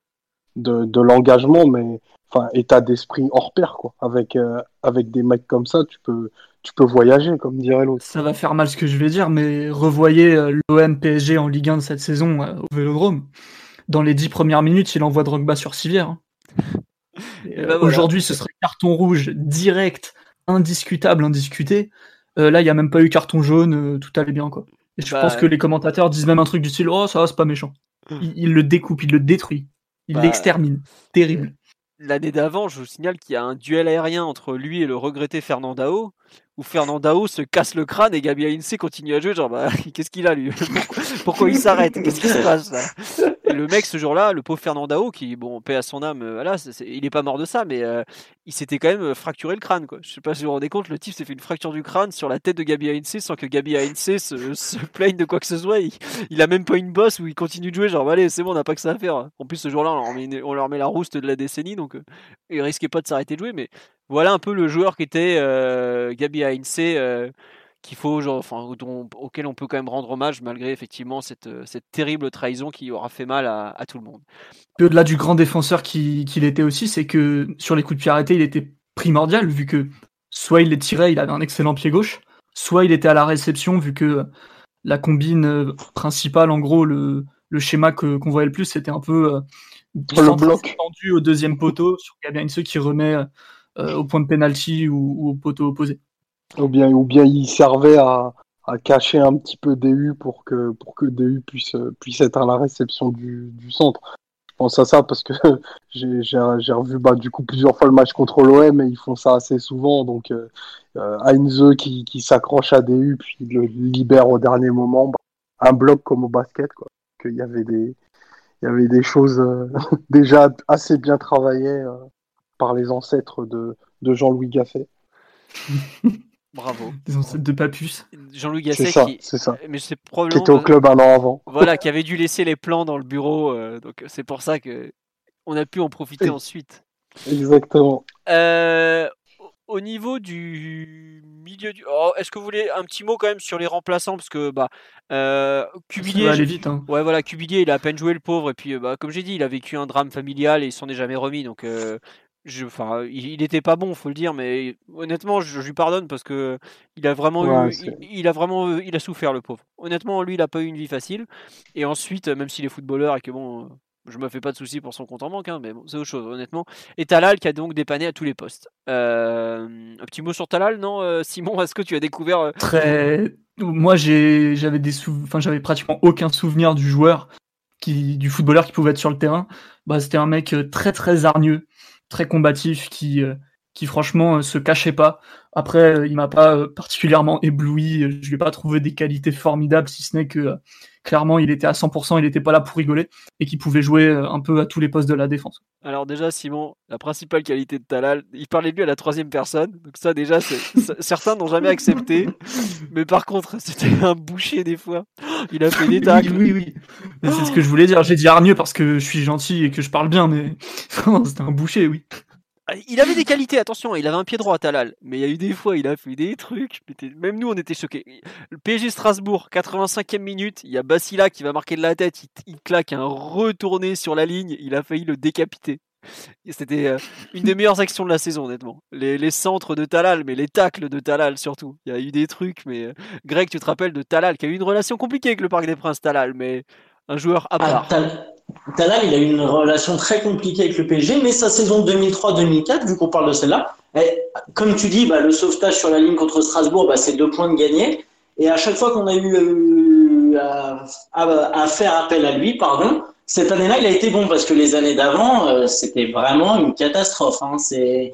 de, l'engagement, mais enfin, état d'esprit hors pair, quoi. Avec, euh, avec des mecs comme ça, tu peux, tu peux voyager, comme dirait l'autre. Ça va faire mal ce que je vais dire, mais revoyez euh, l'OM PSG en Ligue 1 de cette saison au Vélodrome. Dans les dix premières minutes, il envoie Drogba sur civière. Hein. Ben aujourd'hui, ce serait carton rouge direct indiscutable, indiscuté. Euh, là, il n'y a même pas eu carton jaune, euh, tout allait bien, quoi. Et je bah, pense que les commentateurs disent même un truc du style Oh, ça va, c'est pas méchant. Hmm. Il, le découpe, il le détruit, il bah, l'extermine. Terrible. L'année d'avant, je vous signale qu'il y a un duel aérien entre lui et le regretté Fernandao, où Fernandao se casse le crâne et Gabi Heinze continue à jouer. Genre, bah, *laughs* qu'est-ce qu'il a lui? Pourquoi il s'arrête? Qu'est-ce qui se passe Le mec, ce jour-là, le pauvre Fernandao, qui, bon, paix à son âme, euh, voilà, il est pas mort de ça, mais euh, il s'était quand même fracturé le crâne. Quoi. Je sais pas si vous vous rendez compte, le type s'est fait une fracture du crâne sur la tête de Gabi Heinze sans que Gabi Heinze se, plaigne de quoi que ce soit. Il, a même pas une bosse où il continue de jouer. Genre, bah, allez, c'est bon, on n'a pas que ça à faire. En plus, ce jour-là, on, leur met la rouste de la décennie, donc euh, il risquait pas de s'arrêter de jouer, mais voilà un peu le joueur qui était euh, Gabi euh, qu'il faut, genre, enfin, auquel on peut quand même rendre hommage malgré effectivement cette, euh, cette terrible trahison qui aura fait mal à, tout le monde. Au-delà du grand défenseur qu'il était aussi, c'est que sur les coups de pied arrêtés, il était primordial vu que soit il les tirait, il avait un excellent pied gauche, soit il était à la réception vu que la combine principale, en gros, le, le schéma qu'on voyait le plus, c'était un peu le bloc tendu au deuxième poteau sur Gabi Heinze qui remet euh, au point de penalty ou, au poteau opposé. Ou bien, ou bien il servait à, cacher un petit peu DU pour que, pour que DU puisse, puisse être à la réception du, centre. Je pense à ça parce que *laughs* j'ai revu bah, du coup plusieurs fois le match contre l'OM et ils font ça assez souvent. Donc euh, euh Heinze qui, qui s'accroche à DU puis le libère au dernier moment. Bah, un bloc comme au basket. Quoi. Il y avait des, il y avait des choses euh, *laughs* déjà assez bien travaillées par les ancêtres de, de Jean-Louis Gaffet. *laughs* Bravo. Les ancêtres de Papus. Jean-Louis Gasset qui... c'est ça. Mais c'est qui était au club un an avant. *laughs* Voilà, qui avait dû laisser les plans dans le bureau. Euh, donc c'est pour ça que on a pu en profiter ensuite. Exactement. Euh, au niveau du milieu du. Oh, est-ce que vous voulez un petit mot quand même sur les remplaçants? Parce que bah euh, Cubillier. vite. Hein. Ouais voilà, Cubillier il a à peine joué le pauvre et puis bah comme j'ai dit il a vécu un drame familial et il s'en est jamais remis donc enfin, il n'était pas bon, faut le dire, mais honnêtement, je, lui pardonne parce que il a vraiment eu, il, a vraiment, il a souffert le pauvre. Honnêtement, lui, il a pas eu une vie facile. Et ensuite, même s'il est footballeur et que bon, je me fais pas de soucis pour son compte en banque, hein, mais bon, c'est autre chose, honnêtement. Et Talal qui a donc dépanné à tous les postes. Euh, un petit mot sur Talal, non, euh, Simon Est-ce que tu as découvert euh, Très. Moi, j'avais des enfin, j'avais pratiquement aucun souvenir du joueur, qui, du footballeur qui pouvait être sur le terrain. Bah, c'était un mec très très hargneux, très combatif, qui qui franchement se cachait pas. Après, il m'a pas particulièrement ébloui. Je lui ai pas trouvé des qualités formidables, si ce n'est que clairement, il était à 100%, il n'était pas là pour rigoler et qu'il pouvait jouer euh, un peu à tous les postes de la défense. Alors déjà, Simon, la principale qualité de Talal, il parlait de lui à la troisième personne. Donc ça, déjà, *laughs* certains n'ont jamais accepté. Mais par contre, *laughs* c'était un boucher des fois. *gasps* Il a fait des tacles. Oui, oui, oui. C'est ce que je voulais dire. J'ai dit hargneux parce que je suis gentil et que je parle bien, mais *laughs* c'était un boucher, oui. Ah, il avait des qualités, attention, il avait un pied droit, Talal. Mais il y a eu des fois, il a fait des trucs. Même nous, on était choqués. Le PSG Strasbourg, 85e minute, il y a Basila qui va marquer de la tête. Il, claque un retourné sur la ligne. Il a failli le décapiter. C'était euh, une des meilleures actions de la saison, honnêtement. Les, centres de Talal, mais les tacles de Talal surtout. Il y a eu des trucs, mais euh, Greg, tu te rappelles de Talal qui a eu une relation compliquée avec le Parc des Princes, Talal, mais un joueur à ah, part. Talal, il a eu une relation très compliquée avec le PSG, mais sa saison 2003-2004, vu qu'on parle de celle-là, comme tu dis, bah, le sauvetage sur la ligne contre Strasbourg, bah, c'est deux points de gagné. Et à chaque fois qu'on a eu euh, à, faire appel à lui, pardon, cette année-là, il a été bon parce que les années d'avant, euh, c'était vraiment une catastrophe. Hein. C'est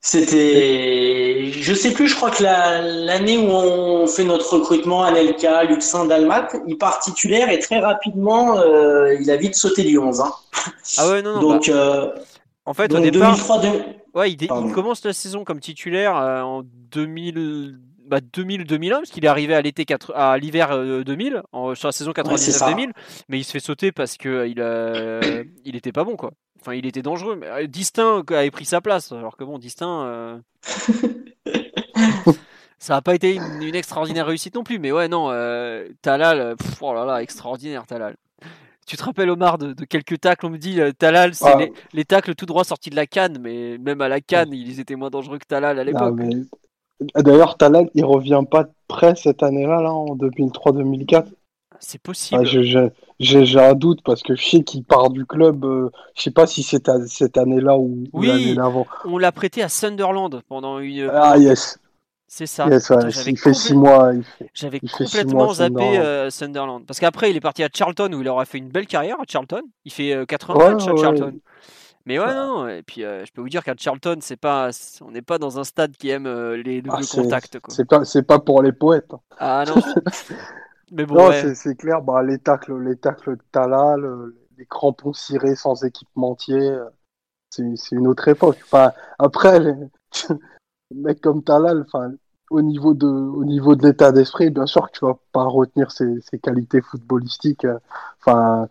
c'était, je sais plus, je crois que l'année où on fait notre recrutement, Anelka, Luxin, Dalmat, il part titulaire et très rapidement, euh, il a vite sauté du 11. Hein. Ah ouais, non, non. Donc, bah, euh, en fait, au départ, ouais, il, commence la saison comme titulaire en 2000. 2000-2001 parce qu'il est arrivé à l'été à l'hiver 2000 en, sur la saison 99-2000 mais il se fait sauter parce que il il était pas bon quoi Enfin, il était dangereux. Mais euh, Distin avait pris sa place. Alors que bon, Distin. Euh, *laughs* ça n'a pas été une, extraordinaire réussite non plus. Mais ouais, non. Euh, Talal, oh là là, extraordinaire, Talal. Tu te rappelles, Omar, de, quelques tacles On me dit Talal, c'est ah. les, tacles tout droit sortis de la canne. Mais même à la canne, ils étaient moins dangereux que Talal à l'époque. D'ailleurs, Talal, il revient pas près cette année-là, là, en 2003-2004 c'est possible. J'ai un doute parce que je sais qu'il part du club. Euh, je sais pas si c'est cette année-là ou, l'année d'avant. On l'a prêté à Sunderland pendant une. Ah yes. C'est ça. il fait six mois. J'avais complètement zappé euh, Sunderland. Parce qu'après, il est parti à Charlton où il aura fait une belle carrière à Charlton. Il fait 80 euh, matchs à Charlton. Mais ouais, non, et puis je peux vous dire qu'à Charlton, c'est pas, on n'est pas dans un stade qui aime les doubles ah, contacts. C'est pas, pas pour les poètes. Hein. Ah non. *laughs* Mais bon, c'est clair, bah, les tacles, les tacles de Talal, les crampons cirés sans équipementier, euh, c'est une autre époque. Enfin, après, *laughs* les... mecs comme Talal, enfin, au niveau de, au niveau de l'état d'esprit, bien sûr que tu vas pas retenir ses, ses qualités footballistiques. Euh, enfin,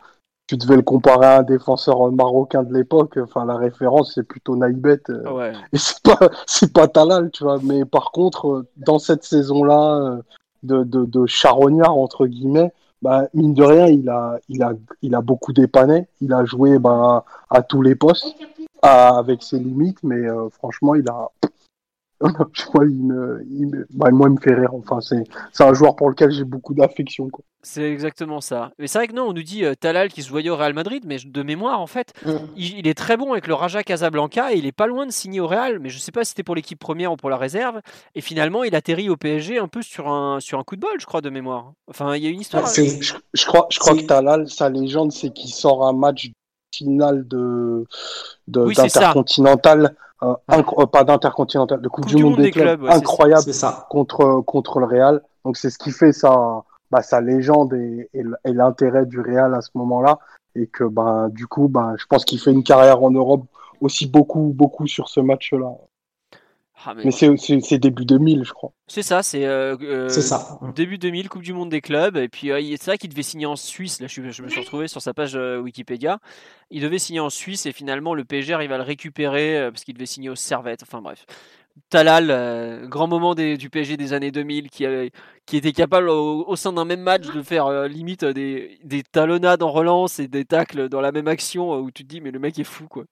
tu devais le comparer à un défenseur marocain de l'époque. Enfin, la référence c'est plutôt Naïbet. Euh, ouais. Et c'est pas, *laughs* c'est pas Talal, tu vois. Mais par contre, dans cette saison-là, de, de, de charognard entre guillemets, bah, mine de rien, il a, il a, il a beaucoup dépanné. Il a joué bah, à tous les postes, avec ses limites, mais euh, franchement, il a, *laughs* moi, il me, il bah, moi, il me fait rire. Enfin, c'est, c'est un joueur pour lequel j'ai beaucoup d'affection. C'est exactement ça. Mais c'est vrai que non, on nous dit euh, Talal qui se voyait au Real Madrid, mais de mémoire, en fait, mm. il, est très bon avec le Raja Casablanca et il est pas loin de signer au Real, mais je sais pas si c'était pour l'équipe première ou pour la réserve. Et finalement, il atterrit au PSG un peu sur un, sur un coup de bol, je crois, de mémoire. Enfin, il y a une histoire. je, crois, je crois que Talal, sa légende, c'est qu'il sort un match final de, de d'intercontinental euh, euh, pas d'intercontinental, de Coupe, du, Monde, des, clubs, incroyable ça. contre contre le Real. Donc c'est ce qui fait sa bah, sa légende et, et, l'intérêt du Real à ce moment-là et que bah du coup bah je pense qu'il fait une carrière en Europe aussi beaucoup beaucoup sur ce match-là. Ah, mais, c'est début 2000, je crois. C'est ça, c'est euh, euh ça. début 2000, Coupe du Monde des clubs. Et puis euh, c'est ça qu'il devait signer en Suisse. Là, je, me suis retrouvé sur sa page euh, Wikipédia. Il devait signer en Suisse et finalement le PSG arrive à le récupérer parce qu'il devait signer au Servette. Enfin bref. Talal, grand moment du PSG des années 2000, qui, qui était capable au, sein d'un même match de faire limite des, des, talonnades en relance et des tacles dans la même action où tu te dis mais le mec est fou quoi.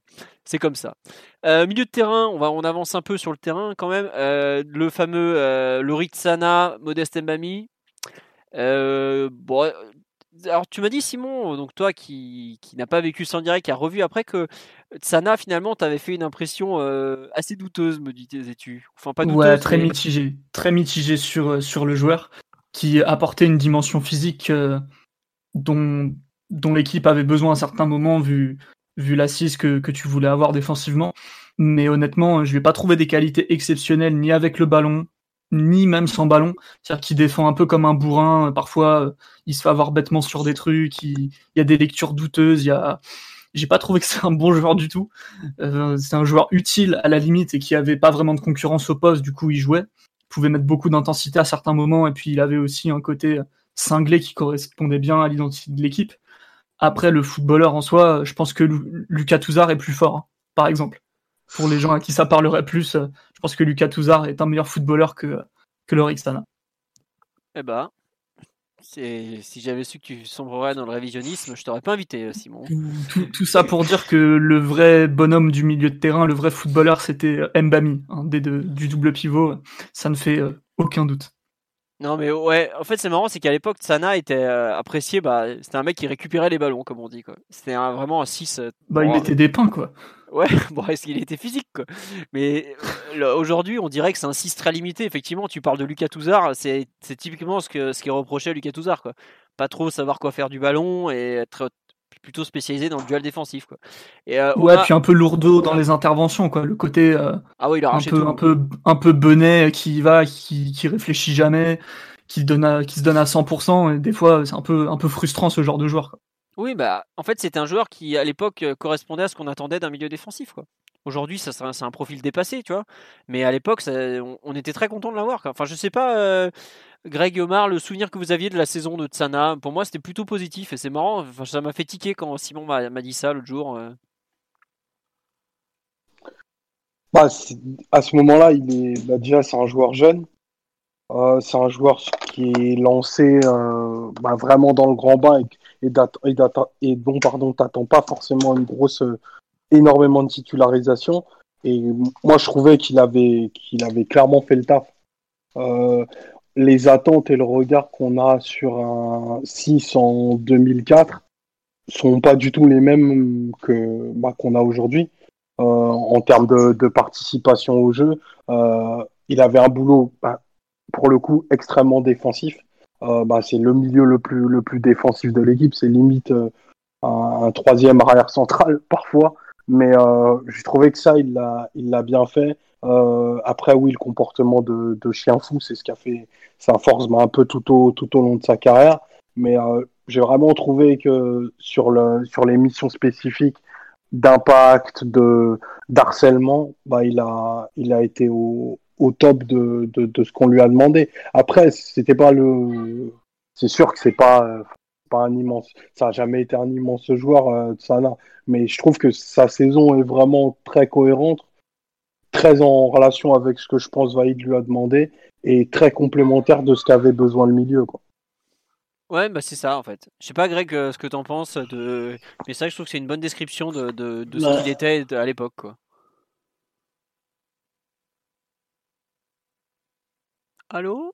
C'est comme ça. milieu de terrain, on va on avance un peu sur le terrain quand même. le fameux Lorit Sana, Modeste Mbami. bon, alors tu m'as dit Simon, donc toi qui, qui n'a pas vécu en direct, qui a revu après que Sana finalement t'avait fait une impression euh, assez douteuse, me disais-tu. Enfin pas douteuse. Ouais, très mitigé, très mitigé sur euh, sur le joueur qui apportait une dimension physique euh, dont dont l'équipe avait besoin à certains moments vu vu l'assise que, que tu voulais avoir défensivement. Mais honnêtement, je vais pas trouvé des qualités exceptionnelles ni avec le ballon, ni même sans ballon. C'est-à-dire qu'il défend un peu comme un bourrin. Parfois, il se fait avoir bêtement sur des trucs. Il, y a des lectures douteuses. Il y a... J'ai pas trouvé que c'est un bon joueur du tout. Euh, c'est un joueur utile à la limite et qui avait pas vraiment de concurrence au poste. Du coup, il jouait. Pouvait mettre beaucoup d'intensité à certains moments. Et puis, il avait aussi un côté cinglé qui correspondait bien à l'identité de l'équipe. Après, le footballeur en soi, je pense que Lucas Touzard est plus fort, hein, par exemple pour les gens à qui ça parlerait plus, euh, je pense que Lucas Touzard est un meilleur footballeur que, que Lorik Stana. Eh ben, si j'avais su que tu sombrerais dans le révisionnisme, je t'aurais pas invité, euh, Simon. Tout, ça pour dire que le vrai bonhomme du milieu de terrain, le vrai footballeur, c'était Mbami, un des du double pivot. Ça ne fait euh, aucun doute. Non mais ouais, en fait c'est marrant, c'est qu'à l'époque Sana était apprécié, bah c'était un mec qui récupérait les ballons comme on dit quoi. C'était vraiment un 6. bah il mettait des pains quoi. Ouais, *laughs* bon, est-ce qu'il était physique quoi Mais euh, aujourd'hui, on dirait que c'est un 6 très limité. Effectivement, tu parles de Lucas Touzard, c'est typiquement ce, que, ce qui est reproché à Lucas Touzard. Quoi. Pas trop savoir quoi faire du ballon et être plutôt spécialisé dans le duel défensif. Quoi. Et, euh, ouais, puis un peu lourdeau dans les interventions. Quoi. Le côté euh, ah oui, il a un, peu, un, peu, un peu benet qui va, qui, qui réfléchit jamais, qui, donne qui se donne à 100%. Et des fois, c'est un peu, un peu frustrant ce genre de joueur. Quoi. Oui, bah, en fait, c'était un joueur qui, à l'époque, euh, correspondait à ce qu'on attendait d'un milieu défensif. Quoi. Aujourd'hui, ça, c'est un profil dépassé, tu vois. Mais à l'époque, on, était très content de l'avoir. Enfin, je sais pas, euh, Greg Omar, le souvenir que vous aviez de la saison de Tsana, pour moi, c'était plutôt positif. Et c'est marrant, enfin, ça m'a fait tiquer quand Simon m'a, dit ça l'autre jour. Euh. Bah, à ce moment-là, il est bah, déjà c'est un joueur jeune. c'est un joueur qui est lancé bah, vraiment dans le grand bain et, dont pardon t'attends pas forcément une grosse euh, énormément de titularisation. Et moi je trouvais qu'il avait qu'il avait clairement fait le taf. Euh, les attentes et le regard qu'on a sur un 6 en 2004 sont pas du tout les mêmes que bah, qu'on a aujourd'hui. Euh, en termes de, de, participation au jeu il avait un boulot bah, pour le coup extrêmement défensif euh, bah, c'est le milieu le plus, le plus défensif de l'équipe. C'est limite euh, un, troisième arrière central *laughs* parfois. Mais euh, j'ai trouvé que ça, il l'a, il l'a bien fait. après, oui, le comportement de, de chien fou, c'est ce qui a fait sa force bah, un peu tout au, tout au long de sa carrière. Mais j'ai vraiment trouvé que sur, le, sur les missions spécifiques d'impact, de, d'harcèlement, bah, il, a, il a été au, au top de, de, de ce qu'on lui a demandé. Après, c'était pas le. C'est sûr que c'est pas, pas un immense. Ça a jamais été un immense joueur, euh, Sana. Mais je trouve que sa saison est vraiment très cohérente, très en relation avec ce que je pense Vaïd lui a demandé et très complémentaire de ce qu'avait besoin le milieu. Quoi. Ouais, bah c'est ça en fait. Je sais pas, Greg, euh, ce que t'en penses de. Mais ça, je trouve que c'est une bonne description de, de, de ce qu'il était à l'époque. quoi. Allô?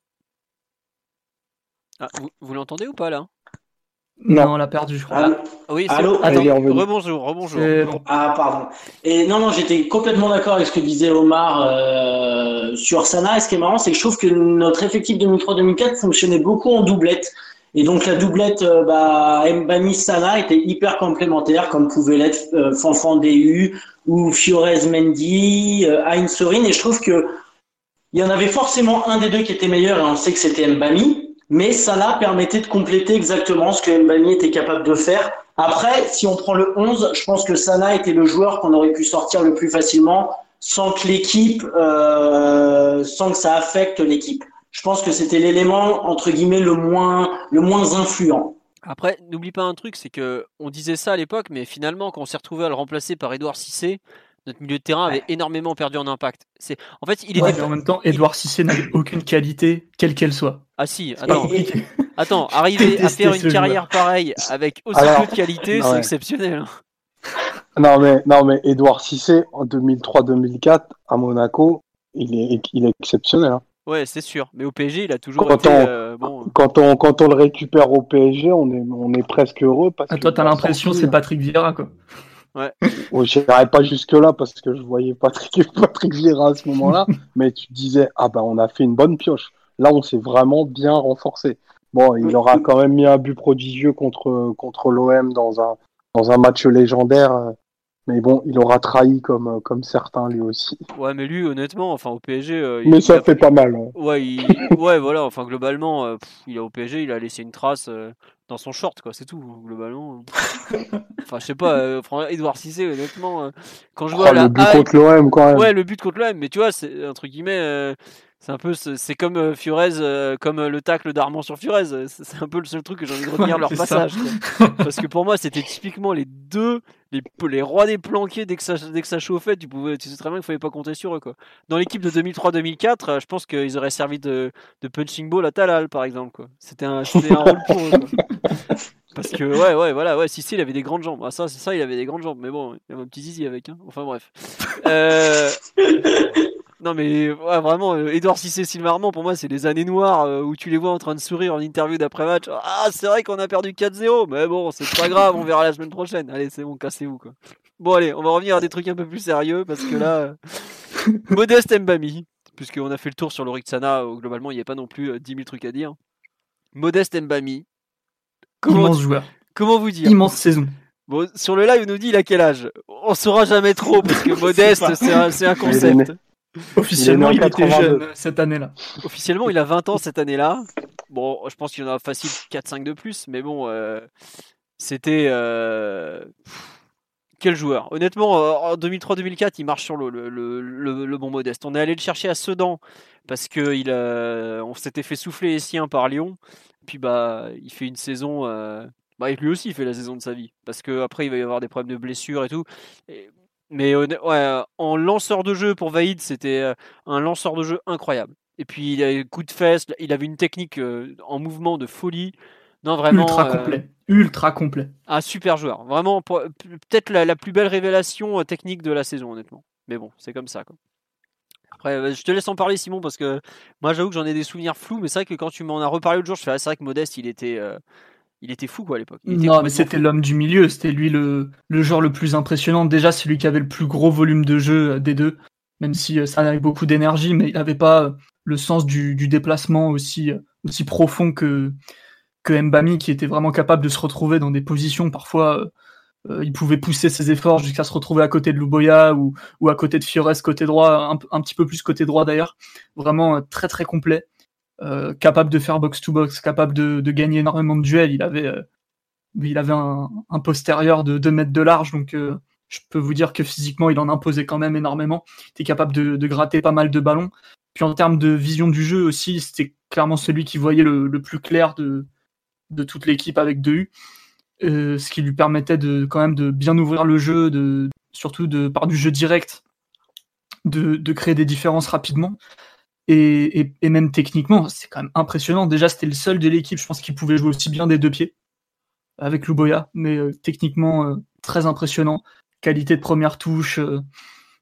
Ah, Vous, l'entendez ou pas là? Non, on l'a perdu, je crois. oui, Allô? rebonjour, rebonjour. Ah, pardon. Et non, non, j'étais complètement d'accord avec ce que disait Omar euh, sur Sana. Et ce qui est marrant, c'est que je trouve que notre effectif 2003-2004 fonctionnait beaucoup en doublette. Et donc la doublette euh, bah, Mbani Sana était hyper complémentaire, comme pouvait l'être euh, Fanfan DU ou Fiorez Mendy, euh, Heinz Sorin. Et je trouve que il y en avait forcément un des deux qui était meilleur et on sait que c'était Mbami, mais Salah permettait de compléter exactement ce que Mbami était capable de faire. Après, si on prend le 11, je pense que Salah était le joueur qu'on aurait pu sortir le plus facilement sans que l'équipe, euh, sans que ça affecte l'équipe. Je pense que c'était l'élément entre guillemets le moins, influent. Après, n'oublie pas un truc, c'est que on disait ça à l'époque, mais finalement, quand on s'est retrouvé à le remplacer par Edouard Cissé, Notre milieu de terrain avait énormément perdu en impact. C'est en fait, il était. en même temps, Edouard Cissé n'avait aucune qualité, quelle qu'elle soit. Ah si, attends, attends, *laughs* arriver à faire une carrière pareille avec aussi peu de qualité, c'est exceptionnel. Hein. Non mais non mais Edouard Cissé en 2003-2004 à Monaco, il est il est exceptionnel. Hein. Ouais, c'est sûr. Mais au PSG, il a toujours quand été. On, euh, bon... quand, on, quand on le récupère au PSG, on est, on est presque heureux. Parce ah, toi, t'as l'impression c'est Patrick Vieira, quoi. Ouais. *laughs* Je n'irai pas jusque-là parce que je voyais Patrick, Patrick Vieira à ce moment-là. *laughs* mais tu disais, ah ben, on a fait une bonne pioche. Là, on s'est vraiment bien renforcé. Bon, il aura quand même mis un but prodigieux contre, contre l'OM dans un, dans un match légendaire euh, mais bon, il aura trahi comme, euh, comme certains lui aussi. Ouais, mais lui, honnêtement, enfin au PSG. Euh, mais ça fait pas mal. Hein. Ouais, *laughs* ouais, voilà. Enfin, globalement, euh, il a au PSG, il a laissé une trace dans son short, quoi. C'est tout, globalement. *laughs* enfin, je sais pas. Edouard Cissé, honnêtement, quand je vois oh, le but contre l'OM, quand même. Ouais, le but contre l'OM. Mais tu vois, c'est entre guillemets. C'est un peu, c'est comme euh, euh, comme euh, le tacle d'Armand sur Furez. C'est un peu le seul truc que j'ai envie de retenir leur passage. *laughs* Parce que pour moi, c'était typiquement les deux, les, les rois des planqués dès que ça, dès que ça chauffait. Tu pouvais, tu sais très bien qu'il fallait pas compter sur eux, quoi. Dans l'équipe de 2003-2004, je pense qu'ils auraient servi de, de, punching ball à Talal, par exemple, quoi. C'était un, un rôle pour eux. Parce que ouais ouais voilà ouais si si il avait des grandes jambes ah, ça c'est ça il avait des grandes jambes mais bon il y avait un petit zizi avec hein. enfin bref euh... Non mais vraiment, Edouard Cissé Silmarmont, pour moi, c'est les années noires euh, où tu les vois en train de sourire en interview d'après-match. Ah, c'est vrai qu'on a perdu 4-0, mais bon, c'est pas grave, on verra la semaine prochaine. Allez, c'est bon, cassez-vous quoi. Bon, allez, on va revenir à des trucs un peu plus sérieux parce que là, euh, *laughs* Modeste Mbami, puisqu'on a fait le tour sur l'Orixana, où globalement, il n'y a pas non plus 10 euh, 000 trucs à dire. Modeste Mbami. Comment, Immense joueur. Comment vous dire? Immense saison. Bon, sur le live, il nous dit il a quel âge? On saura jamais trop parce que *laughs* Modeste, c'est un, un, concept. *laughs* Officiellement, il, était jeune cette année-là. Officiellement, il a 20 ans cette année-là. Bon, je pense qu'il en a facile 4-5 de plus, mais bon, euh, c'était. Euh, quel joueur Honnêtement, euh, en 2003-2004, il marche sur le, le, le, bon modeste. On est allé le chercher à Sedan parce que on s'était fait souffler les siens par Lyon. Puis bah, il fait une saison. Bah, lui aussi, il fait la saison de sa vie parce qu'après, il va y avoir des problèmes de blessures et tout. Et mais ouais, en lanceur de jeu pour Vaïd, c'était euh, un lanceur de jeu incroyable. Et puis il a coup de fesse, il avait une technique euh, en mouvement de folie. Non, vraiment. Ultra euh, complet. Ultra complet. Un super joueur. Vraiment, peut-être la, plus belle révélation technique de la saison, honnêtement. Mais bon, c'est comme ça. Quoi. Après, je te laisse en parler, Simon, parce que moi, j'avoue que j'en ai des souvenirs flous, mais c'est vrai que quand tu m'en as reparlé l'autre jour, je fais, ah, c'est vrai que Modeste, il était, il était fou quoi à l'époque. Non, mais c'était l'homme du milieu, c'était lui le, le joueur le plus impressionnant. Déjà, c'est lui qui avait le plus gros volume de jeu euh, des deux, même si euh, ça avait beaucoup d'énergie, mais il n'avait pas euh, le sens du, du, déplacement aussi, aussi profond que, que Mbami, qui était vraiment capable de se retrouver dans des positions parfois. il pouvait pousser ses efforts jusqu'à se retrouver à côté de Luboya ou, ou à côté de Fiores côté droit, un, un petit peu plus côté droit d'ailleurs. Vraiment très très complet. Euh, capable de faire box-to-box, capable de, gagner énormément de duels. Il avait, euh, il avait un, postérieur de 2 mètres de large, donc euh, je peux vous dire que physiquement, il en imposait quand même énormément. Il était capable de, gratter pas mal de ballons. Puis en termes de vision du jeu aussi, c'était clairement celui qui voyait le, plus clair de, toute l'équipe avec 2 U. ce qui lui permettait de quand même de bien ouvrir le jeu, surtout de, par du jeu direct, de créer des différences rapidement. Et, même techniquement, c'est quand même impressionnant. Déjà, c'était le seul de l'équipe, je pense, qui pouvait jouer aussi bien des deux pieds avec Luboya, mais euh, techniquement euh, très impressionnant. Qualité de première touche, euh,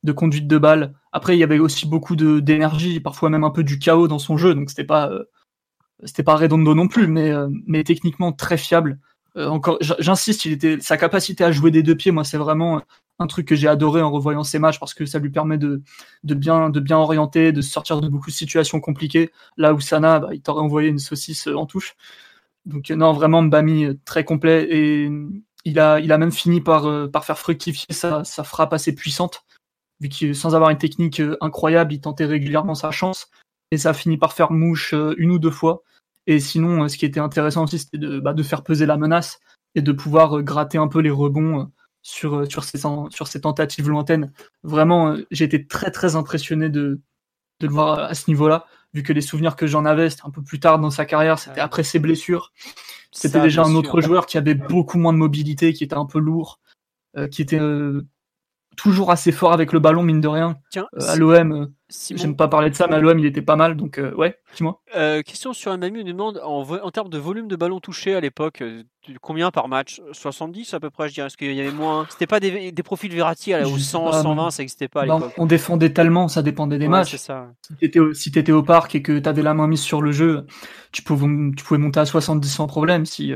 de conduite de balle. Après, il y avait aussi beaucoup d'énergie, parfois même un peu du chaos dans son jeu, donc c'était pas pas Redondo non plus, mais techniquement très fiable. Encore, j'insiste, il était sa capacité à jouer des deux pieds. Moi, c'est vraiment un truc que j'ai adoré en revoyant ces matchs parce que ça lui permet de, de, bien, de bien orienter, de sortir de beaucoup de situations compliquées. Là où Sana, bah, il t'aurait envoyé une saucisse en touche. Donc non, vraiment Mbami euh, très complet et il a, il a même fini par, euh, par faire fructifier sa, sa frappe assez puissante, vu que sans avoir une technique euh, incroyable, il tentait régulièrement sa chance et ça a fini par faire mouche une ou deux fois. Et sinon, ce qui était intéressant aussi, c'était de, bah, de faire peser la menace et de pouvoir gratter un peu les rebonds sur, euh, sur, ces, sur ces tentatives lointaines. Vraiment, euh, j'ai été très très impressionné de, de le voir à ce niveau-là, vu que les souvenirs que j'en avais, c'était un peu plus tard dans sa carrière, c'était après ses blessures. C'était déjà un autre joueur qui avait beaucoup moins de mobilité, qui était un peu lourd, euh, qui était toujours assez fort avec le ballon, mine de rien. Tiens, à l'OM, j'aime pas parler de ça, mais à l'OM, il était pas mal, donc ouais, dis-moi. question sur on nous demande en, en, termes de volume de ballon touché à l'époque, combien par match? 70 à peu près, je dirais. Est-ce qu'il y avait moins C'était pas des, des, profils Verratti à 100, 120, ça n'existait pas à l'époque. On défendait tellement, ça dépendait des matchs. Ça. Si tu étais, au parc et que tu avais la main mise sur le jeu, tu pouvais, tu pouvais monter à 70 sans problème. Si,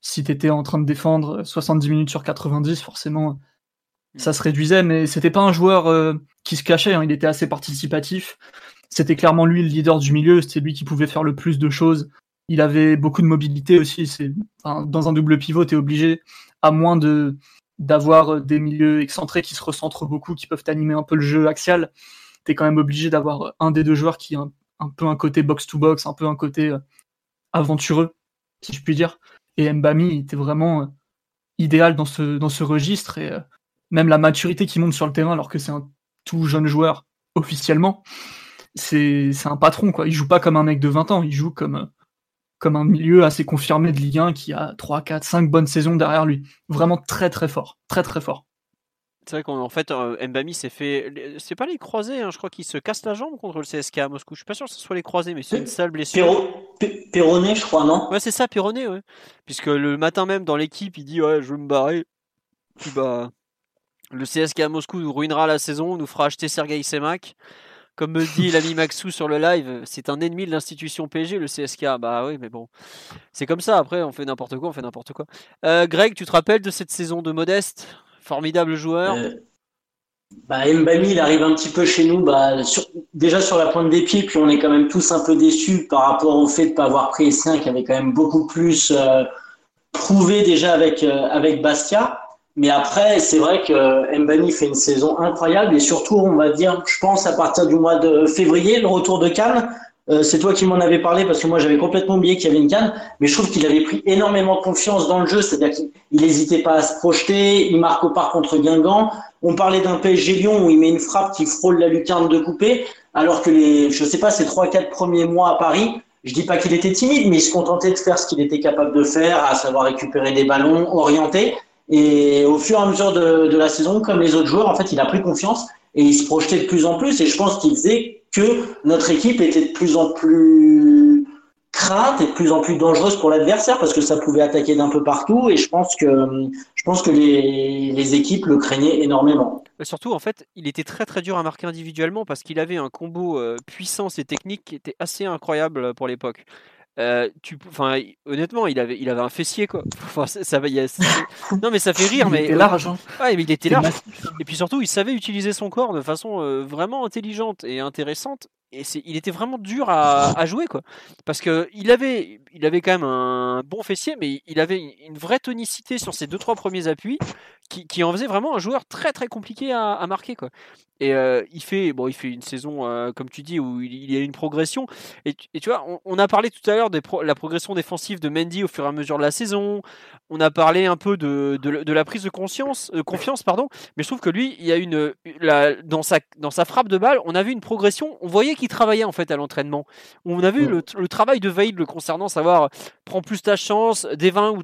si tu étais en train de défendre 70 minutes sur 90, forcément ça se réduisait, mais c'était pas un joueur euh, qui se cachait, hein, il était assez participatif. C'était clairement lui le leader du milieu, c'était lui qui pouvait faire le plus de choses. Il avait beaucoup de mobilité aussi. C'est dans un double pivot, tu es obligé, à moins de d'avoir des milieux excentrés qui se recentrent beaucoup, qui peuvent animer un peu le jeu axial, tu es quand même obligé d'avoir un des deux joueurs qui a un, peu un côté box-to-box, un peu un côté euh, aventureux, si je puis dire. Et Mbami était vraiment euh, idéal dans ce, dans ce registre. Et même la maturité qui monte sur le terrain alors que c'est un tout jeune joueur officiellement, c'est un patron quoi. Il joue pas comme un mec de 20 ans, il joue comme comme un milieu assez confirmé de Ligue 1 qui a 3, 4, 5 bonnes saisons derrière lui. Vraiment très très fort, très très fort. C'est vrai qu'en fait, euh, Mbami s'est fait. C'est pas les croisés, hein, je crois qu'il se casse la jambe contre le CSK à Moscou. Je suis pas sûr que ce soit les croisés, mais c'est une sale blessure. Péroné, je crois, non? Ouais, c'est ça, Péroné, ouais. Puisque le matin même dans l'équipe, il dit Ouais, je veux me barrer. Puis bah, le CSK à Moscou nous ruinera la saison, nous fera acheter Sergei Semak. Comme me dit l'ami *laughs* Maxou sur le live, c'est un ennemi de l'institution PSG, le CSK. Bah oui, mais bon, c'est comme ça. Après, on fait n'importe quoi, on fait n'importe quoi. Euh, Greg, tu te rappelles de cette saison de Modeste? Formidable joueur. Euh, bah, Mbami, il arrive un petit peu chez nous, bah, déjà sur la pointe des pieds, puis on est quand même tous un peu déçus par rapport au fait de ne pas avoir pris S1 qui avait quand même beaucoup plus euh, prouvé déjà avec, avec Bastia. Mais après, c'est vrai que Mbani fait une saison incroyable et surtout, on va dire, je pense à partir du mois de février, le retour de Cannes. Euh, c'est toi qui m'en avais parlé parce que moi j'avais complètement oublié qu'il y avait une canne, mais je trouve qu'il avait pris énormément confiance dans le jeu, c'est-à-dire qu'il n'hésitait pas à se projeter, il marque au part contre Guingamp. On parlait d'un PSG Lyon où il met une frappe qui frôle la lucarne de coupé, alors que les, je sais pas, ces trois quatre premiers mois à Paris, je dis pas qu'il était timide, mais il se contentait de faire ce qu'il était capable de faire, à savoir récupérer des ballons, orienter. Et au fur et à mesure de, la saison, comme les autres joueurs, en fait, il a pris confiance et il se projetait de plus en plus. Et je pense qu'il faisait que notre équipe était de plus en plus crainte et de plus en plus dangereuse pour l'adversaire parce que ça pouvait attaquer d'un peu partout. Et je pense que, je pense que les, les équipes le craignaient énormément. Surtout, en fait, il était très très dur à marquer individuellement parce qu'il avait un combo euh, puissance et technique qui était assez incroyable pour l'époque. Euh, tu, enfin, honnêtement, il avait, il avait un fessier quoi. *laughs* Enfin, ça, *laughs* non mais ça fait rire, mais il était large. Hein. Ouais, mais il était large. Et puis surtout, il savait utiliser son corps de façon euh, vraiment intelligente et intéressante et il était vraiment dur à, jouer quoi parce que il avait il avait quand même un bon fessier mais il avait une vraie tonicité sur ses deux trois premiers appuis qui, en faisait vraiment un joueur très très compliqué à, marquer quoi. Et euh, il fait bon il fait une saison euh, comme tu dis où il, y a une progression. Et, tu vois on, a parlé tout à l'heure de la progression défensive de Mendy au fur et à mesure de la saison. On a parlé un peu de, de, la prise de conscience euh, confiance pardon. Mais je trouve que lui il y a une la, dans sa dans sa frappe de balle on a vu une progression. On voyait qu'il travaillait en fait à l'entraînement. On a vu le, travail de Vaïd le concernant, savoir prends plus ta chance, des 20 ou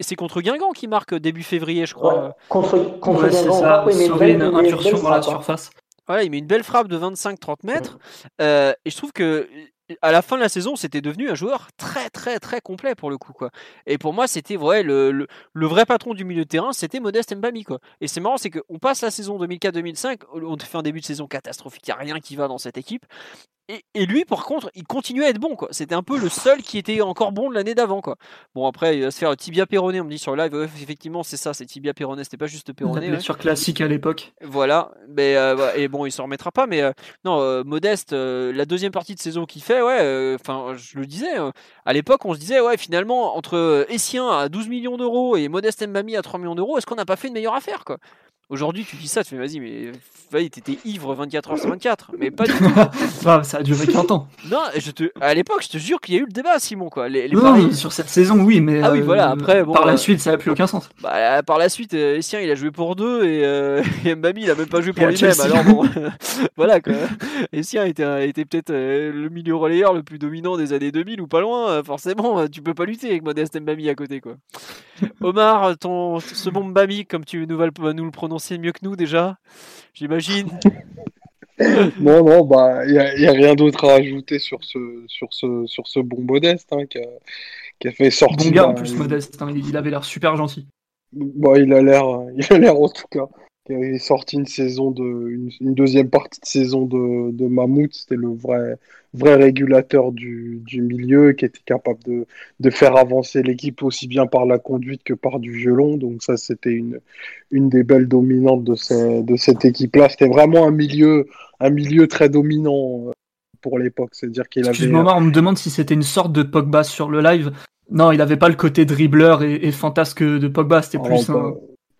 c'est contre Guingamp qui marque début février, je crois. Contre contre Guingamp, il met une, incursion dans la surface. Voilà, il met une belle frappe de 25-30 mètres. Euh, et je trouve que à la fin de la saison, c'était devenu un joueur très très très complet pour le coup quoi. Et pour moi, c'était vrai le, le, vrai patron du milieu de terrain, c'était Modeste Mbami quoi. Et c'est marrant, c'est qu'on passe la saison 2004-2005, on fait un début de saison catastrophique, il n'y a rien qui va dans cette équipe. Et, lui, par contre, il continuait à être bon. quoi. C'était un peu le seul qui était encore bon de l'année d'avant. quoi. Bon, après, il va se faire tibia péroné. On me dit sur le live, effectivement, c'est ça, c'est tibia péroné. C'était pas juste péroné. Sur classique à l'époque. Voilà. Mais, euh, et bon, il s'en remettra pas. Mais euh, non, euh, Modeste, la deuxième partie de saison qu'il fait, ouais, enfin, je le disais, à l'époque, on se disait, ouais, finalement, entre Essien à 12 millions d'euros et Modeste Mbami à 3 millions d'euros, est-ce qu'on n'a pas fait une meilleure affaire quoi? Aujourd'hui, tu dis ça, tu fais vas-y, mais t'étais ivre 24 h sur 24, mais pas du *laughs* tout. ça a duré 40 ans. Non, je te, à l'époque, je te jure qu'il y a eu le débat, Simon. Quoi. Les, sur cette saison, oui, mais ah oui, voilà, euh, après, par la euh, suite, ça n'a plus aucun sens. Bah, par la suite, euh, Essien, il a joué pour deux et, euh, *laughs* Mbami, il a même pas joué pour lui-même. Alors bon, *laughs* voilà quoi. Essien était, était peut-être le milieu relayeur le plus dominant des années 2000 ou pas loin. Forcément, tu peux pas lutter avec Modeste Mbami à côté. quoi. Omar, ton, ce bon Mbami, comme tu nous le prononcer défensive mieux que nous déjà, j'imagine. *laughs* non, non, bah, il n'y a, y a, rien d'autre à ajouter sur ce, sur ce, sur ce bon modeste hein, qui, a, qui, a, fait sortir. Bon gars en plus, modeste, hein, il avait l'air super gentil. Bah, il a l'air, il a l'air en tout cas qui avait sorti une saison de une, une deuxième partie de saison de, de Mammouth, c'était le vrai vrai régulateur du, du milieu qui était capable de, de faire avancer l'équipe aussi bien par la conduite que par du violon. Donc ça c'était une une des belles dominantes de, ces, de cette équipe-là. C'était vraiment un milieu un milieu très dominant euh, pour l'époque, c'est-à-dire qu'il avait. Excuse-moi, on me demande si c'était une sorte de Pogba sur le live. Non, il n'avait pas le côté dribbleur et, et fantasque de Pogba. C'était plus un,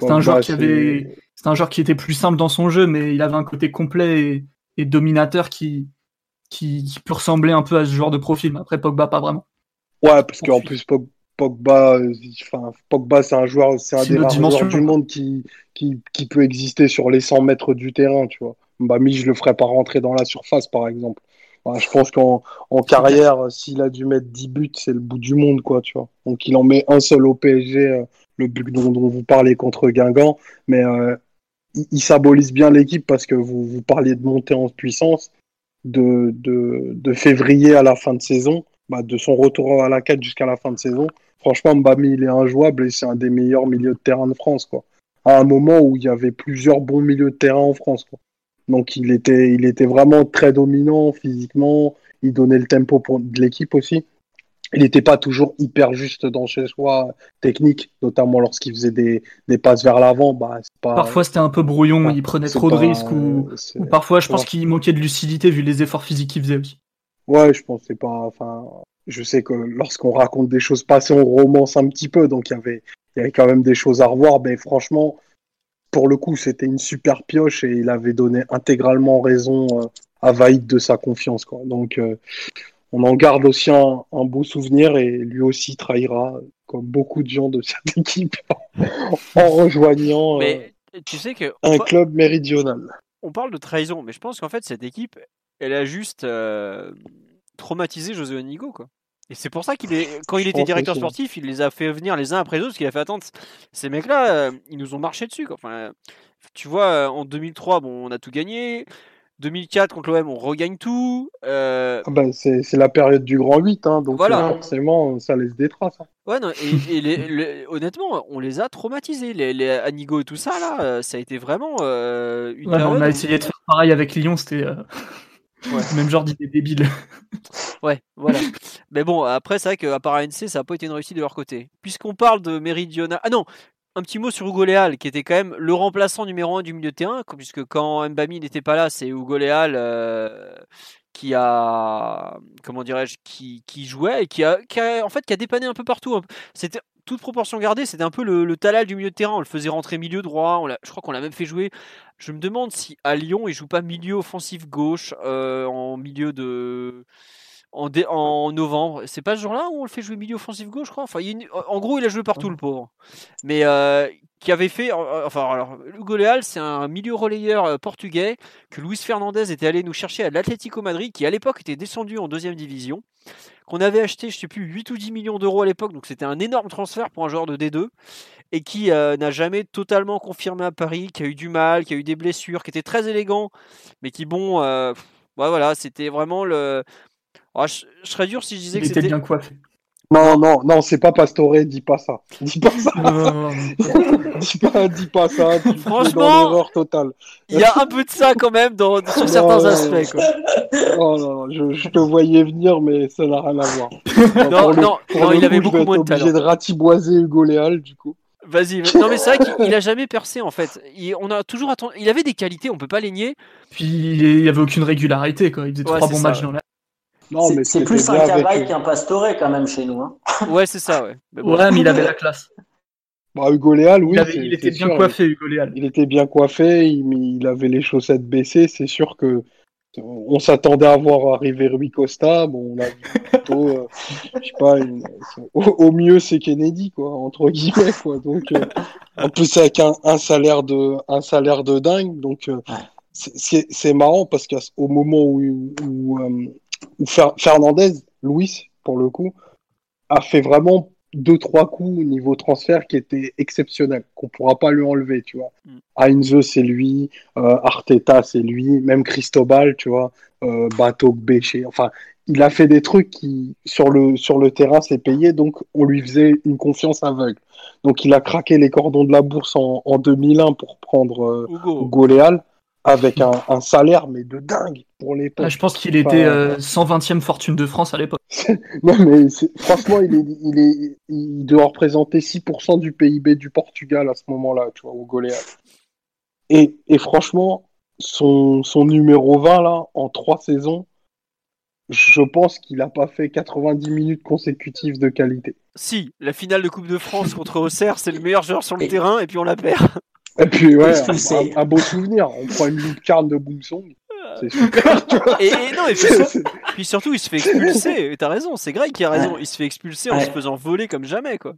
un joueur qui avait c'est un joueur qui était plus simple dans son jeu, mais il avait un côté complet et, et dominateur qui, qui, qui, peut ressembler un peu à ce genre de profil. Mais après, Pogba, pas vraiment. Ouais, parce qu'en plus, Pogba, enfin, Pogba, c'est un joueur, c'est un des rares joueurs du monde qui, qui, qui, peut exister sur les 100 mètres du terrain, tu vois. Bah, mi, je le ferais pas rentrer dans la surface, par exemple. Bah, je pense qu'en en carrière, s'il a dû mettre 10 buts, c'est le bout du monde, quoi, tu vois. Donc, il en met un seul au PSG, euh, le but dont, vous parlez contre Guingamp. Mais euh, il, symbolise bien l'équipe parce que vous, parliez de monter en puissance de, février à la fin de saison, bah, de son retour à la 4 jusqu'à la fin de saison. Franchement, Mbami, il est injouable et c'est un des meilleurs milieux de terrain de France. À un moment où il y avait plusieurs bons milieux de terrain en France. Donc il était, il était vraiment très dominant physiquement, il donnait le tempo pour, de l'équipe aussi il n'était pas toujours hyper juste dans ses choix techniques, notamment lorsqu'il faisait des, des, passes vers l'avant. Bah, pas... Parfois c'était un peu brouillon, il prenait trop pas... de risques ou, ou parfois je pense qu'il manquait de lucidité vu les efforts physiques qu'il faisait aussi. Ouais, je pense c'est pas. Enfin, je sais que lorsqu'on raconte des choses passées, on romance un petit peu, donc il y avait, il y avait quand même des choses à revoir. Mais franchement, pour le coup, c'était une super pioche et il avait donné intégralement raison euh, à Vaïd de sa confiance. Quoi. Donc, euh, on en garde aussi un, un, beau souvenir et lui aussi trahira, comme beaucoup de gens de cette équipe, *laughs* en rejoignant mais, euh, tu sais que un club méridional. On parle de trahison, mais je pense qu'en fait, cette équipe, elle a juste euh, traumatisé José Anigo, quoi. Et c'est pour ça qu'il est, quand il était directeur sportif, il les a fait venir les uns après les autres, parce qu'il a fait attendre ces mecs-là, euh, ils nous ont marché dessus. Quoi. Enfin, tu vois, en 2003, bon, on a tout gagné. 2004 contre l'OM, on regagne tout. Euh... Ah bah, c'est la période du grand 8, hein, donc voilà. forcément, ça laisse des traces. Hein. Ouais, non, et, et les, *laughs* les, honnêtement, on les a traumatisés. Les, les, Anigo et tout ça, là, euh, ça a été vraiment euh, une ouais, On a essayé de faire pareil avec Lyon, c'était euh... ouais. *laughs* même genre d'idée débile. *laughs* ouais, voilà. Mais bon, après, c'est vrai qu'à part ANC, ça n'a pas été une réussite de leur côté. Puisqu'on parle de Méridional. Ah non, un petit mot sur Hugo Léal, qui était quand même le remplaçant numéro un du milieu de terrain, puisque quand Mbami n'était pas là, c'est Hugo Léal euh, qui a, comment dirais-je, qui, jouait et qui a, en fait, qui a dépanné un peu partout. C'était toute proportion gardée, c'était un peu le, talal du milieu de terrain. On le faisait rentrer milieu droit. Je crois qu'on l'a même fait jouer. Je me demande si à Lyon, il joue pas milieu offensif gauche euh, en milieu de en, dé, en novembre. C'est pas ce jour-là où on le fait jouer milieu offensif gauche, je crois? Enfin, il, en gros, il a joué partout, le pauvre. Mais euh, qui avait fait. Enfin, alors, Hugo Leal, c'est un milieu relayeur euh, portugais que Luis Fernandez était allé nous chercher à l'Atlético Madrid, qui à l'époque était descendu en deuxième division. Qu'on avait acheté, je sais plus, 8 ou 10 millions d'euros à l'époque, donc c'était un énorme transfert pour un joueur de D2, et qui euh, n'a jamais totalement confirmé à Paris, qui a eu du mal, qui a eu des blessures, qui était très élégant, mais qui, bon, euh, voilà, c'était vraiment le. Oh, je, je, serais dur si je disais il que c'était bien coiffé. Non, non, non, c'est pas Pastore, dis pas ça. Dis pas ça. *laughs* dis, pas, dis pas ça. Tu Franchement, l'erreur totale. Il y a un peu de ça quand même dans, *laughs* sur certains non, aspects. Quoi. Oh non, je, je, te voyais venir, mais ça n'a rien à voir. *laughs* non, le, non, non il avait coup, beaucoup moins de talent. obligé de ratiboiser Hugo Léal, du coup. Vas-y, non mais c'est vrai qu'il a jamais percé en fait. Il, on a toujours attendu. Il avait des qualités, on peut pas les nier. Puis il y avait aucune régularité quoi. Il faisait ouais, trois bons ça, matchs ouais. dans la c'est plus un cavaille qu'un Pastore quand même chez nous. Hein. *laughs* Ouais, c'est ça, ouais. Mais bon. Ouais, mais il avait la classe. *laughs* Bah, Hugo Léal, oui. Il, avait, il était bien sûr, coiffé, Hugo Léal. Il était bien coiffé, il, il, avait les chaussettes baissées. C'est sûr que on s'attendait à voir arriver Rui Costa. Bon, on a plutôt, euh, je sais pas, une, au, au, mieux c'est Kennedy, quoi, entre guillemets, quoi. Donc, euh, en plus avec un, un, salaire de, un salaire de dingue. Donc, euh, c'est marrant parce qu'au moment où, où, où Fernandez, Louis, pour le coup, a fait vraiment deux trois coups au niveau transfert qui étaient exceptionnels, qu'on pourra pas lui enlever, tu vois. Mm. Heinze, c'est lui, euh, Arteta, c'est lui, même Cristobal, tu vois, euh, Bateau, Béché, enfin, il a fait des trucs qui, sur le, sur le terrain, c'est payé, donc on lui faisait une confiance aveugle. Donc il a craqué les cordons de la bourse en, en 2001 pour prendre euh, Hugo. Hugo Léal avec un, un salaire mais de dingue pour l'époque. Ah, je pense qu'il était euh, 120e fortune de France à l'époque. *laughs* Non, mais franchement, il, est, il, est, il doit représenter 6% du PIB du Portugal à ce moment-là, tu vois, au Goléal. Et, et franchement, son, son numéro 20, là, en trois saisons, je pense qu'il n'a pas fait 90 minutes consécutives de qualité. Si, la finale de Coupe de France contre Auxerre, c'est le meilleur joueur sur le Et- terrain et puis on la perd. Et puis, ouais, un, un beau souvenir. On prend une lucarne de Boomsong. C'est super, tu vois. Et, et non, et puis, C'est- sur- c'est- puis surtout, il se fait expulser. Et T'as raison, c'est Greg qui a raison. Il se fait expulser en Ouais. se faisant voler comme jamais, quoi.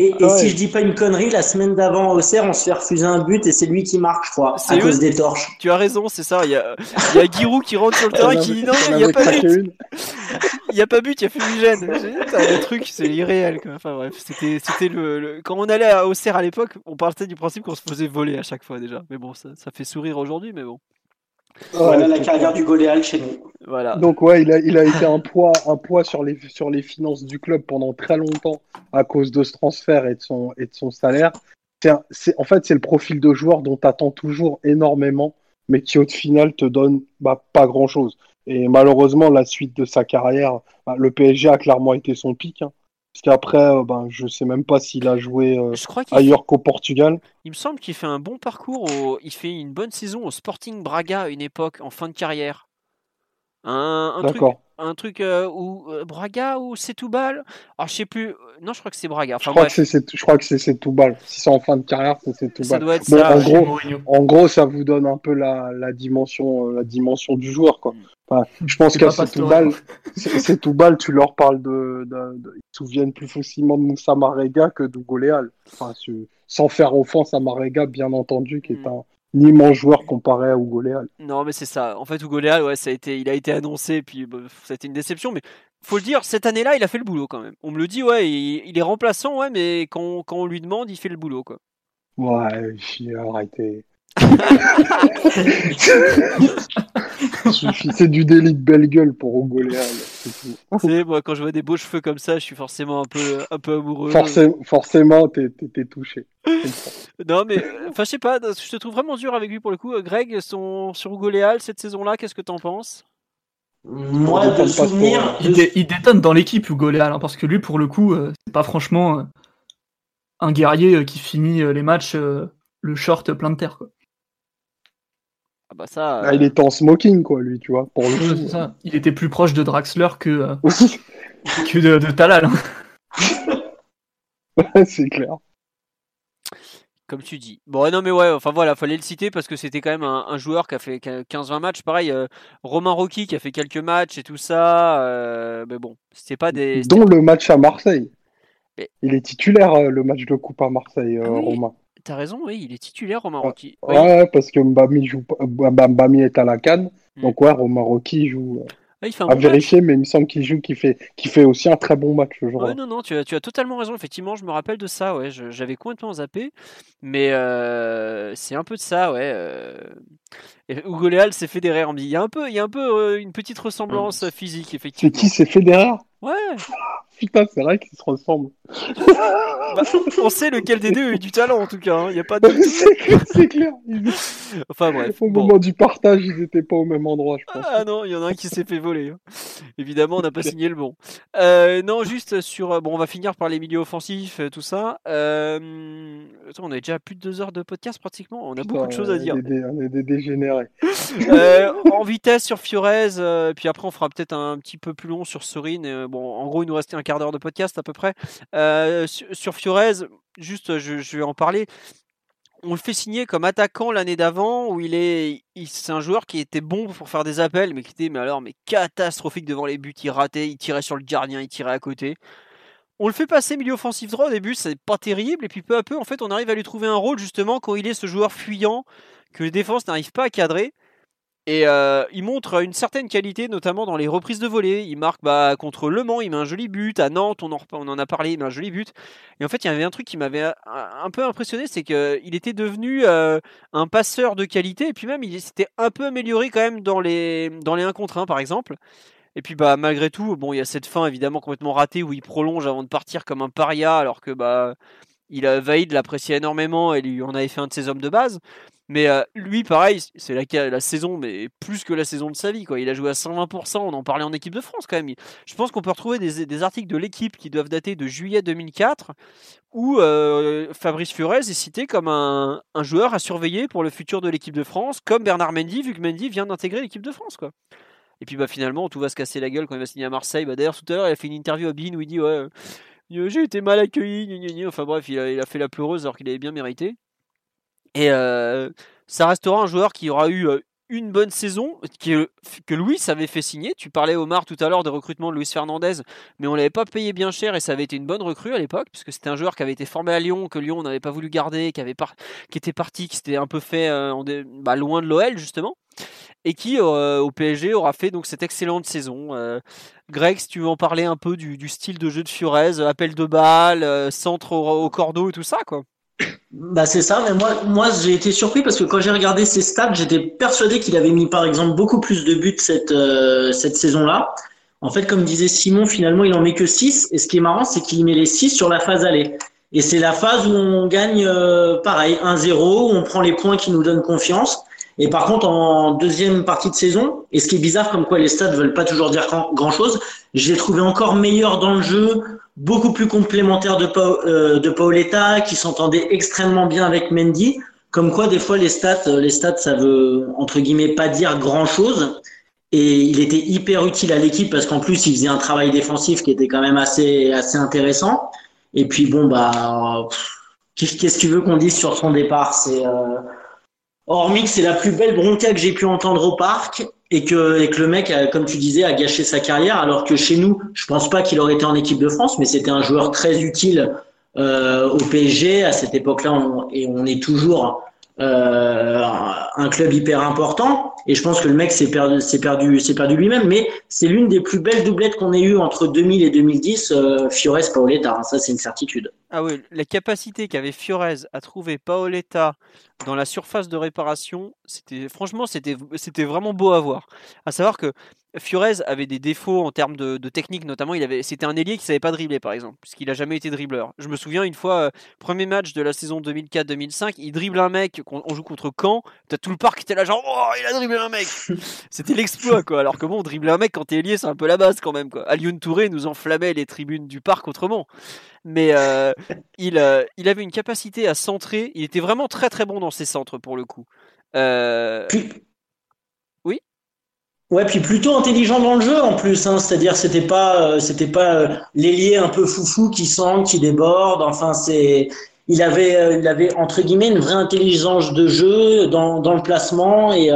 Et, et Ah ouais. si je dis pas une connerie, la semaine d'avant au Auxerre, on se fait refuser un but et c'est lui qui marque, je crois, C'est à eux cause des torches. Tu as raison, c'est ça. Il y a, y a Giroud qui rentre sur le terrain on qui dit non, on il n'y a pas but. *laughs* Il n'y a pas but, il y a fumigène. Le truc, c'est irréel. Quoi. Enfin bref, c'était, c'était le, le- Quand on allait à Auxerre à l'époque, on partait du principe qu'on se faisait voler à chaque fois déjà. Mais bon, ça, ça fait sourire aujourd'hui, mais bon. Voilà Ouais, la carrière du Goléal chez nous. Voilà. Donc ouais, il a, il a été un poids, un poids sur les, sur les finances du club pendant très longtemps à cause de ce transfert et de son, et de son salaire. C'est un- en fait, c'est le profil de joueur dont tu attends toujours énormément, mais qui au final te donne bah, pas grand-chose. Et malheureusement, la suite de sa carrière, bah, le PSG a clairement été son pic. hein. Parce qu'après, euh, ben, je sais même pas s'il a joué euh, Je crois qu'il fait- ailleurs qu'au Portugal. il me semble qu'il fait un bon parcours. au- Il fait une bonne saison au Sporting Braga à une époque, en fin de carrière. Un, un truc, D'accord. un truc euh, où euh, Braga ou Setúbal? Alors je sais plus. Non, je crois que c'est Braga. Je crois, bref, que c'est, c'est- je crois que c'est, c'est tout balle. Si c'est en fin de carrière, c'est, être Bon, ça. en gros. En gros, ça vous donne un peu la, la dimension, euh, la dimension du joueur, quoi. Enfin, je pense C'est qu'à c'est tout balle, tu leur parles de, de- de- ils se souviennent plus facilement de Moussa Marega que d'Hugo Léal. Enfin, sans faire offense à Marega, bien entendu, qui est Mm. Un immense joueur comparé à Hugo Léal. Non, mais c'est ça. En fait, Hugo Léal, ouais, ça a été, il a été annoncé, puis bah, ça a été une déception. Mais faut le dire, cette année-là, il a fait le boulot quand même. On me le dit, ouais, il, il est remplaçant, ouais, mais quand, quand on lui demande, il fait le boulot, quoi. Ouais, j'ai arrêté. *laughs* *laughs* C'est du délit de belle gueule pour Hugo Léal. C'est tout. Tu sais, moi, quand je vois des beaux cheveux comme ça, je suis forcément un peu, un peu amoureux. Forcément, forcément, t'es, touché. *laughs* Non, mais, enfin, je sais pas, je te trouve vraiment dur avec lui pour le coup. Greg, son, sur Hugo Léal, cette saison-là, qu'est-ce que t'en penses? Moi, On de souvenir, hein. Il, dé- il détonne dans l'équipe, Hugo Léal, hein, parce que lui, pour le coup, euh, c'est pas franchement euh, un guerrier euh, qui finit euh, les matchs euh, le short plein de terre. Quoi. Ah bah ça. Ah, il était en smoking, quoi, lui, tu vois, pour le ça. Il était plus proche de Draxler que, euh, *laughs* que de, de Talal. hein. c'est clair. Comme tu dis. Bon, non, mais ouais, enfin voilà, fallait le citer parce que c'était quand même un, un joueur qui a fait 15-20 matchs. Pareil, euh, Romain Rocky qui a fait quelques matchs et tout ça. euh, mais bon, c'était pas des. Dont le match à Marseille. Mais- Il est titulaire, euh, le match de coupe à Marseille, euh, Ah oui. Romain. T'as raison, oui, il est titulaire, Romain Ouais. Rocky. Oui. Ouais, parce que Mbami, joue, pas- Mbami est à la canne. Mm. Donc, ouais, Romain Rocky joue. euh, Ah, il fait un à bon match. vérifier, mais il me semble qu'il joue, qu'il fait, qu'il fait aussi un très bon match. Ouais, non, non, tu as, tu as totalement raison. Effectivement, je me rappelle de ça. Ouais, j'avais complètement zappé, mais euh, c'est un peu de ça, ouais. euh. Et Hugo Léal s'est fédéré en Il y a un peu, il y a un peu euh, une petite ressemblance euh, physique, C'est effectivement. qui C'est Federer? Ouais. Putain, c'est vrai qu'ils se ressemblent. Bah, on sait lequel des deux a eu du talent en tout cas. hein. Il y a pas de. *laughs* c'est clair, c'est clair. Ils- Enfin bref. Au bon. moment du partage, ils étaient pas au même endroit, je pense. Ah non, il y en a un qui s'est fait voler. hein. Évidemment, on n'a pas signé le bon. Euh, non, juste sur. Bon, on va finir par les milieux offensifs, euh, tout ça. Euh, attends, on a déjà plus de deux heures de podcast pratiquement. On a beaucoup de choses à dire. des- on est des dégénérés. *laughs* Euh, en vitesse sur Fiorez, euh, puis après on fera peut-être un petit peu plus long sur Sorine. Euh, bon, en gros, il nous restait un quart d'heure de podcast à peu près. Euh, sur, Fiorez, juste, je, je vais en parler. On le fait signer comme attaquant l'année d'avant, où il est, c'est un joueur qui était bon pour faire des appels, mais qui était, mais alors, mais catastrophique devant les buts. Il ratait, il tirait sur le gardien, il tirait à côté. On le fait passer milieu offensif droit au début, c'est pas terrible, et puis peu à peu, en fait, on arrive à lui trouver un rôle justement quand il est ce joueur fuyant que les défenses n'arrivent pas à cadrer. Et euh, il montre une certaine qualité, notamment dans les reprises de volée. Il marque bah, contre Le Mans, il met un joli but. À Nantes, on en, a parlé, il met un joli but. Et en fait, il y avait un truc qui m'avait un peu impressionné, c'est qu'il était devenu euh, un passeur de qualité. Et puis même, il s'était un peu amélioré quand même dans les, dans les 1 contre 1, par exemple. Et puis bah malgré tout, bon, il y a cette fin évidemment complètement ratée où il prolonge avant de partir comme un paria, alors que bah il a Vaïd l'appréciait énormément et lui en avait fait un de ses hommes de base. Mais euh, lui, pareil, c'est la, saison, mais plus que la saison de sa vie. Quoi. Il a joué à 120%, on en parlait en équipe de France quand même. Je pense qu'on peut retrouver des, articles de l'équipe qui doivent dater de juillet 2004, où euh, Fabrice Furez est cité comme un, joueur à surveiller pour le futur de l'équipe de France, comme Bernard Mendy, vu que Mendy vient d'intégrer l'équipe de France. Et puis bah, finalement, tout va se casser la gueule quand il va signer à Marseille. Bah, D'ailleurs, tout à l'heure, il a fait une interview à Bean où il dit Ouais, j'ai été mal accueilli. Enfin bref, il il a fait la pleureuse alors qu'il avait bien mérité. Et euh, ça restera un joueur qui aura eu euh, une bonne saison que, que Louis avait fait signer. Tu parlais Omar tout à l'heure des recrutements de Luis Fernandez, mais on l'avait pas payé bien cher et ça avait été une bonne recrue à l'époque puisque c'était un joueur qui avait été formé à Lyon, que Lyon n'avait pas voulu garder, qui était parti, qui s'était un peu fait euh, bah, loin de l'OL justement et qui au PSG aura fait donc cette excellente saison. Greg, si tu veux en parler un peu du, style de jeu de Furez, appel de balle, centre au cordeau et tout ça quoi. Bah c'est ça, mais moi, moi j'ai été surpris parce que quand j'ai regardé ses stats, j'étais persuadé qu'il avait mis par exemple beaucoup plus de buts cette, euh, cette saison-là. En fait, comme disait Simon, finalement il en met que 6. Et ce qui est marrant, c'est qu'il met les 6 sur la phase aller. Et c'est la phase où on gagne euh, pareil, 1-0, où on prend les points qui nous donnent confiance. Et par contre, en deuxième partie de saison, et ce qui est bizarre, comme quoi les stats veulent pas toujours dire grand chose, je l'ai trouvé encore meilleur dans le jeu, beaucoup plus complémentaire de, euh, de Paoletta, qui s'entendait extrêmement bien avec Mendy. Comme quoi, des fois, les stats, euh, les stats, ça veut, entre guillemets, pas dire grand chose. Et il était hyper utile à l'équipe parce qu'en plus, il faisait un travail défensif qui était quand même assez, assez intéressant. Et puis, bon, bah, qu'est-ce que tu veux qu'on dise sur son départ? C'est, euh, hormis que c'est la plus belle bronca que j'ai pu entendre au parc et que, et le mec, comme tu disais, a gâché sa carrière, alors que chez nous, je pense pas qu'il aurait été en équipe de France, mais c'était un joueur très utile euh, au PSG à cette époque-là, et on est toujours euh, un club hyper important. Et je pense que le mec s'est perdu, s'est perdu, s'est perdu lui-même. Mais c'est l'une des plus belles doublettes qu'on ait eues entre 2000 et 2010, euh, Fiores Paoletta. Ça, c'est une certitude. Ah oui, la capacité qu'avait Fiorez à trouver Paoletta dans la surface de réparation, c'était franchement, c'était, c'était vraiment beau à voir. À savoir que Fiorez avait des défauts en termes de, technique, notamment. Il avait, c'était un ailier qui savait pas dribbler, par exemple, puisqu'il n'a jamais été dribbleur. Je me souviens une fois, euh, premier match de la saison 2004-2005, il dribble un mec, on joue contre Caen, t'as tout le parc qui était là, genre, oh, il a dribblé un mec *laughs* C'était l'exploit, quoi. Alors que bon, dribbler un mec quand t'es ailier, c'est un peu la base quand même, quoi. Alioune Touré nous enflammait les tribunes du parc autrement. Mais euh, il, euh, il avait une capacité à centrer, il était vraiment très très bon dans ses centres, pour le coup. Ouais, puis plutôt intelligent dans le jeu en plus. Hein, C'est-à-dire, c'était pas, euh, c'était pas euh, l'ailier un peu foufou qui sent, qui déborde. Enfin, c'est, il avait, euh, il avait entre guillemets une vraie intelligence de jeu dans, dans le placement et,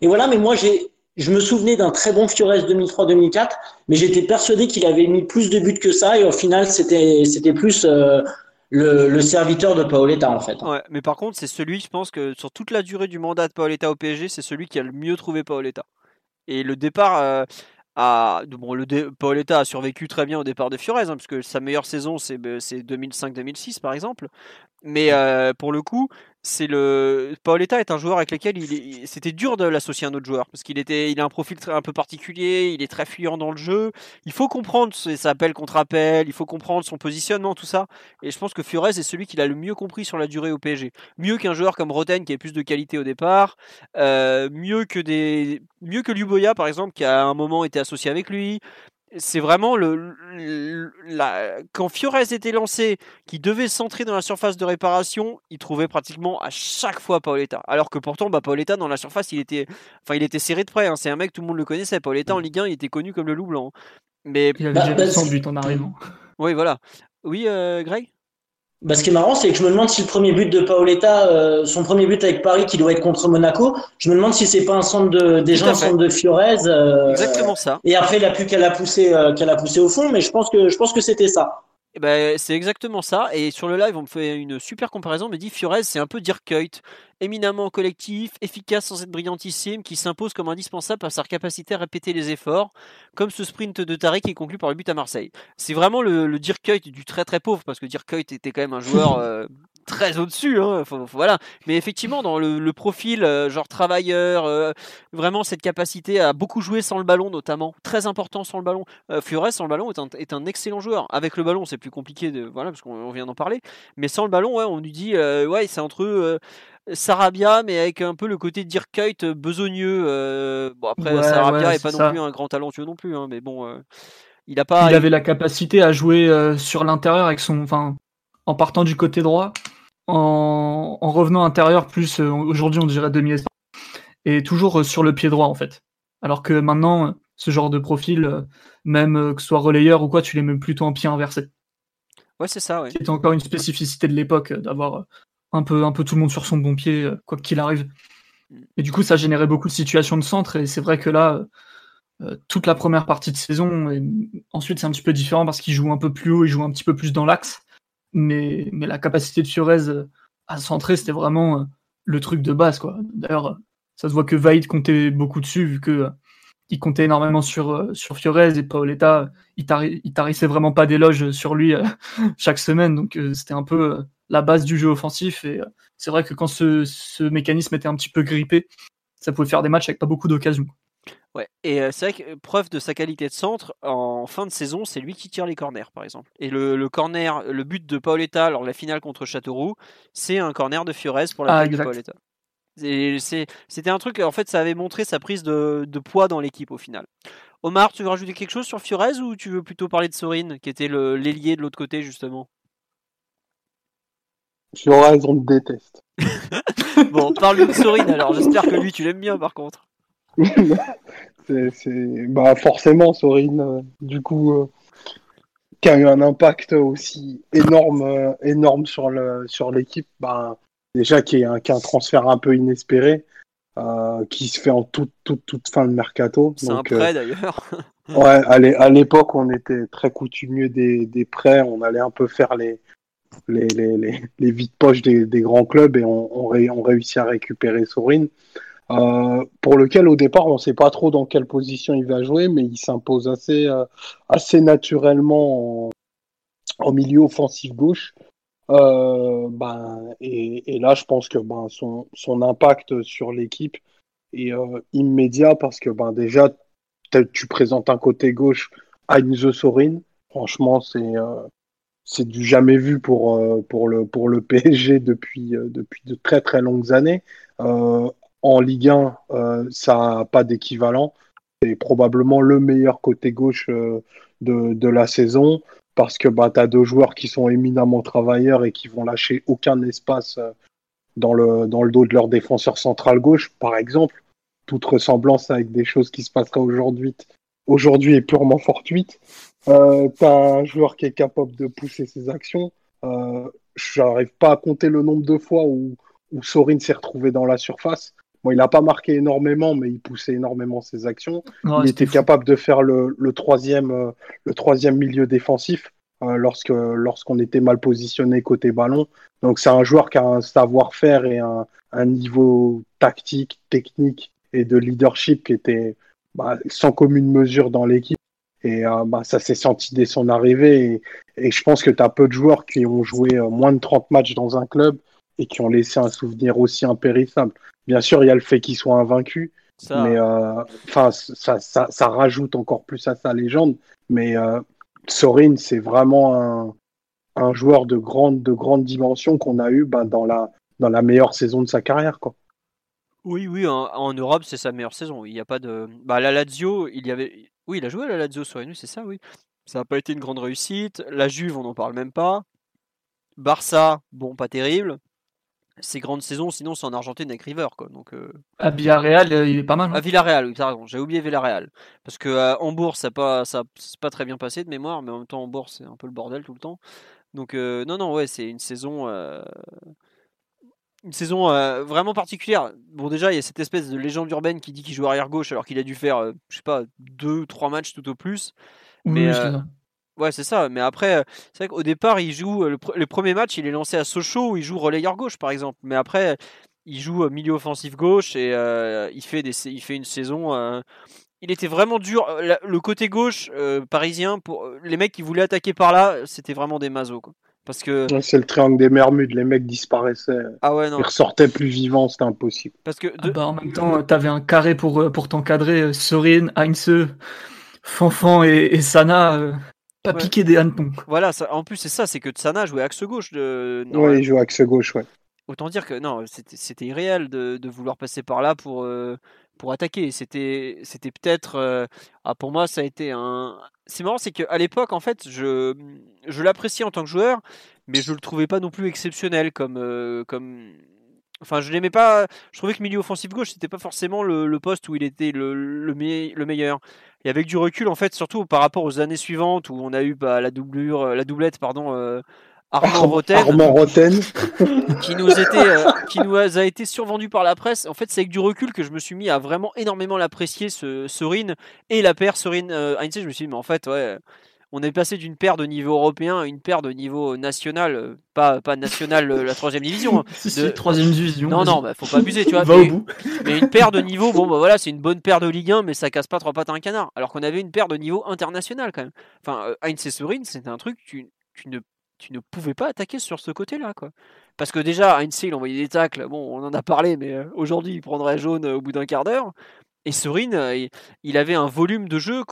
et voilà. Mais moi, j'ai, je me souvenais d'un très bon Fiores 2003-2004, mais j'étais persuadé qu'il avait mis plus de buts que ça et au final, c'était, c'était plus le, le, serviteur de Paoletta en fait. Ouais, mais par contre, c'est celui, je pense que sur toute la durée du mandat de Paoletta au PSG, c'est celui qui a le mieux trouvé Paoletta. Et le départ euh, a. Bon, le Paoletta a survécu très bien au départ de Fiorez, hein, puisque sa meilleure saison, c'est 2005-2006 par exemple. Mais euh, pour le coup, c'est le Paoletta est un joueur avec lequel il, c'était dur de l'associer à un autre joueur parce qu'il était il a un profil un peu particulier, il est très fluent dans le jeu. Il faut comprendre ses appels contre appels, il faut comprendre son positionnement, tout ça. Et je pense que Furez est celui qui l'a le mieux compris sur la durée au PSG. Mieux qu'un joueur comme Roten qui a plus de qualité au départ, euh, mieux que des mieux que Luboya par exemple qui a à un moment été associé avec lui, c'est vraiment le, la, quand Fiorez était lancé, qui devait s'entrer dans la surface de réparation, il trouvait pratiquement à chaque fois Paoletta. Alors que pourtant, bah, Paoletta dans la surface, il était, enfin, il était serré de près. Hein. C'est un mec tout le monde le connaissait. Paoletta en Ligue 1, il était connu comme le loup blanc. Mais il avait déjà 100 buts en arrivant. Oui, voilà. Oui, euh, Greg? Bah, ce qui est marrant, c'est que je me demande si le premier but de Paoletta, euh, son premier but avec Paris, qui doit être contre Monaco, je me demande si c'est pas un centre de, déjà un centre de Fiorez. Euh, Exactement ça. Et après, il a plus qu'à la pousser, euh, qu'à la pousser au fond, mais je pense que, je pense que c'était ça. Ben, c'est exactement ça. Et sur le live, on me fait une super comparaison. On me dit Fiorez, c'est un peu Dirk Kuyt, éminemment collectif, efficace sans être brillantissime, qui s'impose comme indispensable par sa capacité à répéter les efforts, comme ce sprint de Tarek qui est conclu par le but à Marseille. C'est vraiment le, le Dirk Kuyt du très très pauvre, parce que Dirk Kuyt était quand même un joueur *laughs* euh, très au-dessus. Hein, voilà. Mais effectivement, dans le, profil euh, genre travailleur, euh, vraiment cette capacité à beaucoup jouer sans le ballon, notamment, très important sans le ballon. Euh, sans le ballon est un, est un, excellent joueur. Avec le ballon, c'est plus compliqué de voilà parce qu'on vient d'en parler. Mais sans le ballon, ouais, on lui dit euh, ouais, c'est entre Sarabia, mais avec un peu le côté Dirk Kuyt besogneux. bon après, Sarabia est pas non plus un grand talentueux non plus, hein, mais bon. il a pas. Il avait la capacité à jouer sur l'intérieur avec son, enfin, en partant du côté droit en, revenant intérieur plus euh, aujourd'hui on dirait demi espace et toujours euh, sur le pied droit en fait. Alors que maintenant ce genre de profil, euh, même que ce soit relayeur ou quoi, tu les mets plutôt en pied inversé. Ouais, c'est ça. Ouais. C'était encore une spécificité de l'époque d'avoir un peu, un peu tout le monde sur son bon pied, quoi qu'il arrive. Mm. Et du coup, ça générait beaucoup de situations de centre. Et c'est vrai que là, toute la première partie de saison, et ensuite c'est un petit peu différent parce qu'il joue un peu plus haut, il joue un petit peu plus dans l'axe mais, la capacité de Fiorez euh, à centrer, c'était vraiment euh, le truc de base. D'ailleurs, euh, ça se voit que Vaid comptait beaucoup dessus, vu que il comptait énormément sur, sur Fiorez et Paoletta, il, tarissait vraiment pas d'éloges sur lui *laughs* chaque semaine, donc c'était un peu la base du jeu offensif. Et c'est vrai que quand ce, ce, mécanisme était un petit peu grippé, ça pouvait faire des matchs avec pas beaucoup d'occasions. Ouais, et c'est vrai que preuve de sa qualité de centre, en fin de saison, c'est lui qui tire les corners, par exemple. Et le, corner, le but de Paoletta lors de la finale contre Châteauroux, c'est un corner de Fiorez pour la ah, de Paoletta. C'était un truc, en fait, ça avait montré sa prise de, poids dans l'équipe au final. Omar, tu veux rajouter quelque chose sur Fiorez ou tu veux plutôt parler de Sorin, qui était l'ailier de l'autre côté, justement? Fiorez, on le déteste. *laughs* bon, parle de Sorin alors, j'espère que lui, tu l'aimes bien par contre. *laughs* c'est, bah forcément, Sorin, euh, du coup, euh, qui a eu un impact aussi énorme, euh, énorme sur, le, sur l'équipe. Bah, déjà, qui est un, qui un transfert un peu inespéré, qui se fait en toute, toute, toute fin de mercato. C'est un prêt d'ailleurs. *laughs* ouais, à l'époque, on était très coutumier des, des prêts. On allait un peu faire les, les, les, les, les vides poches des, des, grands clubs et on, on, on réussit à récupérer Sorin. Euh, pour lequel au départ on ne sait pas trop dans quelle position il va jouer, mais il s'impose assez, euh, assez naturellement en, milieu offensif gauche. Euh, ben, et, là, je pense que ben, son, son impact sur l'équipe est immédiat parce que ben, déjà, tu présentes un côté gauche à The Sorin. Franchement, c'est c'est du jamais vu pour, pour, le, pour le *laughs* PSG depuis, depuis de très très longues années. En Ligue 1, euh, ça n'a pas d'équivalent. C'est probablement le meilleur côté gauche euh, de, la saison parce que bah, tu as deux joueurs qui sont éminemment travailleurs et qui vont lâcher aucun espace euh, dans le, dans le dos de leur défenseur central gauche, par exemple. Toute ressemblance avec des choses qui se passeraient aujourd'hui aujourd'hui est purement fortuite. Tu as un joueur qui est capable de pousser ses actions. Euh, Je n'arrive pas à compter le nombre de fois où, où Sorin s'est retrouvé dans la surface il n'a pas marqué énormément, mais il poussait énormément ses actions. il était capable de faire le, troisième, euh, le troisième milieu défensif euh, lorsque lorsqu'on était mal positionné côté ballon. Donc c'est un joueur qui a un savoir-faire et un, niveau tactique, technique et de leadership qui était bah, sans commune mesure dans l'équipe. Et euh, bah, ça s'est senti dès son arrivée. Et, je pense que tu as peu de joueurs qui ont joué moins de 30 matchs dans un club et qui ont laissé un souvenir aussi impérissable. Bien sûr, il y a le fait qu'il soit invaincu, mais euh, enfin, ça, ça, ça, rajoute encore plus à sa légende. Mais euh, Sorin, c'est vraiment un, un, joueur de grande, de grande dimension qu'on a eu ben, dans, la, dans la meilleure saison de sa carrière. Quoi. Oui, oui, en, Europe, c'est sa meilleure saison. Il n'y a pas de. Bah, la Lazio, il y avait. Oui, il a joué à la Lazio Sorin, c'est ça, oui. Ça n'a pas été une grande réussite. La Juve, on n'en parle même pas. Barça, bon, pas terrible ces grandes saisons, sinon c'est en Argentine avec River. Quoi. Donc, euh... À Villarreal, euh, il est pas mal. Hein. À Villarreal, oui, raison. J'ai oublié Villarreal. Parce que à Hambourg, ça pas, ça, pas très bien passé de mémoire, mais en même temps, Hambourg, c'est un peu le bordel tout le temps. Donc, euh, non, non, ouais, c'est une saison. Euh, une saison vraiment particulière. Bon, déjà, il y a cette espèce de légende urbaine qui dit qu'il joue arrière gauche alors qu'il a dû faire, je sais pas, deux, trois matchs tout au plus. Mais, Ouais, c'est ça. Mais après, c'est vrai qu'au départ, il joue le, premier match, il est lancé à Sochaux où il joue relayeur gauche, par exemple. Mais après, il joue milieu offensif gauche et il fait des, il fait une saison il était vraiment dur. Euh, le côté gauche euh, parisien, pour euh, les mecs qui voulaient attaquer par là, c'était vraiment des mazos. Quoi. Parce que c'est le triangle des Bermudes, les mecs disparaissaient. Ah ouais, non. Ils ressortaient plus vivants, c'était impossible. Parce que ah bah, en même temps, t'avais un carré pour pour t'encadrer. Sorin, Heinze, Fanfan et, Sana. Pas piquer des hannetons. Voilà, ça, en plus c'est ça, c'est que Sana jouait axe gauche. De... ouais, il jouait axe gauche, ouais. Autant dire que non, c'était irréel de, de, vouloir passer par là pour, pour attaquer. C'était, c'était peut-être, euh, ah, pour moi, ça a été un. C'est marrant, c'est qu'à l'époque, en fait, je, je l'appréciais en tant que joueur, mais je le trouvais pas non plus exceptionnel comme, euh, comme. Enfin, je l'aimais pas. Je trouvais que milieu offensif gauche, c'était pas forcément le, poste où il était le, le, le, meilleur. Et avec du recul, en fait, surtout par rapport aux années suivantes où on a eu bah, la doublure, la doublette, pardon, euh, Armand Roten, *laughs* qui nous était, euh, qui nous a été survendu par la presse. En fait, c'est avec du recul que je me suis mis à vraiment énormément l'apprécier, ce Sorin et la paire Sorin euh. Je me suis dit, mais en fait, ouais, on est passé d'une paire de niveau européen à une paire de niveau national, euh, pas pas national la troisième division. Hein. *laughs* de... troisième division. Non, non, bah, faut pas abuser, tu vois. *laughs* mais, au bout. mais une paire de niveau, bon, bah voilà, c'est une bonne paire de Ligue 1, mais ça casse pas trois pattes à un canard. Alors qu'on avait une paire de niveau international quand même. Enfin, Heinz et Sorin, c'était un truc, tu, tu ne tu ne pouvais pas attaquer sur ce côté-là. quoi. Parce que déjà, Heinz, il envoyait des tacles. Bon, on en a parlé, mais euh, aujourd'hui, il prendrait jaune euh, au bout d'un quart d'heure. Et euh, il avait un volume de jeu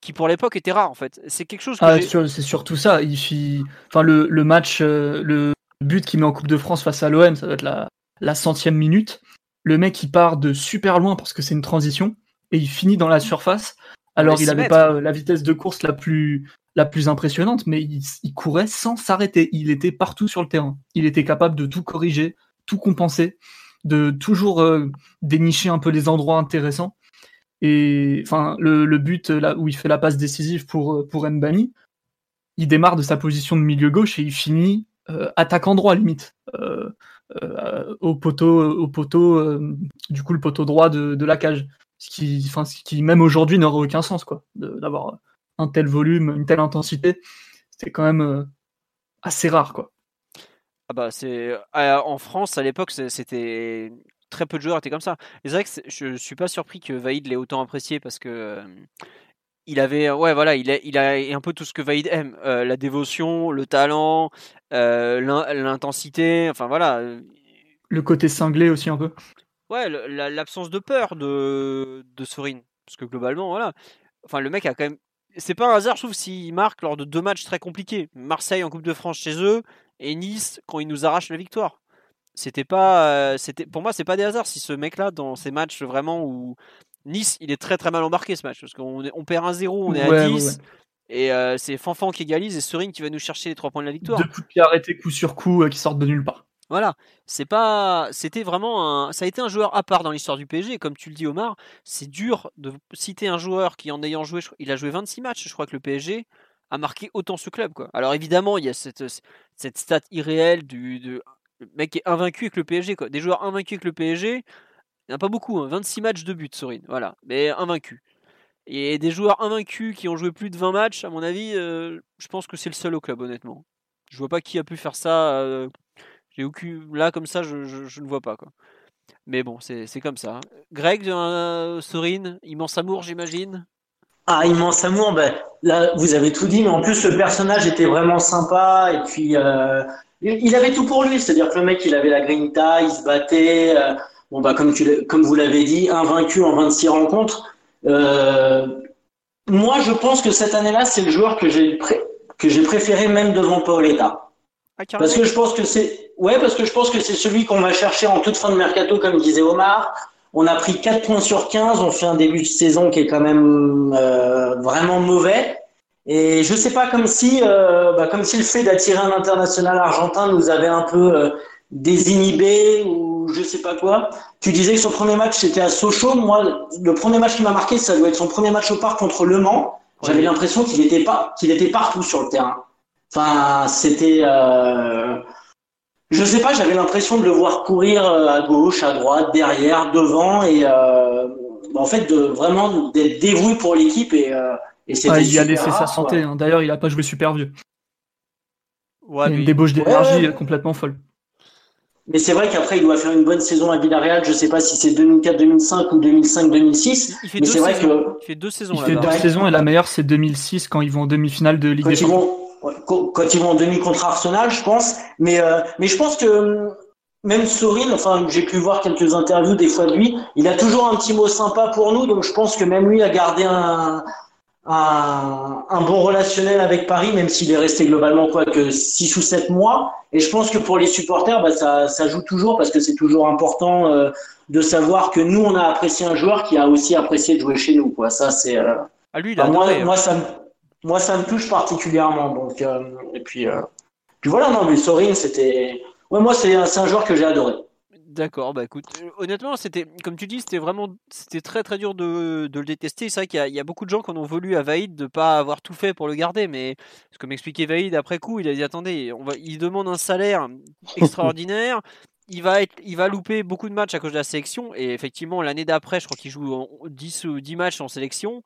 qui, pour l'époque, était rare, en fait. C'est quelque chose que ah, c'est surtout ça. Il enfin, le, le match, le but qu'il met en Coupe de France face à l'OM, ça doit être la, la centième minute. Le mec, il part de super loin parce que c'est une transition et il finit dans la surface. Alors, il n'avait pas la vitesse de course la plus, la plus impressionnante, mais il, courait sans s'arrêter. Il était partout sur le terrain. Il était capable de tout corriger, tout compenser, de toujours euh, dénicher un peu les endroits intéressants. Et enfin, le, but là où il fait la passe décisive pour euh, pour Mbani, il démarre de sa position de milieu gauche et il finit euh, attaquant droit limite. Au poteau au poteau du coup le poteau droit de, la cage. Ce qui enfin ce qui même aujourd'hui n'aurait aucun sens quoi d'avoir un tel volume, une telle intensité, c'était quand même euh, assez rare, quoi. Ah bah c'est euh, en France à l'époque c'était très peu de joueurs étaient comme ça. c'est vrai que je suis pas surpris que Vaïd l'ait autant apprécié parce que euh, il avait ouais voilà il a, il a un peu tout ce que Vaïd aime la dévotion, le talent, l'intensité, enfin voilà. Le côté cinglé aussi un peu. Ouais, l'absence de peur de de Sorin parce que globalement voilà. Enfin le mec a quand même c'est pas un hasard, trouve, s'il marque lors de deux matchs très compliqués. Marseille en Coupe de France chez eux et Nice quand il nous arrache la victoire. C'était pas, euh, c'était, pour moi, c'est pas des hasards si ce mec-là, dans ces matchs vraiment où Nice, il est très très mal embarqué ce match parce qu'on on perd 1-0, on est à 10. Et euh, c'est Fanfan qui égalise et Serine qui va nous chercher les trois points de la victoire. Deux coups de pied arrêtés coup sur coup euh, qui sortent de nulle part. Voilà, c'est pas, c'était vraiment un, ça a été un joueur à part dans l'histoire du PSG. comme tu le dis, Omar, c'est dur de citer un joueur qui, en ayant joué, il a joué 26 matchs, je crois que le PSG a marqué autant ce club, quoi. Alors évidemment, il y a cette, cette stat irréelle du, de, le mec est invaincu avec le PSG, quoi. Des joueurs invaincus avec le PSG, il n'y en a pas beaucoup, 26 hein. matchs de but, Sorine, voilà, mais invaincu. Et des joueurs invaincus qui ont joué plus de 20 matchs, à mon avis, euh, je pense que c'est le seul au club, honnêtement. Je vois pas qui a pu faire ça. Euh, Là, comme ça, je, ne vois pas. Quoi. Mais bon, c'est comme ça. Greg, euh, Sorine, immense amour, j'imagine Ah, immense amour, ben, là, vous avez tout dit, mais en plus, le personnage était vraiment sympa. Et puis, euh, il avait tout pour lui. C'est-à-dire que le mec, il avait la grinta, il se battait. Euh, bon, bah, comme, tu, comme vous l'avez dit, invaincu en 26 rencontres. Euh, moi, je pense que cette année-là, c'est le joueur que j'ai que j'ai préféré même devant Paoletta. Ah, parce que je pense que c'est ouais, parce que je pense que c'est celui qu'on va chercher en toute fin de mercato, comme disait Omar. On a pris 4 points sur 15, on fait un début de saison qui est quand même euh, vraiment mauvais. Et je sais pas, comme si, euh, bah, comme si le fait d'attirer un international argentin nous avait un peu euh, désinhibé ou je sais pas quoi. Tu disais que son premier match c'était à Sochaux. Moi, le premier match qui m'a marqué, ça doit être son premier match au parc contre Le Mans. J'avais l'impression qu'il était pas, qu'il était partout sur le terrain. Enfin, c'était. Euh... Je sais pas, j'avais l'impression de le voir courir euh, à gauche, à droite, derrière, devant, et, euh... en fait, de vraiment d'être dévoué pour l'équipe et, euh, et ah, il a laissé sa santé. Hein. D'ailleurs, il a pas joué super vieux. Ouais, une débauche d'énergie complètement folle. Mais c'est vrai qu'après, il doit faire une bonne saison à Villarreal. Je ne sais pas si c'est 2004-2005 ou 2005-2006. Mais c'est vrai que. Il fait deux saisons. Il fait deux saisons et la meilleure, c'est 2006 quand ils vont en demi-finale de Ligue des Champions. Quand ils vont en demi contre Arsenal, je pense. Mais, euh, mais je pense que même Sorin, enfin, j'ai pu voir quelques interviews des fois de lui, il a toujours un petit mot sympa pour nous. Donc je pense que même lui a gardé un, un, bon relationnel avec Paris, même s'il est resté globalement quoi que 6 ou 7 mois. Et je pense que pour les supporters, bah, ça, ça joue toujours parce que c'est toujours important euh, de savoir que nous, on a apprécié un joueur qui a aussi apprécié de jouer chez nous. Quoi. Ça, c'est. Euh... Ah, lui, moi, moi, ça me, moi, ça me touche particulièrement. Donc, euh, et puis, euh, puis voilà, non, mais Sorin, c'était. Ouais, moi, c'est un joueur que j'ai adoré. D'accord, bah écoute, euh, honnêtement, c'était, comme tu dis, c'était vraiment, c'était très très dur de, le détester. C'est vrai qu'il y, a beaucoup de gens qui en ont voulu à Vaïd de pas avoir tout fait pour le garder, mais ce que m'expliquait Vaïd après coup, il a dit attendez, on va, il demande un salaire extraordinaire. il va, être, il va louper beaucoup de matchs à cause de la sélection. Et effectivement, l'année d'après, je crois qu'il joue 10 ou 10 matchs en sélection.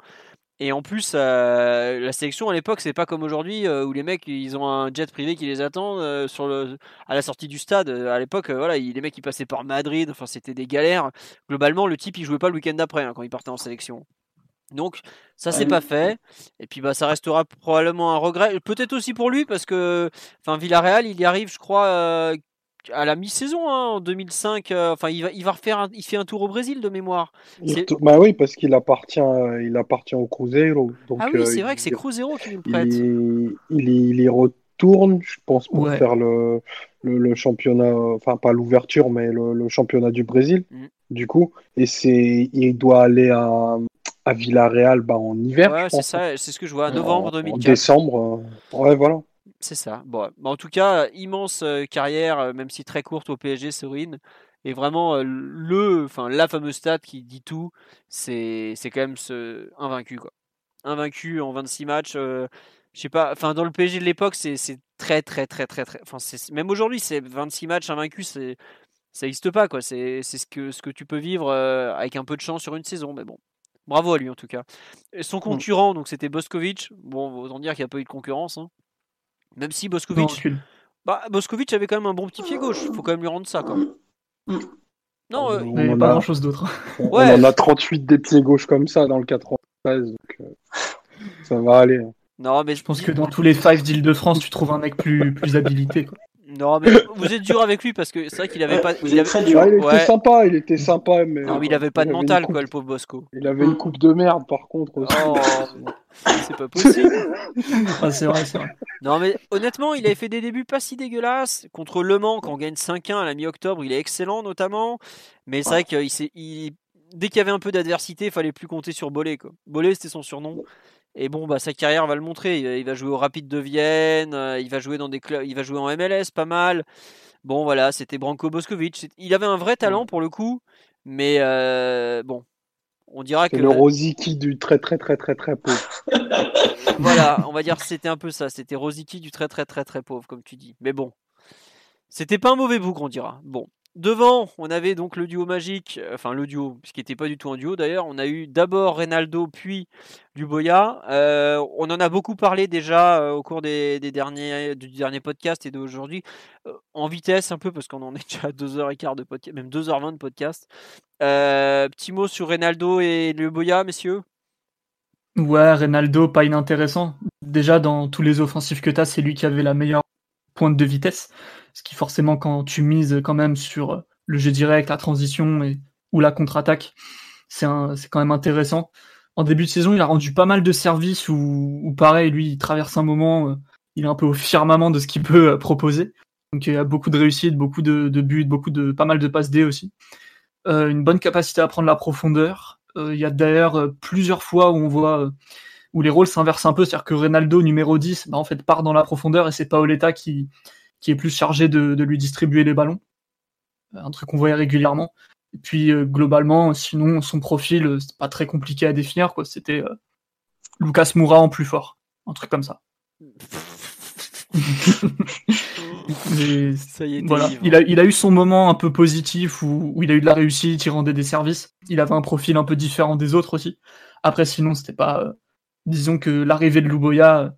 Et en plus, euh, la sélection à l'époque, c'est pas comme aujourd'hui euh, où les mecs ils ont un jet privé qui les attend euh, sur le, à la sortie du stade. À l'époque, voilà, les mecs ils passaient par Madrid, enfin c'était des galères. Globalement, le type il jouait pas le week-end d'après hein, quand il partait en sélection. Donc ça c'est pas fait. Et puis bah ça restera probablement un regret. Peut-être aussi pour lui parce que enfin Villarreal il y arrive je crois à la mi-saison hein, en 2005. Euh, enfin, il va, il va refaire, il fait un tour au Brésil de mémoire. Bah oui, parce qu'il appartient, il appartient au Cruzeiro. Donc, ah oui, c'est euh, vrai que c'est Cruzeiro qui nous prête. Il, il, y retourne, je pense, pour faire le, le, championnat, enfin pas l'ouverture, mais le, championnat du Brésil, mm. du coup. Et c'est, il doit aller à, à Villarreal bah, en hiver. Ouais, c'est ça, c'est ce que je vois, novembre 2004. En décembre, euh, ouais, voilà. C'est ça. Bon, en tout cas, immense euh, carrière, euh, même si très courte au PSG, Sorine. Et vraiment, euh, le, enfin, la fameuse stat qui dit tout, c'est, c'est quand même ce invaincu, quoi. Invaincu en 26 matchs. je sais pas, enfin, dans le PSG de l'époque, c'est, très, très, très, très, très. Enfin, même aujourd'hui, c'est 26 matchs invaincus, c'est, ça n'existe pas, quoi. C'est, ce, que, ce que tu peux vivre avec un peu de chance sur une saison, mais bon. Bravo à lui en tout cas. son mmh. concurrent, donc c'était Boskovic. Bon, autant dire qu'il n'y a pas eu de concurrence. Hein. Même si Boskovic. Bah, Boskovic avait quand même un bon petit pied gauche. Faut quand même lui rendre ça, quoi. Non, euh, il n'y a pas grand chose d'autre. On en a 38 des pieds gauches comme ça dans le 93, donc euh, ça va aller. Hein. Non, mais je pense que dans tous les five d'Île-de-France, tu trouves un mec plus, plus habilité. Quoi. Non, mais vous êtes dur avec lui parce que c'est vrai qu'il avait pas. Il, très dur. il était sympa, il était sympa, mais. Non, mais il avait pas de mental, quoi, le pauvre Bosco. Il avait une coupe de merde, par contre. Aussi. Oh, *laughs* c'est pas possible. ah, c'est vrai, c'est vrai. Non, mais honnêtement, il avait fait des débuts pas si dégueulasses. Contre Le Mans, quand on gagne 5-1 à la mi-octobre, il est excellent, notamment. Mais c'est vrai qu'il il... dès qu'il y avait un peu d'adversité, il fallait plus compter sur Bolé, quoi. Bolé, c'était son surnom. Et bon, bah, sa carrière va le montrer. Il va jouer au Rapide de Vienne, euh, il va jouer dans des clubs, il va jouer en MLS pas mal. Bon, voilà, c'était Branko Boskovic. Il avait un vrai talent pour le coup, mais euh, bon, on dira que le Rosiki du très très très très très pauvre. *laughs* voilà, on va dire que c'était un peu ça. C'était Rosiki du très très très très pauvre, comme tu dis. Mais bon, c'était pas un mauvais bougre, on dira. Bon, Devant, on avait donc le duo magique, euh, enfin le duo, ce qui n'était pas du tout un duo d'ailleurs. On a eu d'abord Reynaldo, puis Duboya. Euh, on en a beaucoup parlé déjà euh, au cours des, derniers, du dernier podcast et d'aujourd'hui, en vitesse un peu, parce qu'on en est *laughs* déjà à 2h15 de podcast, même 2h20 de podcast. petit mot sur Reynaldo et Duboya, messieurs Ouais, Reynaldo, pas inintéressant. Déjà, dans tous les offensifs que tu as, c'est lui qui avait la meilleure pointe de vitesse. Ce qui forcément, quand tu mises quand même sur le jeu direct, la transition ou la contre-attaque, c'est quand même intéressant. En début de saison, il a rendu pas mal de services où, pareil, lui, il traverse un moment, euh, il est un peu au firmament de ce qu'il peut euh, proposer. Donc il a beaucoup de réussite, beaucoup de, buts, beaucoup de pas mal de passes D aussi. Euh, une bonne capacité à prendre la profondeur. il y a d'ailleurs plusieurs fois où on voit où les rôles s'inversent un peu, c'est-à-dire que Ronaldo numéro 10 bah, en fait part dans la profondeur et c'est Paoletta qui, qui est plus chargé de, lui distribuer les ballons. Un truc qu'on voyait régulièrement. Et puis euh, globalement, sinon son profil, euh, c'est pas très compliqué à définir. Quoi. C'était euh, Lucas Moura en plus fort, un truc comme ça. *laughs* Ça y est, voilà. il, a, il a eu son moment un peu positif où, où, il a eu de la réussite, il rendait des services. Il avait un profil un peu différent des autres aussi. Après, sinon, c'était pas. Euh, disons que l'arrivée de Luboya euh,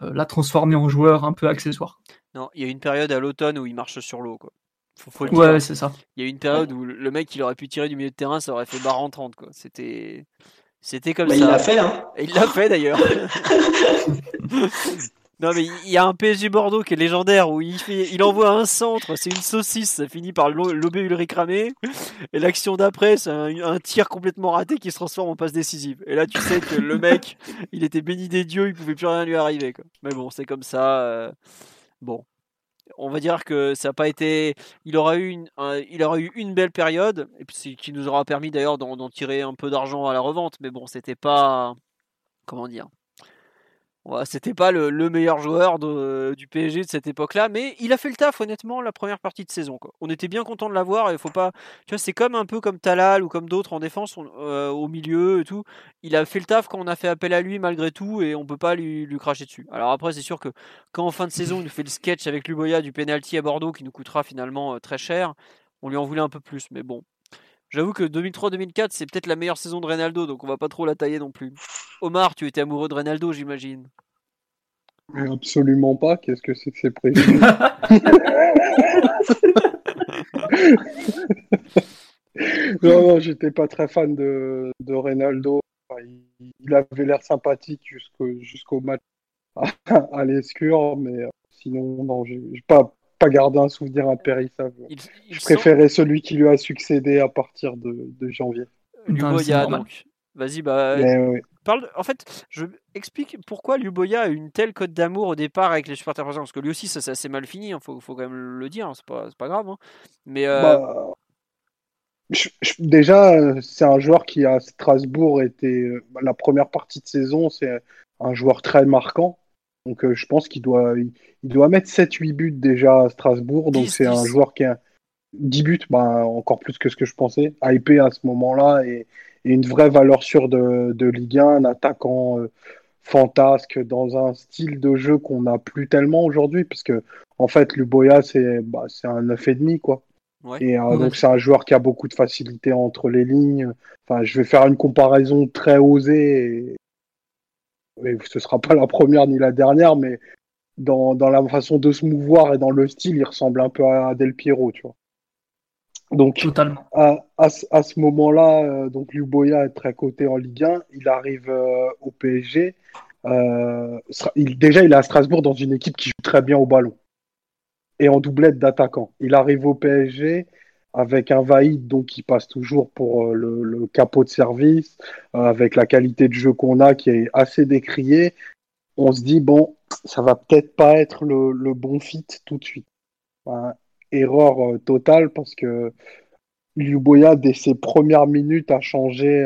l'a transformé en joueur un peu accessoire. Non, il y a une période à l'automne où il marche sur l'eau, quoi. Faut, ouais, c'est ça. Il y a une période où le mec, il aurait pu tirer du milieu de terrain, ça aurait fait barre en 30, quoi. C'était. C'était comme bah, ça. Il l'a fait, hein. Et il l'a fait d'ailleurs. *laughs* Non mais il y a un PSG Bordeaux qui est légendaire où il fait, il envoie un centre, c'est une saucisse, ça finit par l'obé Ulrich cramé. Et l'action d'après, c'est un, tir complètement raté qui se transforme en passe décisive. Et là, tu sais que le mec, *laughs* il était béni des dieux, il pouvait plus rien lui arriver. Quoi. Mais bon, c'est comme ça. Euh, bon, on va dire que ça n'a pas été. Il aura eu une, il aura eu une belle période, et puis qui nous aura permis d'ailleurs d'en tirer un peu d'argent à la revente. Mais bon, c'était pas. Comment dire c'était pas le, meilleur joueur du PSG de cette époque-là, mais il a fait le taf honnêtement la première partie de saison. On était bien content de l'avoir et faut pas. Tu vois, c'est comme un peu comme Talal ou comme d'autres en défense euh, au milieu et tout. Il a fait le taf quand on a fait appel à lui malgré tout et on peut pas lui, cracher dessus. Alors après, c'est sûr que quand en fin de saison il nous fait le sketch avec Luboya du penalty à Bordeaux qui nous coûtera finalement euh, très cher, on lui en voulait un peu plus, mais bon. J'avoue que 2003-2004, c'est peut-être la meilleure saison de Reynaldo, donc on va pas trop la tailler non plus. Omar, tu étais amoureux de Reynaldo, j'imagine. Absolument pas. Qu'est-ce que c'est que ces préjugés *laughs* *laughs* Non, non, j'étais pas très fan de, de Reynaldo. il, avait l'air sympathique jusqu'au match *laughs* à, l'escure, mais euh, sinon, non, j'ai pas, pas gardé un souvenir impérissable. je préférais celui qui lui a succédé à partir de, de janvier. Luboya, donc. Vas-y, bah. Parle, en fait, je explique pourquoi Luboya a une telle cote d'amour au départ avec les supporters français. Parce que lui aussi, ça s'est assez mal fini, il hein, faut, faut, quand même le dire, hein, c'est pas, pas, grave. Hein. Mais. Euh, bah, déjà, c'est un joueur qui à Strasbourg était. Euh, la première partie de saison, c'est un joueur très marquant. Donc euh, je pense qu'il doit, il, doit mettre 7-8 buts déjà à Strasbourg. Donc c'est un joueur qui a 10 buts, bah, encore plus que ce que je pensais. Hypé à ce moment-là et, une vraie valeur sûre de, de Ligue 1, un attaquant euh, fantasque dans un style de jeu qu'on n'a plus tellement aujourd'hui, puisque en fait Luboya c'est bah, un 9,5 quoi. Et euh, donc c'est un joueur qui a beaucoup de facilité entre les lignes. Enfin, je vais faire une comparaison très osée et ce sera pas la première ni la dernière, mais dans, dans, la façon de se mouvoir et dans le style, il ressemble un peu à Del Piero, tu vois. Donc, Totalement. À, à, ce moment-là, euh, donc Luboya est très coté en Ligue 1. Il arrive euh, au PSG. Euh, il, déjà, il est à Strasbourg dans une équipe qui joue très bien au ballon et en doublette d'attaquant. Il arrive au PSG avec un Vaïd donc qui passe toujours pour euh, le, capot de service, euh, avec la qualité de jeu qu'on a qui est assez décriée, on se dit bon, ça va peut-être pas être le, bon fit tout de suite. erreur euh, totale parce que Liuboya dès ses premières minutes a changé,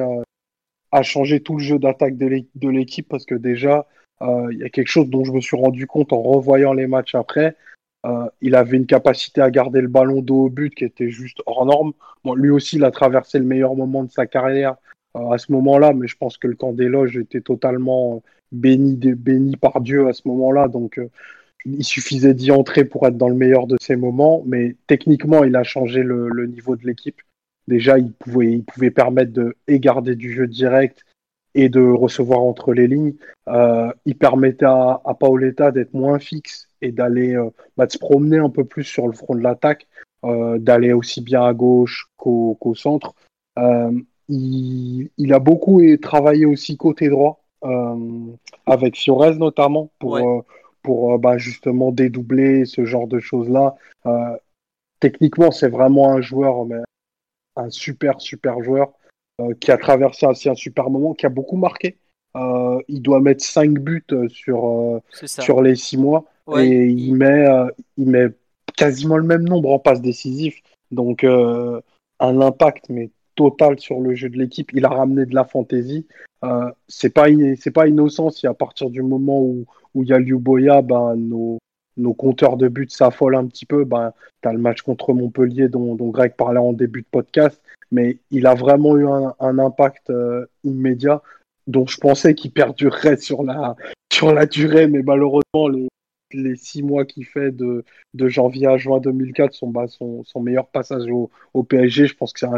a changé tout le jeu d'attaque de l'équipe parce que déjà il y a quelque chose dont je me suis rendu compte en revoyant les matchs après, euh, il avait une capacité à garder le ballon dos au but qui était juste hors norme. lui aussi, il a traversé le meilleur moment de sa carrière euh, à ce moment-là, mais je pense que le camp des loges était totalement béni, béni par Dieu à ce moment-là. Donc, euh, il suffisait d'y entrer pour être dans le meilleur de ses moments. Mais techniquement, il a changé le, niveau de l'équipe. Déjà, il pouvait, il pouvait permettre de garder du jeu direct et de recevoir entre les lignes. il permettait à, à Paoletta d'être moins fixe et d'aller euh, bah, se promener un peu plus sur le front de l'attaque, euh, d'aller aussi bien à gauche qu'au centre. Euh, il, a beaucoup travaillé aussi côté droit, avec Fiorez notamment, pour, pour bah, justement dédoubler ce genre de choses-là. techniquement, c'est vraiment un joueur, mais un super, super joueur qui a traversé aussi un super moment, qui a beaucoup marqué. il doit mettre 5 buts sur, sur les 6 mois. Et il met, euh, il met quasiment le même nombre en passes décisives. Donc, euh, un impact, mais total sur le jeu de l'équipe. Il a ramené de la fantaisie. Euh, c'est pas, c'est pas innocent si à partir du moment où, où il y a Liu Boya, ben, nos, nos compteurs de buts s'affolent un petit peu. Ben, tu le match contre Montpellier dont, dont, Greg parlait en début de podcast, mais il a vraiment eu un, un impact euh, immédiat dont je pensais qu'il perdurerait sur la, sur la durée, mais malheureusement, les, les six mois qu'il fait de, de janvier à juin 2004, son, bah, son, son meilleur passage au, au PSG. Je pense que c'est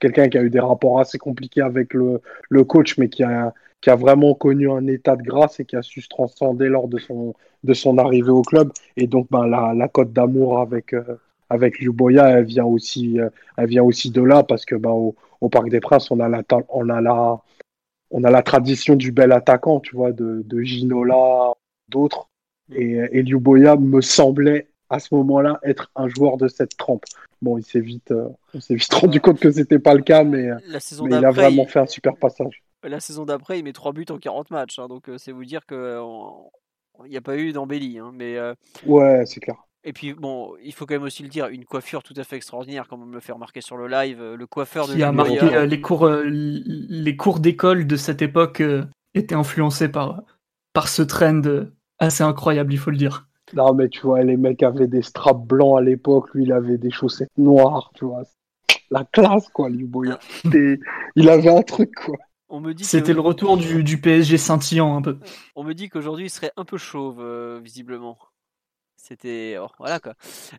quelqu'un qui a eu des rapports assez compliqués avec le, le coach, mais qui a, qui a vraiment connu un état de grâce et qui a su se transcender lors de son, de son arrivée au club. Et donc, ben, la, la cote d'amour avec, euh, avec Luboya, elle vient aussi, euh, elle vient aussi de là parce que ben, au, au Parc des Princes, on a la, on a la, on a la tradition du bel attaquant, tu vois, de, de Ginola, d'autres. Et, et Luboya me semblait à ce moment-là être un joueur de cette trempe. Bon, il s'est vite, euh, on s'est vite rendu compte que c'était pas le cas, mais, La saison mais il a d'après, vraiment il- fait un super passage. la saison d'après, il met 3 buts en 40 matchs. hein, donc, euh, c'est vous dire que on- il n'y a pas eu d'embellie. hein, mais, euh, Ouais, c'est clair. et puis, bon, il faut quand même aussi le dire, une coiffure tout à fait extraordinaire, comme on me le fait remarquer sur le live. euh, Le coiffeur de qui a marqué euh, les cours, euh, les cours d'école de cette époque euh, étaient influencés par, par ce trend euh, assez incroyable, il faut le dire. Non, mais tu vois, les mecs avaient des straps blancs à l'époque, lui, il avait des chaussettes noires, tu vois. La classe, quoi. C'était- *laughs* Il avait un truc, quoi. On me dit que- C'était le retour du, du PSG scintillant un peu. On me dit qu'aujourd'hui il serait un peu chauve, euh, visiblement. C'était. oh, voilà quoi.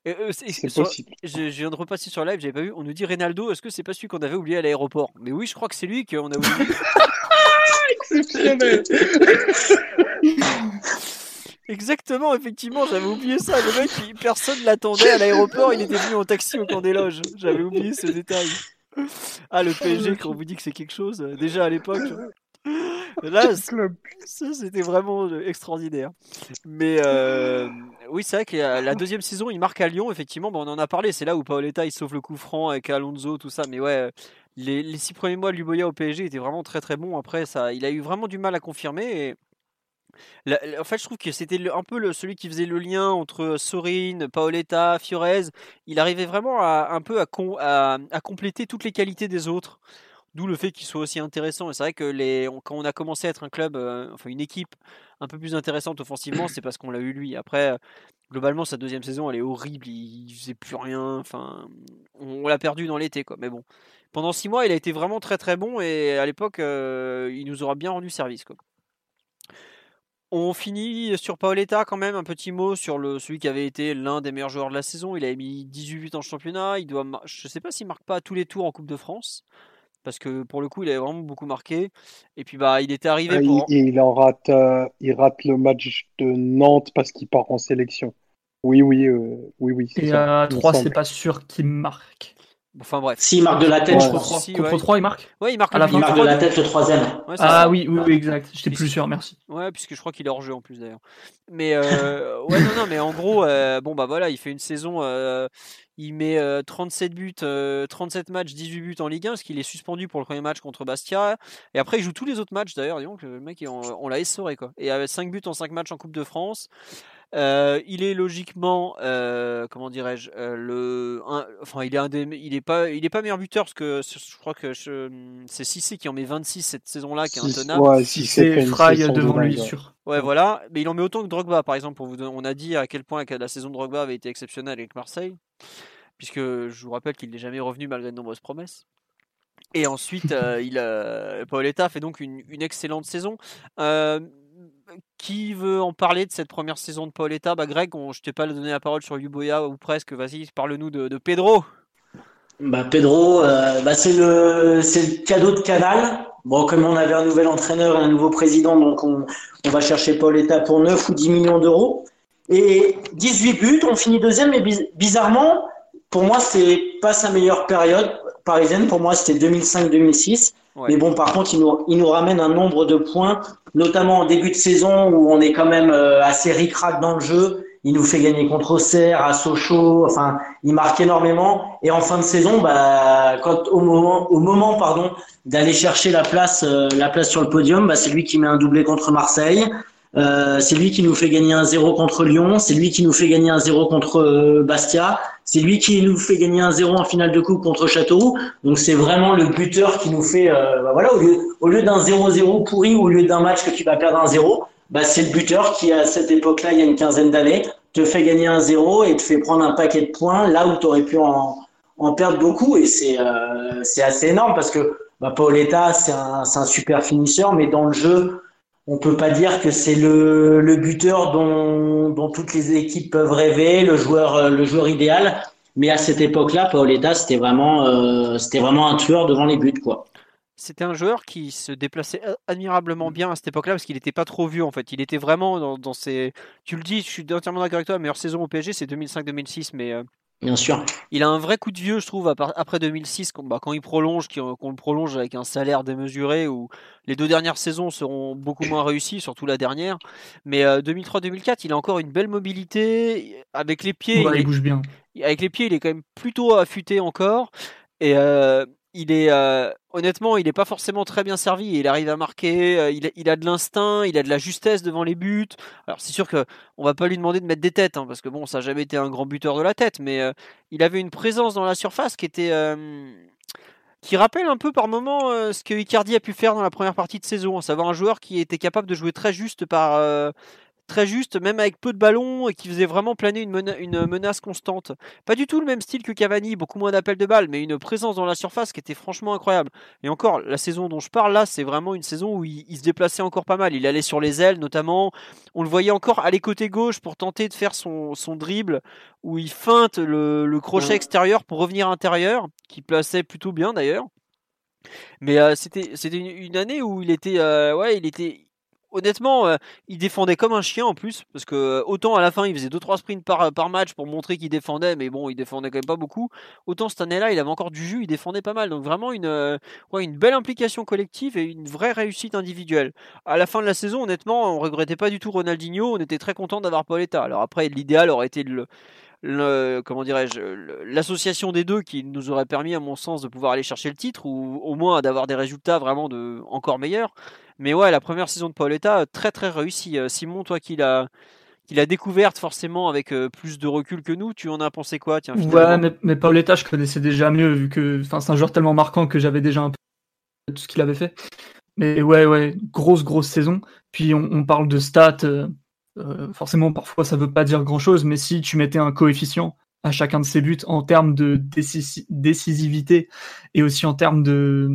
Et, euh, c'est- C'est sur- possible. Je, je viens de repasser sur live, j'avais pas vu. On nous dit Reynaldo, est-ce que c'est pas celui qu'on avait oublié à l'aéroport? Mais oui, je crois que c'est lui qu'on a oublié. *laughs* Exceptionnel. *laughs* Exactement, effectivement, j'avais oublié ça. Le mec, il- personne l'attendait à l'aéroport, il était venu en taxi au camp des loges. J'avais oublié ce détail. Ah, le PSG, quand on vous dit que c'est quelque chose, euh, déjà à l'époque. Là, c- Club. ça c'était vraiment euh, extraordinaire. Mais euh, oui, c'est vrai que la la deuxième saison, il marque à Lyon, effectivement. Bon, on en a parlé, c'est là où Paoletta il sauve le coup franc avec Alonso, tout ça. Mais ouais, euh, les, les six premiers mois de Luboya au PSG étaient vraiment très très bons. Après, ça, il a eu vraiment du mal à confirmer. Et en fait, je trouve que c'était un peu celui qui faisait le lien entre Sorin, Paoletta, Fiorez. Il arrivait vraiment un peu à, compléter toutes les qualités des autres. D'où le fait qu'il soit aussi intéressant. Et c'est vrai que les, on- quand on a commencé à être un club, euh, enfin une équipe un peu plus intéressante offensivement, c'est parce qu'on l'a eu lui. Après, globalement, sa deuxième saison, elle est horrible. Il, faisait plus rien. Enfin, on, on l'a perdu dans l'été, quoi. Mais bon, pendant six mois, il a été vraiment très très bon. Et à l'époque, euh, il nous aura bien rendu service, quoi. On finit sur Paoletta quand même, un petit mot sur le, celui qui avait été l'un des meilleurs joueurs de la saison. Il avait mis 18 buts en championnat. Il doit, je ne sais pas s'il marque pas tous les tours en Coupe de France, parce que pour le coup, il avait vraiment beaucoup marqué. Et puis bah, il était arrivé Ah, il, pour. il en rate, euh, il rate le match de Nantes parce qu'il part en sélection. Oui, oui, euh, oui, oui. Et ça, à il me 3, semble. c'est pas sûr qu'il marque. Enfin bref. S'il marque de la tête, je crois. 3, si, contre ouais. 3, il marque Ouais, il marque À la Il marque de la tête le troisième. Ouais, Ah oui, oui, oui, exact. J'étais plus sûr, merci. Ouais, puisque je crois qu'il est hors jeu en plus d'ailleurs. Mais euh, *laughs* ouais, non, non, mais en gros, euh, bon bah voilà, il fait une saison, euh, il met euh, 37 buts, euh, 37 matchs, 18 buts en Ligue 1, parce qu'il est suspendu pour le premier match contre Bastia. Et après, il joue tous les autres matchs d'ailleurs. dis Donc le mec, on, on l'a essoré quoi. Et avec 5 buts en 5 matchs en Coupe de France. Euh, il est logiquement, euh, comment dirais-je, euh, le, un- enfin il est un des, il est pas, il est pas meilleur buteur parce que je crois que c'est Cissé qui en met 26 cette saison-là, qui est intenable. ouais, Fry devant lui, sûr. Ouais, voilà. Mais il en met autant que Drogba, par exemple. Pour vous donner- On a dit à quel point la saison de Drogba avait été exceptionnelle avec Marseille. Puisque je vous rappelle qu'il n'est jamais revenu malgré de nombreuses promesses. Et ensuite, euh, il, euh, Paoletta fait donc une, une excellente saison. Qui veut en parler de cette première saison de Paoletta bah, Greg, on, je t'ai pas donné la parole sur Yuboya ou presque. Vas-y, parle-nous de, Pedro. Bah, Pedro, euh, bah, c'est le, cadeau de Canal. Bon, comme on avait un nouvel entraîneur et un nouveau président, donc on, va chercher Pauletta pour 9 ou 10 millions d'euros. Et 18 buts, on finit deuxième, mais biz- bizarrement, pour moi, c'est pas sa meilleure période parisienne. Pour moi, c'était 2005-2006. Mais bon, par contre, il nous, il nous ramène un nombre de points, notamment en début de saison où on est quand même euh, assez ric-rac dans le jeu. Il nous fait gagner contre Auxerre, à Sochaux. Enfin, il marque énormément. Et en fin de saison, bah, quand au moment, au moment, pardon, d'aller chercher la place, euh, la place sur le podium, bah, c'est lui qui met un doublé contre Marseille. Euh, c'est lui qui nous fait gagner un 0 contre Lyon. C'est lui qui nous fait gagner un 0 contre euh, Bastia. C'est lui qui nous fait gagner un 0 en finale de coupe contre Châteauroux. Donc c'est vraiment le buteur qui nous fait, euh, bah, voilà, au lieu, au lieu d'un 0-0 pourri, au lieu d'un match que tu vas perdre un 0, bah, c'est le buteur qui, à cette époque-là, il y a une quinzaine d'années, te fait gagner un 0 et te fait prendre un paquet de points là où tu aurais pu en, en perdre beaucoup. Et c'est euh, assez énorme parce que bah, c'est un, c'est un super finisseur, mais dans le jeu, on peut pas dire que c'est le, buteur dont, toutes les équipes peuvent rêver, le joueur, le joueur idéal. Mais à cette époque-là, Paoletta, c'était vraiment, euh, un tueur devant les buts. C'était un joueur qui se déplaçait admirablement bien à cette époque-là parce qu'il n'était pas trop vieux en fait. Il était vraiment dans, dans, ses. Tu le dis, je suis entièrement d'accord avec toi. La meilleure saison au PSG, c'est 2005-2006, mais euh, Bien sûr. Il a un vrai coup de vieux, je trouve, après 2006, quand, bah, quand il prolonge, qu'on le prolonge avec un salaire démesuré, où les deux dernières saisons seront beaucoup moins réussies, surtout la dernière. Mais 2003-2004, euh, il a encore une belle mobilité. Avec les pieds. il, bouge bien. Avec les pieds, il est quand même plutôt affûté encore. Et euh, il est euh, honnêtement, il n'est pas forcément très bien servi. Il arrive à marquer, euh, il, a de l'instinct, il a de la justesse devant les buts. Alors c'est sûr que on va pas lui demander de mettre des têtes, hein, parce que bon, ça n'a jamais été un grand buteur de la tête, mais euh, il avait une présence dans la surface qui était qui rappelle un peu par moment ce que Icardi a pu faire dans la première partie de saison, à savoir un joueur qui était capable de jouer très juste par très juste, même avec peu de ballons, et qui faisait vraiment planer une, menace constante. Pas du tout le même style que Cavani, beaucoup moins d'appels de balles, mais une présence dans la surface qui était franchement incroyable. Et encore, la saison dont je parle là, c'est vraiment une saison où il, se déplaçait encore pas mal. Il allait sur les ailes notamment. On le voyait encore aller côté gauche pour tenter de faire son, dribble, où il feinte le, crochet extérieur pour revenir intérieur, qui plaçait plutôt bien d'ailleurs. Mais euh, c'était une, année où il était euh, ouais il était honnêtement, euh, il défendait comme un chien en plus, parce que euh, autant à la fin il faisait 2-3 sprints par, par match pour montrer qu'il défendait, mais bon, il défendait quand même pas beaucoup. Autant cette année-là, il avait encore du jus, il défendait pas mal. Donc vraiment une, euh, une belle implication collective et une vraie réussite individuelle. À la fin de la saison, honnêtement, on regrettait pas du tout Ronaldinho, on était très content d'avoir Pauletta. Alors après, l'idéal aurait été le, comment dirais-je, l'association des deux qui nous aurait permis, à mon sens, de pouvoir aller chercher le titre ou au moins d'avoir des résultats vraiment de, encore meilleurs. Mais ouais, la première saison de Paoletta, très très réussie. Euh, Simon, toi qui l'as qu'il a découverte forcément avec euh, plus de recul que nous. Tu en as pensé quoi tiens, Ouais, mais, mais, Paoletta, je connaissais déjà mieux, vu que c'est un joueur tellement marquant que j'avais déjà un peu tout ce qu'il avait fait. Mais ouais, ouais, grosse, grosse saison. Puis on, parle de stats. Euh, forcément, parfois, ça veut pas dire grand-chose, mais si tu mettais un coefficient à chacun de ses buts en termes de décisivité et aussi en termes de,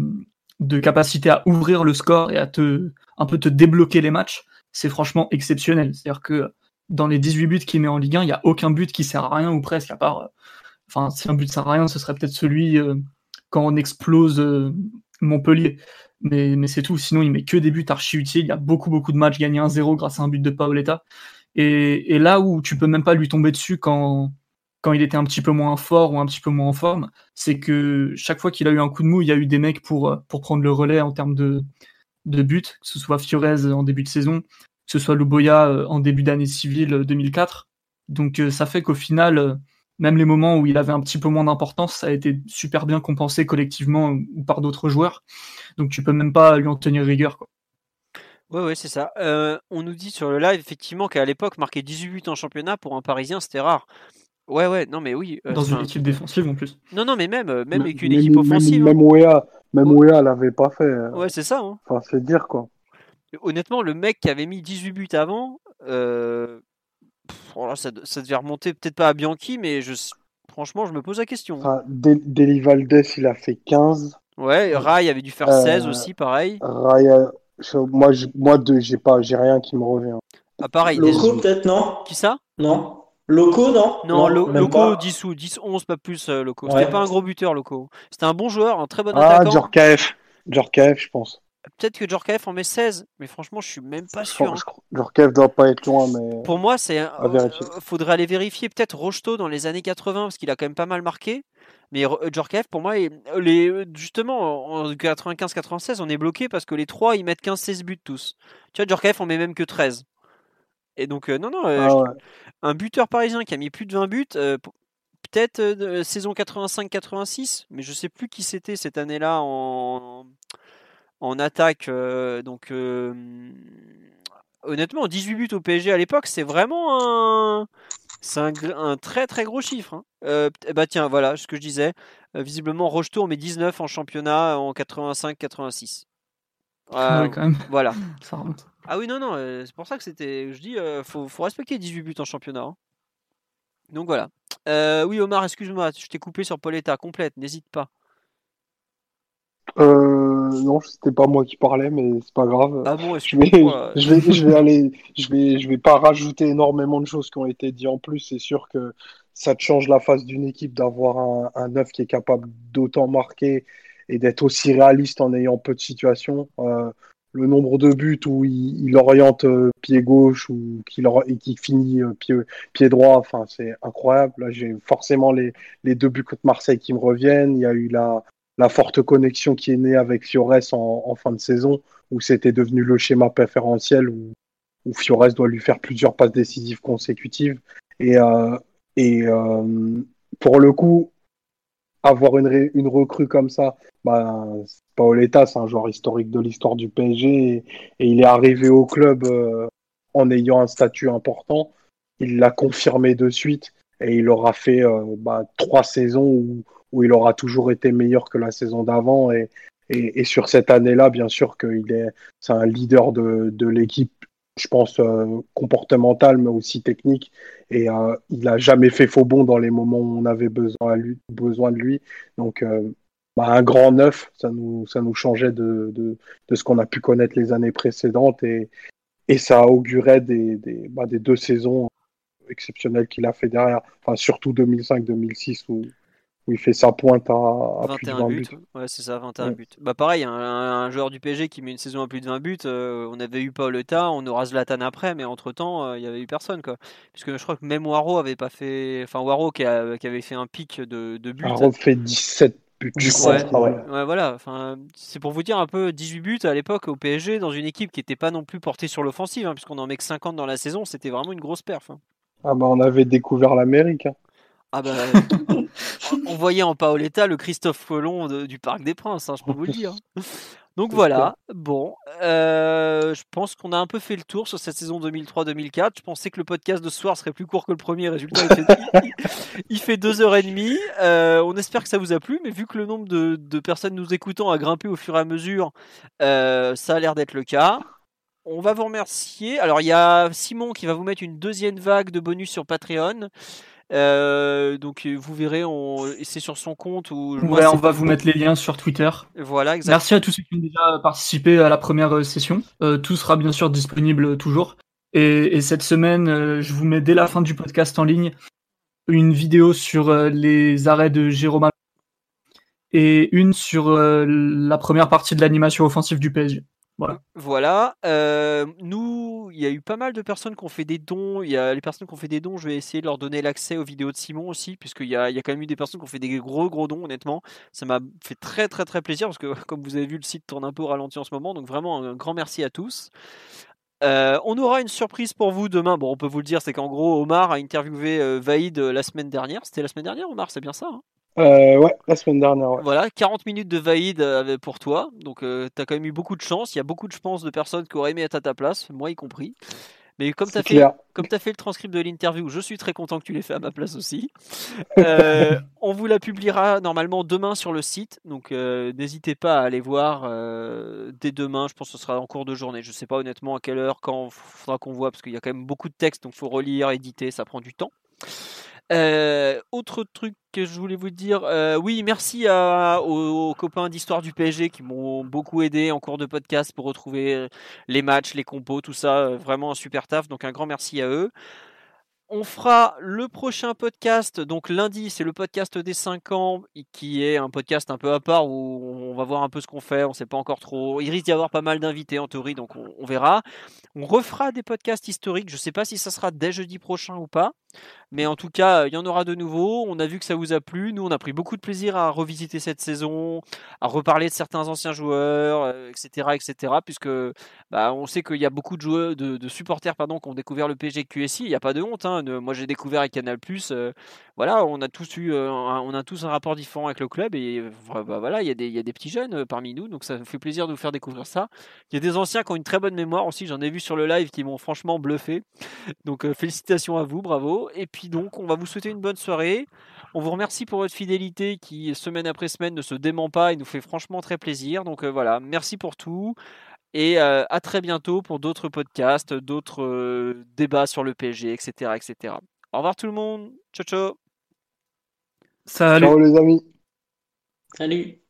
de capacité à ouvrir le score et à te un peu te débloquer les matchs, c'est franchement exceptionnel. C'est-à-dire que dans les 18 buts qu'il met en Ligue 1, il n'y a aucun but qui sert à rien ou presque, à part. Euh, enfin, si un but sert à rien, ce serait peut-être celui euh, quand on explose euh, Montpellier. Mais, mais c'est tout. Sinon, il met que des buts archi utiles. Il y a beaucoup, beaucoup de matchs gagnés 1-0 grâce à un but de Paoletta. Et, et là où tu peux même pas lui tomber dessus quand, quand il était un petit peu moins fort ou un petit peu moins en forme, c'est que chaque fois qu'il a eu un coup de mou, il y a eu des mecs pour, euh, prendre le relais en termes de, de buts, que ce soit Fiorez en début de saison, que ce soit Luboya euh, en début d'année civile 2004. Euh, Donc ça fait qu'au final, même les moments où il avait un petit peu moins d'importance, ça a été super bien compensé collectivement ou par d'autres joueurs. Donc tu peux même pas lui en tenir rigueur. Quoi. Ouais, ouais, c'est ça. on nous dit sur le live effectivement qu'à l'époque, marquer 18 buts en championnat pour un Parisien, c'était rare. Ouais, ouais, non, mais oui. Euh, Dans une équipe défensive en plus. Non, non, mais même, euh, même avec une équipe offensive. Même, hein. même Ouéa, l'avait pas fait. Euh. Ouais, c'est ça. Hein. Enfin, c'est dire quoi. Honnêtement, le mec qui avait mis 18 buts avant, euh... Oh ça, ça, devait remonter peut-être pas à Bianchi, mais je... franchement, je me pose la question. Enfin, Deli Valdez, il a fait 15. Ouais, Rai avait dû faire 16 aussi, pareil. Rai, moi, moi, j'ai pas, j'ai rien qui me revient. Ah, pareil. Loco, peut-être, non? Qui ça? Non? Loco, non? Non, Loco, 10 ou 10, 11, pas plus, euh, Loco. C'était pas un gros buteur, Loco. C'était un bon joueur, un très bon ah, attaquant. Ah, Djorkaeff. Djorkaeff, je pense. Peut-être que Djorkaeff en met 16, mais franchement, je suis même pas sûr. Hein. Djorkaeff doit pas être loin, mais. Pour moi, c'est. Euh, faudrait aller vérifier peut-être Rocheteau dans les années 80, parce qu'il a quand même pas mal marqué. Mais Djorkaeff, pour moi, les, justement, en 95-96, on est bloqué parce que les trois, ils mettent 15-16 buts tous. Tu vois, Djorkaeff, on met même que 13. Et donc, euh, non, non, ah un buteur parisien qui a mis plus de 20 buts, euh, peut-être euh, saison 85-86, mais je sais plus qui c'était cette année-là en, en attaque. donc, honnêtement, 18 buts au PSG à l'époque, c'est vraiment un. C'est un, très très gros chiffre. Hein. bah tiens, voilà ce que je disais. visiblement, Rocheteau met 19 en championnat en 85-86. Quand même. Voilà. *laughs* Ça remonte. Ah oui, non, non, euh, c'est pour ça que c'était. Je dis, euh, faut, faut, respecter 18 buts en championnat. Hein. Donc voilà. Euh, oui, Omar, excuse-moi, je t'ai coupé sur Pauletta complète, n'hésite pas. Euh, non, c'était pas moi qui parlais, mais c'est pas grave. Ah bon, je vais, je vais, je vais aller, je vais, je vais pas rajouter énormément de choses qui ont été dites en plus. C'est sûr que ça te change la face d'une équipe d'avoir un, un neuf qui est capable d'autant marquer et d'être aussi réaliste en ayant peu de situations. Euh, le nombre de buts où il, oriente euh, pied gauche ou qu'il finit euh, pied, pied droit, enfin c'est incroyable. Là, j'ai forcément les, les deux buts contre Marseille qui me reviennent. Il y a eu la, la forte connexion qui est née avec Fiores en, fin de saison, où c'était devenu le schéma préférentiel, où, où Fiores doit lui faire plusieurs passes décisives consécutives. Et, et pour le coup, avoir une, recrue comme ça, bah, Paoletta, c'est un joueur historique de l'histoire du PSG et, il est arrivé au club euh, en ayant un statut important. Il l'a confirmé de suite et il aura fait euh, bah, trois saisons où, où, il aura toujours été meilleur que la saison d'avant. Et, et, et, sur cette année-là, bien sûr qu'il est, c'est un leader de, de l'équipe je pense, euh, comportemental, mais aussi technique. Et euh, il n'a jamais fait faux bon dans les moments où on avait besoin, besoin de lui. Donc, euh, bah, un grand neuf, ça nous, ça nous changeait de, de, de ce qu'on a pu connaître les années précédentes. Et, et ça augurait des, des, bah, des deux saisons exceptionnelles qu'il a fait derrière. Enfin, surtout 2005-2006 où, où il fait sa pointe à, à 21 plus de 20 buts. Ouais, c'est ça, 21 buts. Bah pareil, un, joueur du PSG qui met une saison à plus de 20 buts, euh, on avait eu Paoletta, on aura Zlatan après, mais entre-temps, euh, il n'y avait eu personne. Quoi. Puisque je crois que même Waro avait pas fait... Enfin, Waro qui, avait fait un pic de, de buts. Waro fait 17 buts. ouais, voilà, enfin, c'est pour vous dire un peu 18 buts à l'époque au PSG dans une équipe qui n'était pas non plus portée sur l'offensive, hein, puisqu'on en met que 50 dans la saison, c'était vraiment une grosse perf. Hein. Ah bah on avait découvert l'Amérique. Hein. Ah bah, *laughs* on voyait en Paoletta le Christophe Colomb du Parc des Princes, hein, je peux vous le dire. *laughs* Donc voilà, bon, euh, je pense qu'on a un peu fait le tour sur cette saison 2003-2004. Je pensais que le podcast de ce soir serait plus court que le premier. Résultat, *laughs* il fait, deux heures et demie. Euh, on espère que ça vous a plu, mais vu que le nombre de, personnes nous écoutant a grimpé au fur et à mesure, euh, ça a l'air d'être le cas. On va vous remercier. Alors il y a Simon qui va vous mettre une deuxième vague de bonus sur Patreon. Euh, donc euh, vous verrez, c'est sur son compte. Où, on va vous mettre les liens sur Twitter. Voilà, Merci à tous ceux qui ont déjà participé à la première euh, session. tout sera bien sûr disponible toujours. Et, cette semaine, je vous mets dès la fin du podcast en ligne une vidéo sur les arrêts de Jérôme et une sur la première partie de l'animation offensive du PSG. Voilà. Euh, nous, il y a eu pas mal de personnes qui ont fait des dons. Il y a les personnes qui ont fait des dons, je vais essayer de leur donner l'accès aux vidéos de Simon aussi, puisqu'il y y a quand même eu des personnes qui ont fait des gros gros dons, honnêtement. Ça m'a fait très très très plaisir, parce que *laughs* comme vous avez vu, le site tourne un peu au ralenti en ce moment. Donc vraiment, un grand merci à tous. Euh, on aura une surprise pour vous demain. Bon, on peut vous le dire, c'est qu'en gros, Omar a interviewé euh, Vaïd la semaine dernière. C'était la semaine dernière, Omar, c'est bien ça hein? Euh, ouais, la semaine dernière. Voilà, 40 minutes de Vaïd euh, pour toi. Donc, euh, tu as quand même eu beaucoup de chance. Il y a beaucoup je de personnes qui auraient aimé être à ta place, moi y compris. Mais comme tu as, fait, as fait le transcript de l'interview, je suis très content que tu l'aies fait à ma place aussi. *laughs* on vous la publiera normalement demain sur le site. Donc, n'hésitez pas à aller voir dès demain. Je pense que ce sera en cours de journée. Je ne sais pas honnêtement à quelle heure, quand il faudra qu'on voit, parce qu'il y a quand même beaucoup de textes. Donc, il faut relire, éditer, ça prend du temps. Euh, autre truc que je voulais vous dire, euh, oui, merci aux, copains d'histoire du PSG qui m'ont beaucoup aidé en cours de podcast pour retrouver euh, les matchs, les compos, tout ça. Vraiment un super taf, donc un grand merci à eux. On fera le prochain podcast, donc lundi, c'est le podcast des 5 ans, qui est un podcast un peu à part où on va voir un peu ce qu'on fait, on ne sait pas encore trop. Il risque d'y avoir pas mal d'invités en théorie, donc on, verra. On refera des podcasts historiques, je ne sais pas si ça sera dès jeudi prochain ou pas. Mais en tout cas, il y en aura de nouveaux. On a vu que ça vous a plu. Nous, on a pris beaucoup de plaisir à revisiter cette saison, à reparler de certains anciens joueurs, etc., euh, etc. Puisque bah, on sait qu'il y a beaucoup de joueurs, de, supporters, pardon, qui ont découvert le PSG QSI. Il n'y a pas de honte. Hein. moi, j'ai découvert avec Canal+. Euh, voilà, on a tous eu, euh, un, on a tous un rapport différent avec le club et bah, voilà, il y, a des, il y a des petits jeunes parmi nous, donc ça fait plaisir de vous faire découvrir ça. Il y a des anciens qui ont une très bonne mémoire aussi. J'en ai vu sur le live qui m'ont franchement bluffé. Donc félicitations à vous, bravo. Et puis donc, on va vous souhaiter une bonne soirée. On vous remercie pour votre fidélité qui, semaine après semaine, ne se dément pas et nous fait franchement très plaisir. Donc euh, voilà, merci pour tout. Et euh, à très bientôt pour d'autres podcasts, d'autres euh, débats sur le PSG, etc., etc. Au revoir tout le monde. Ciao, ciao. Salut. Ciao les amis. Salut.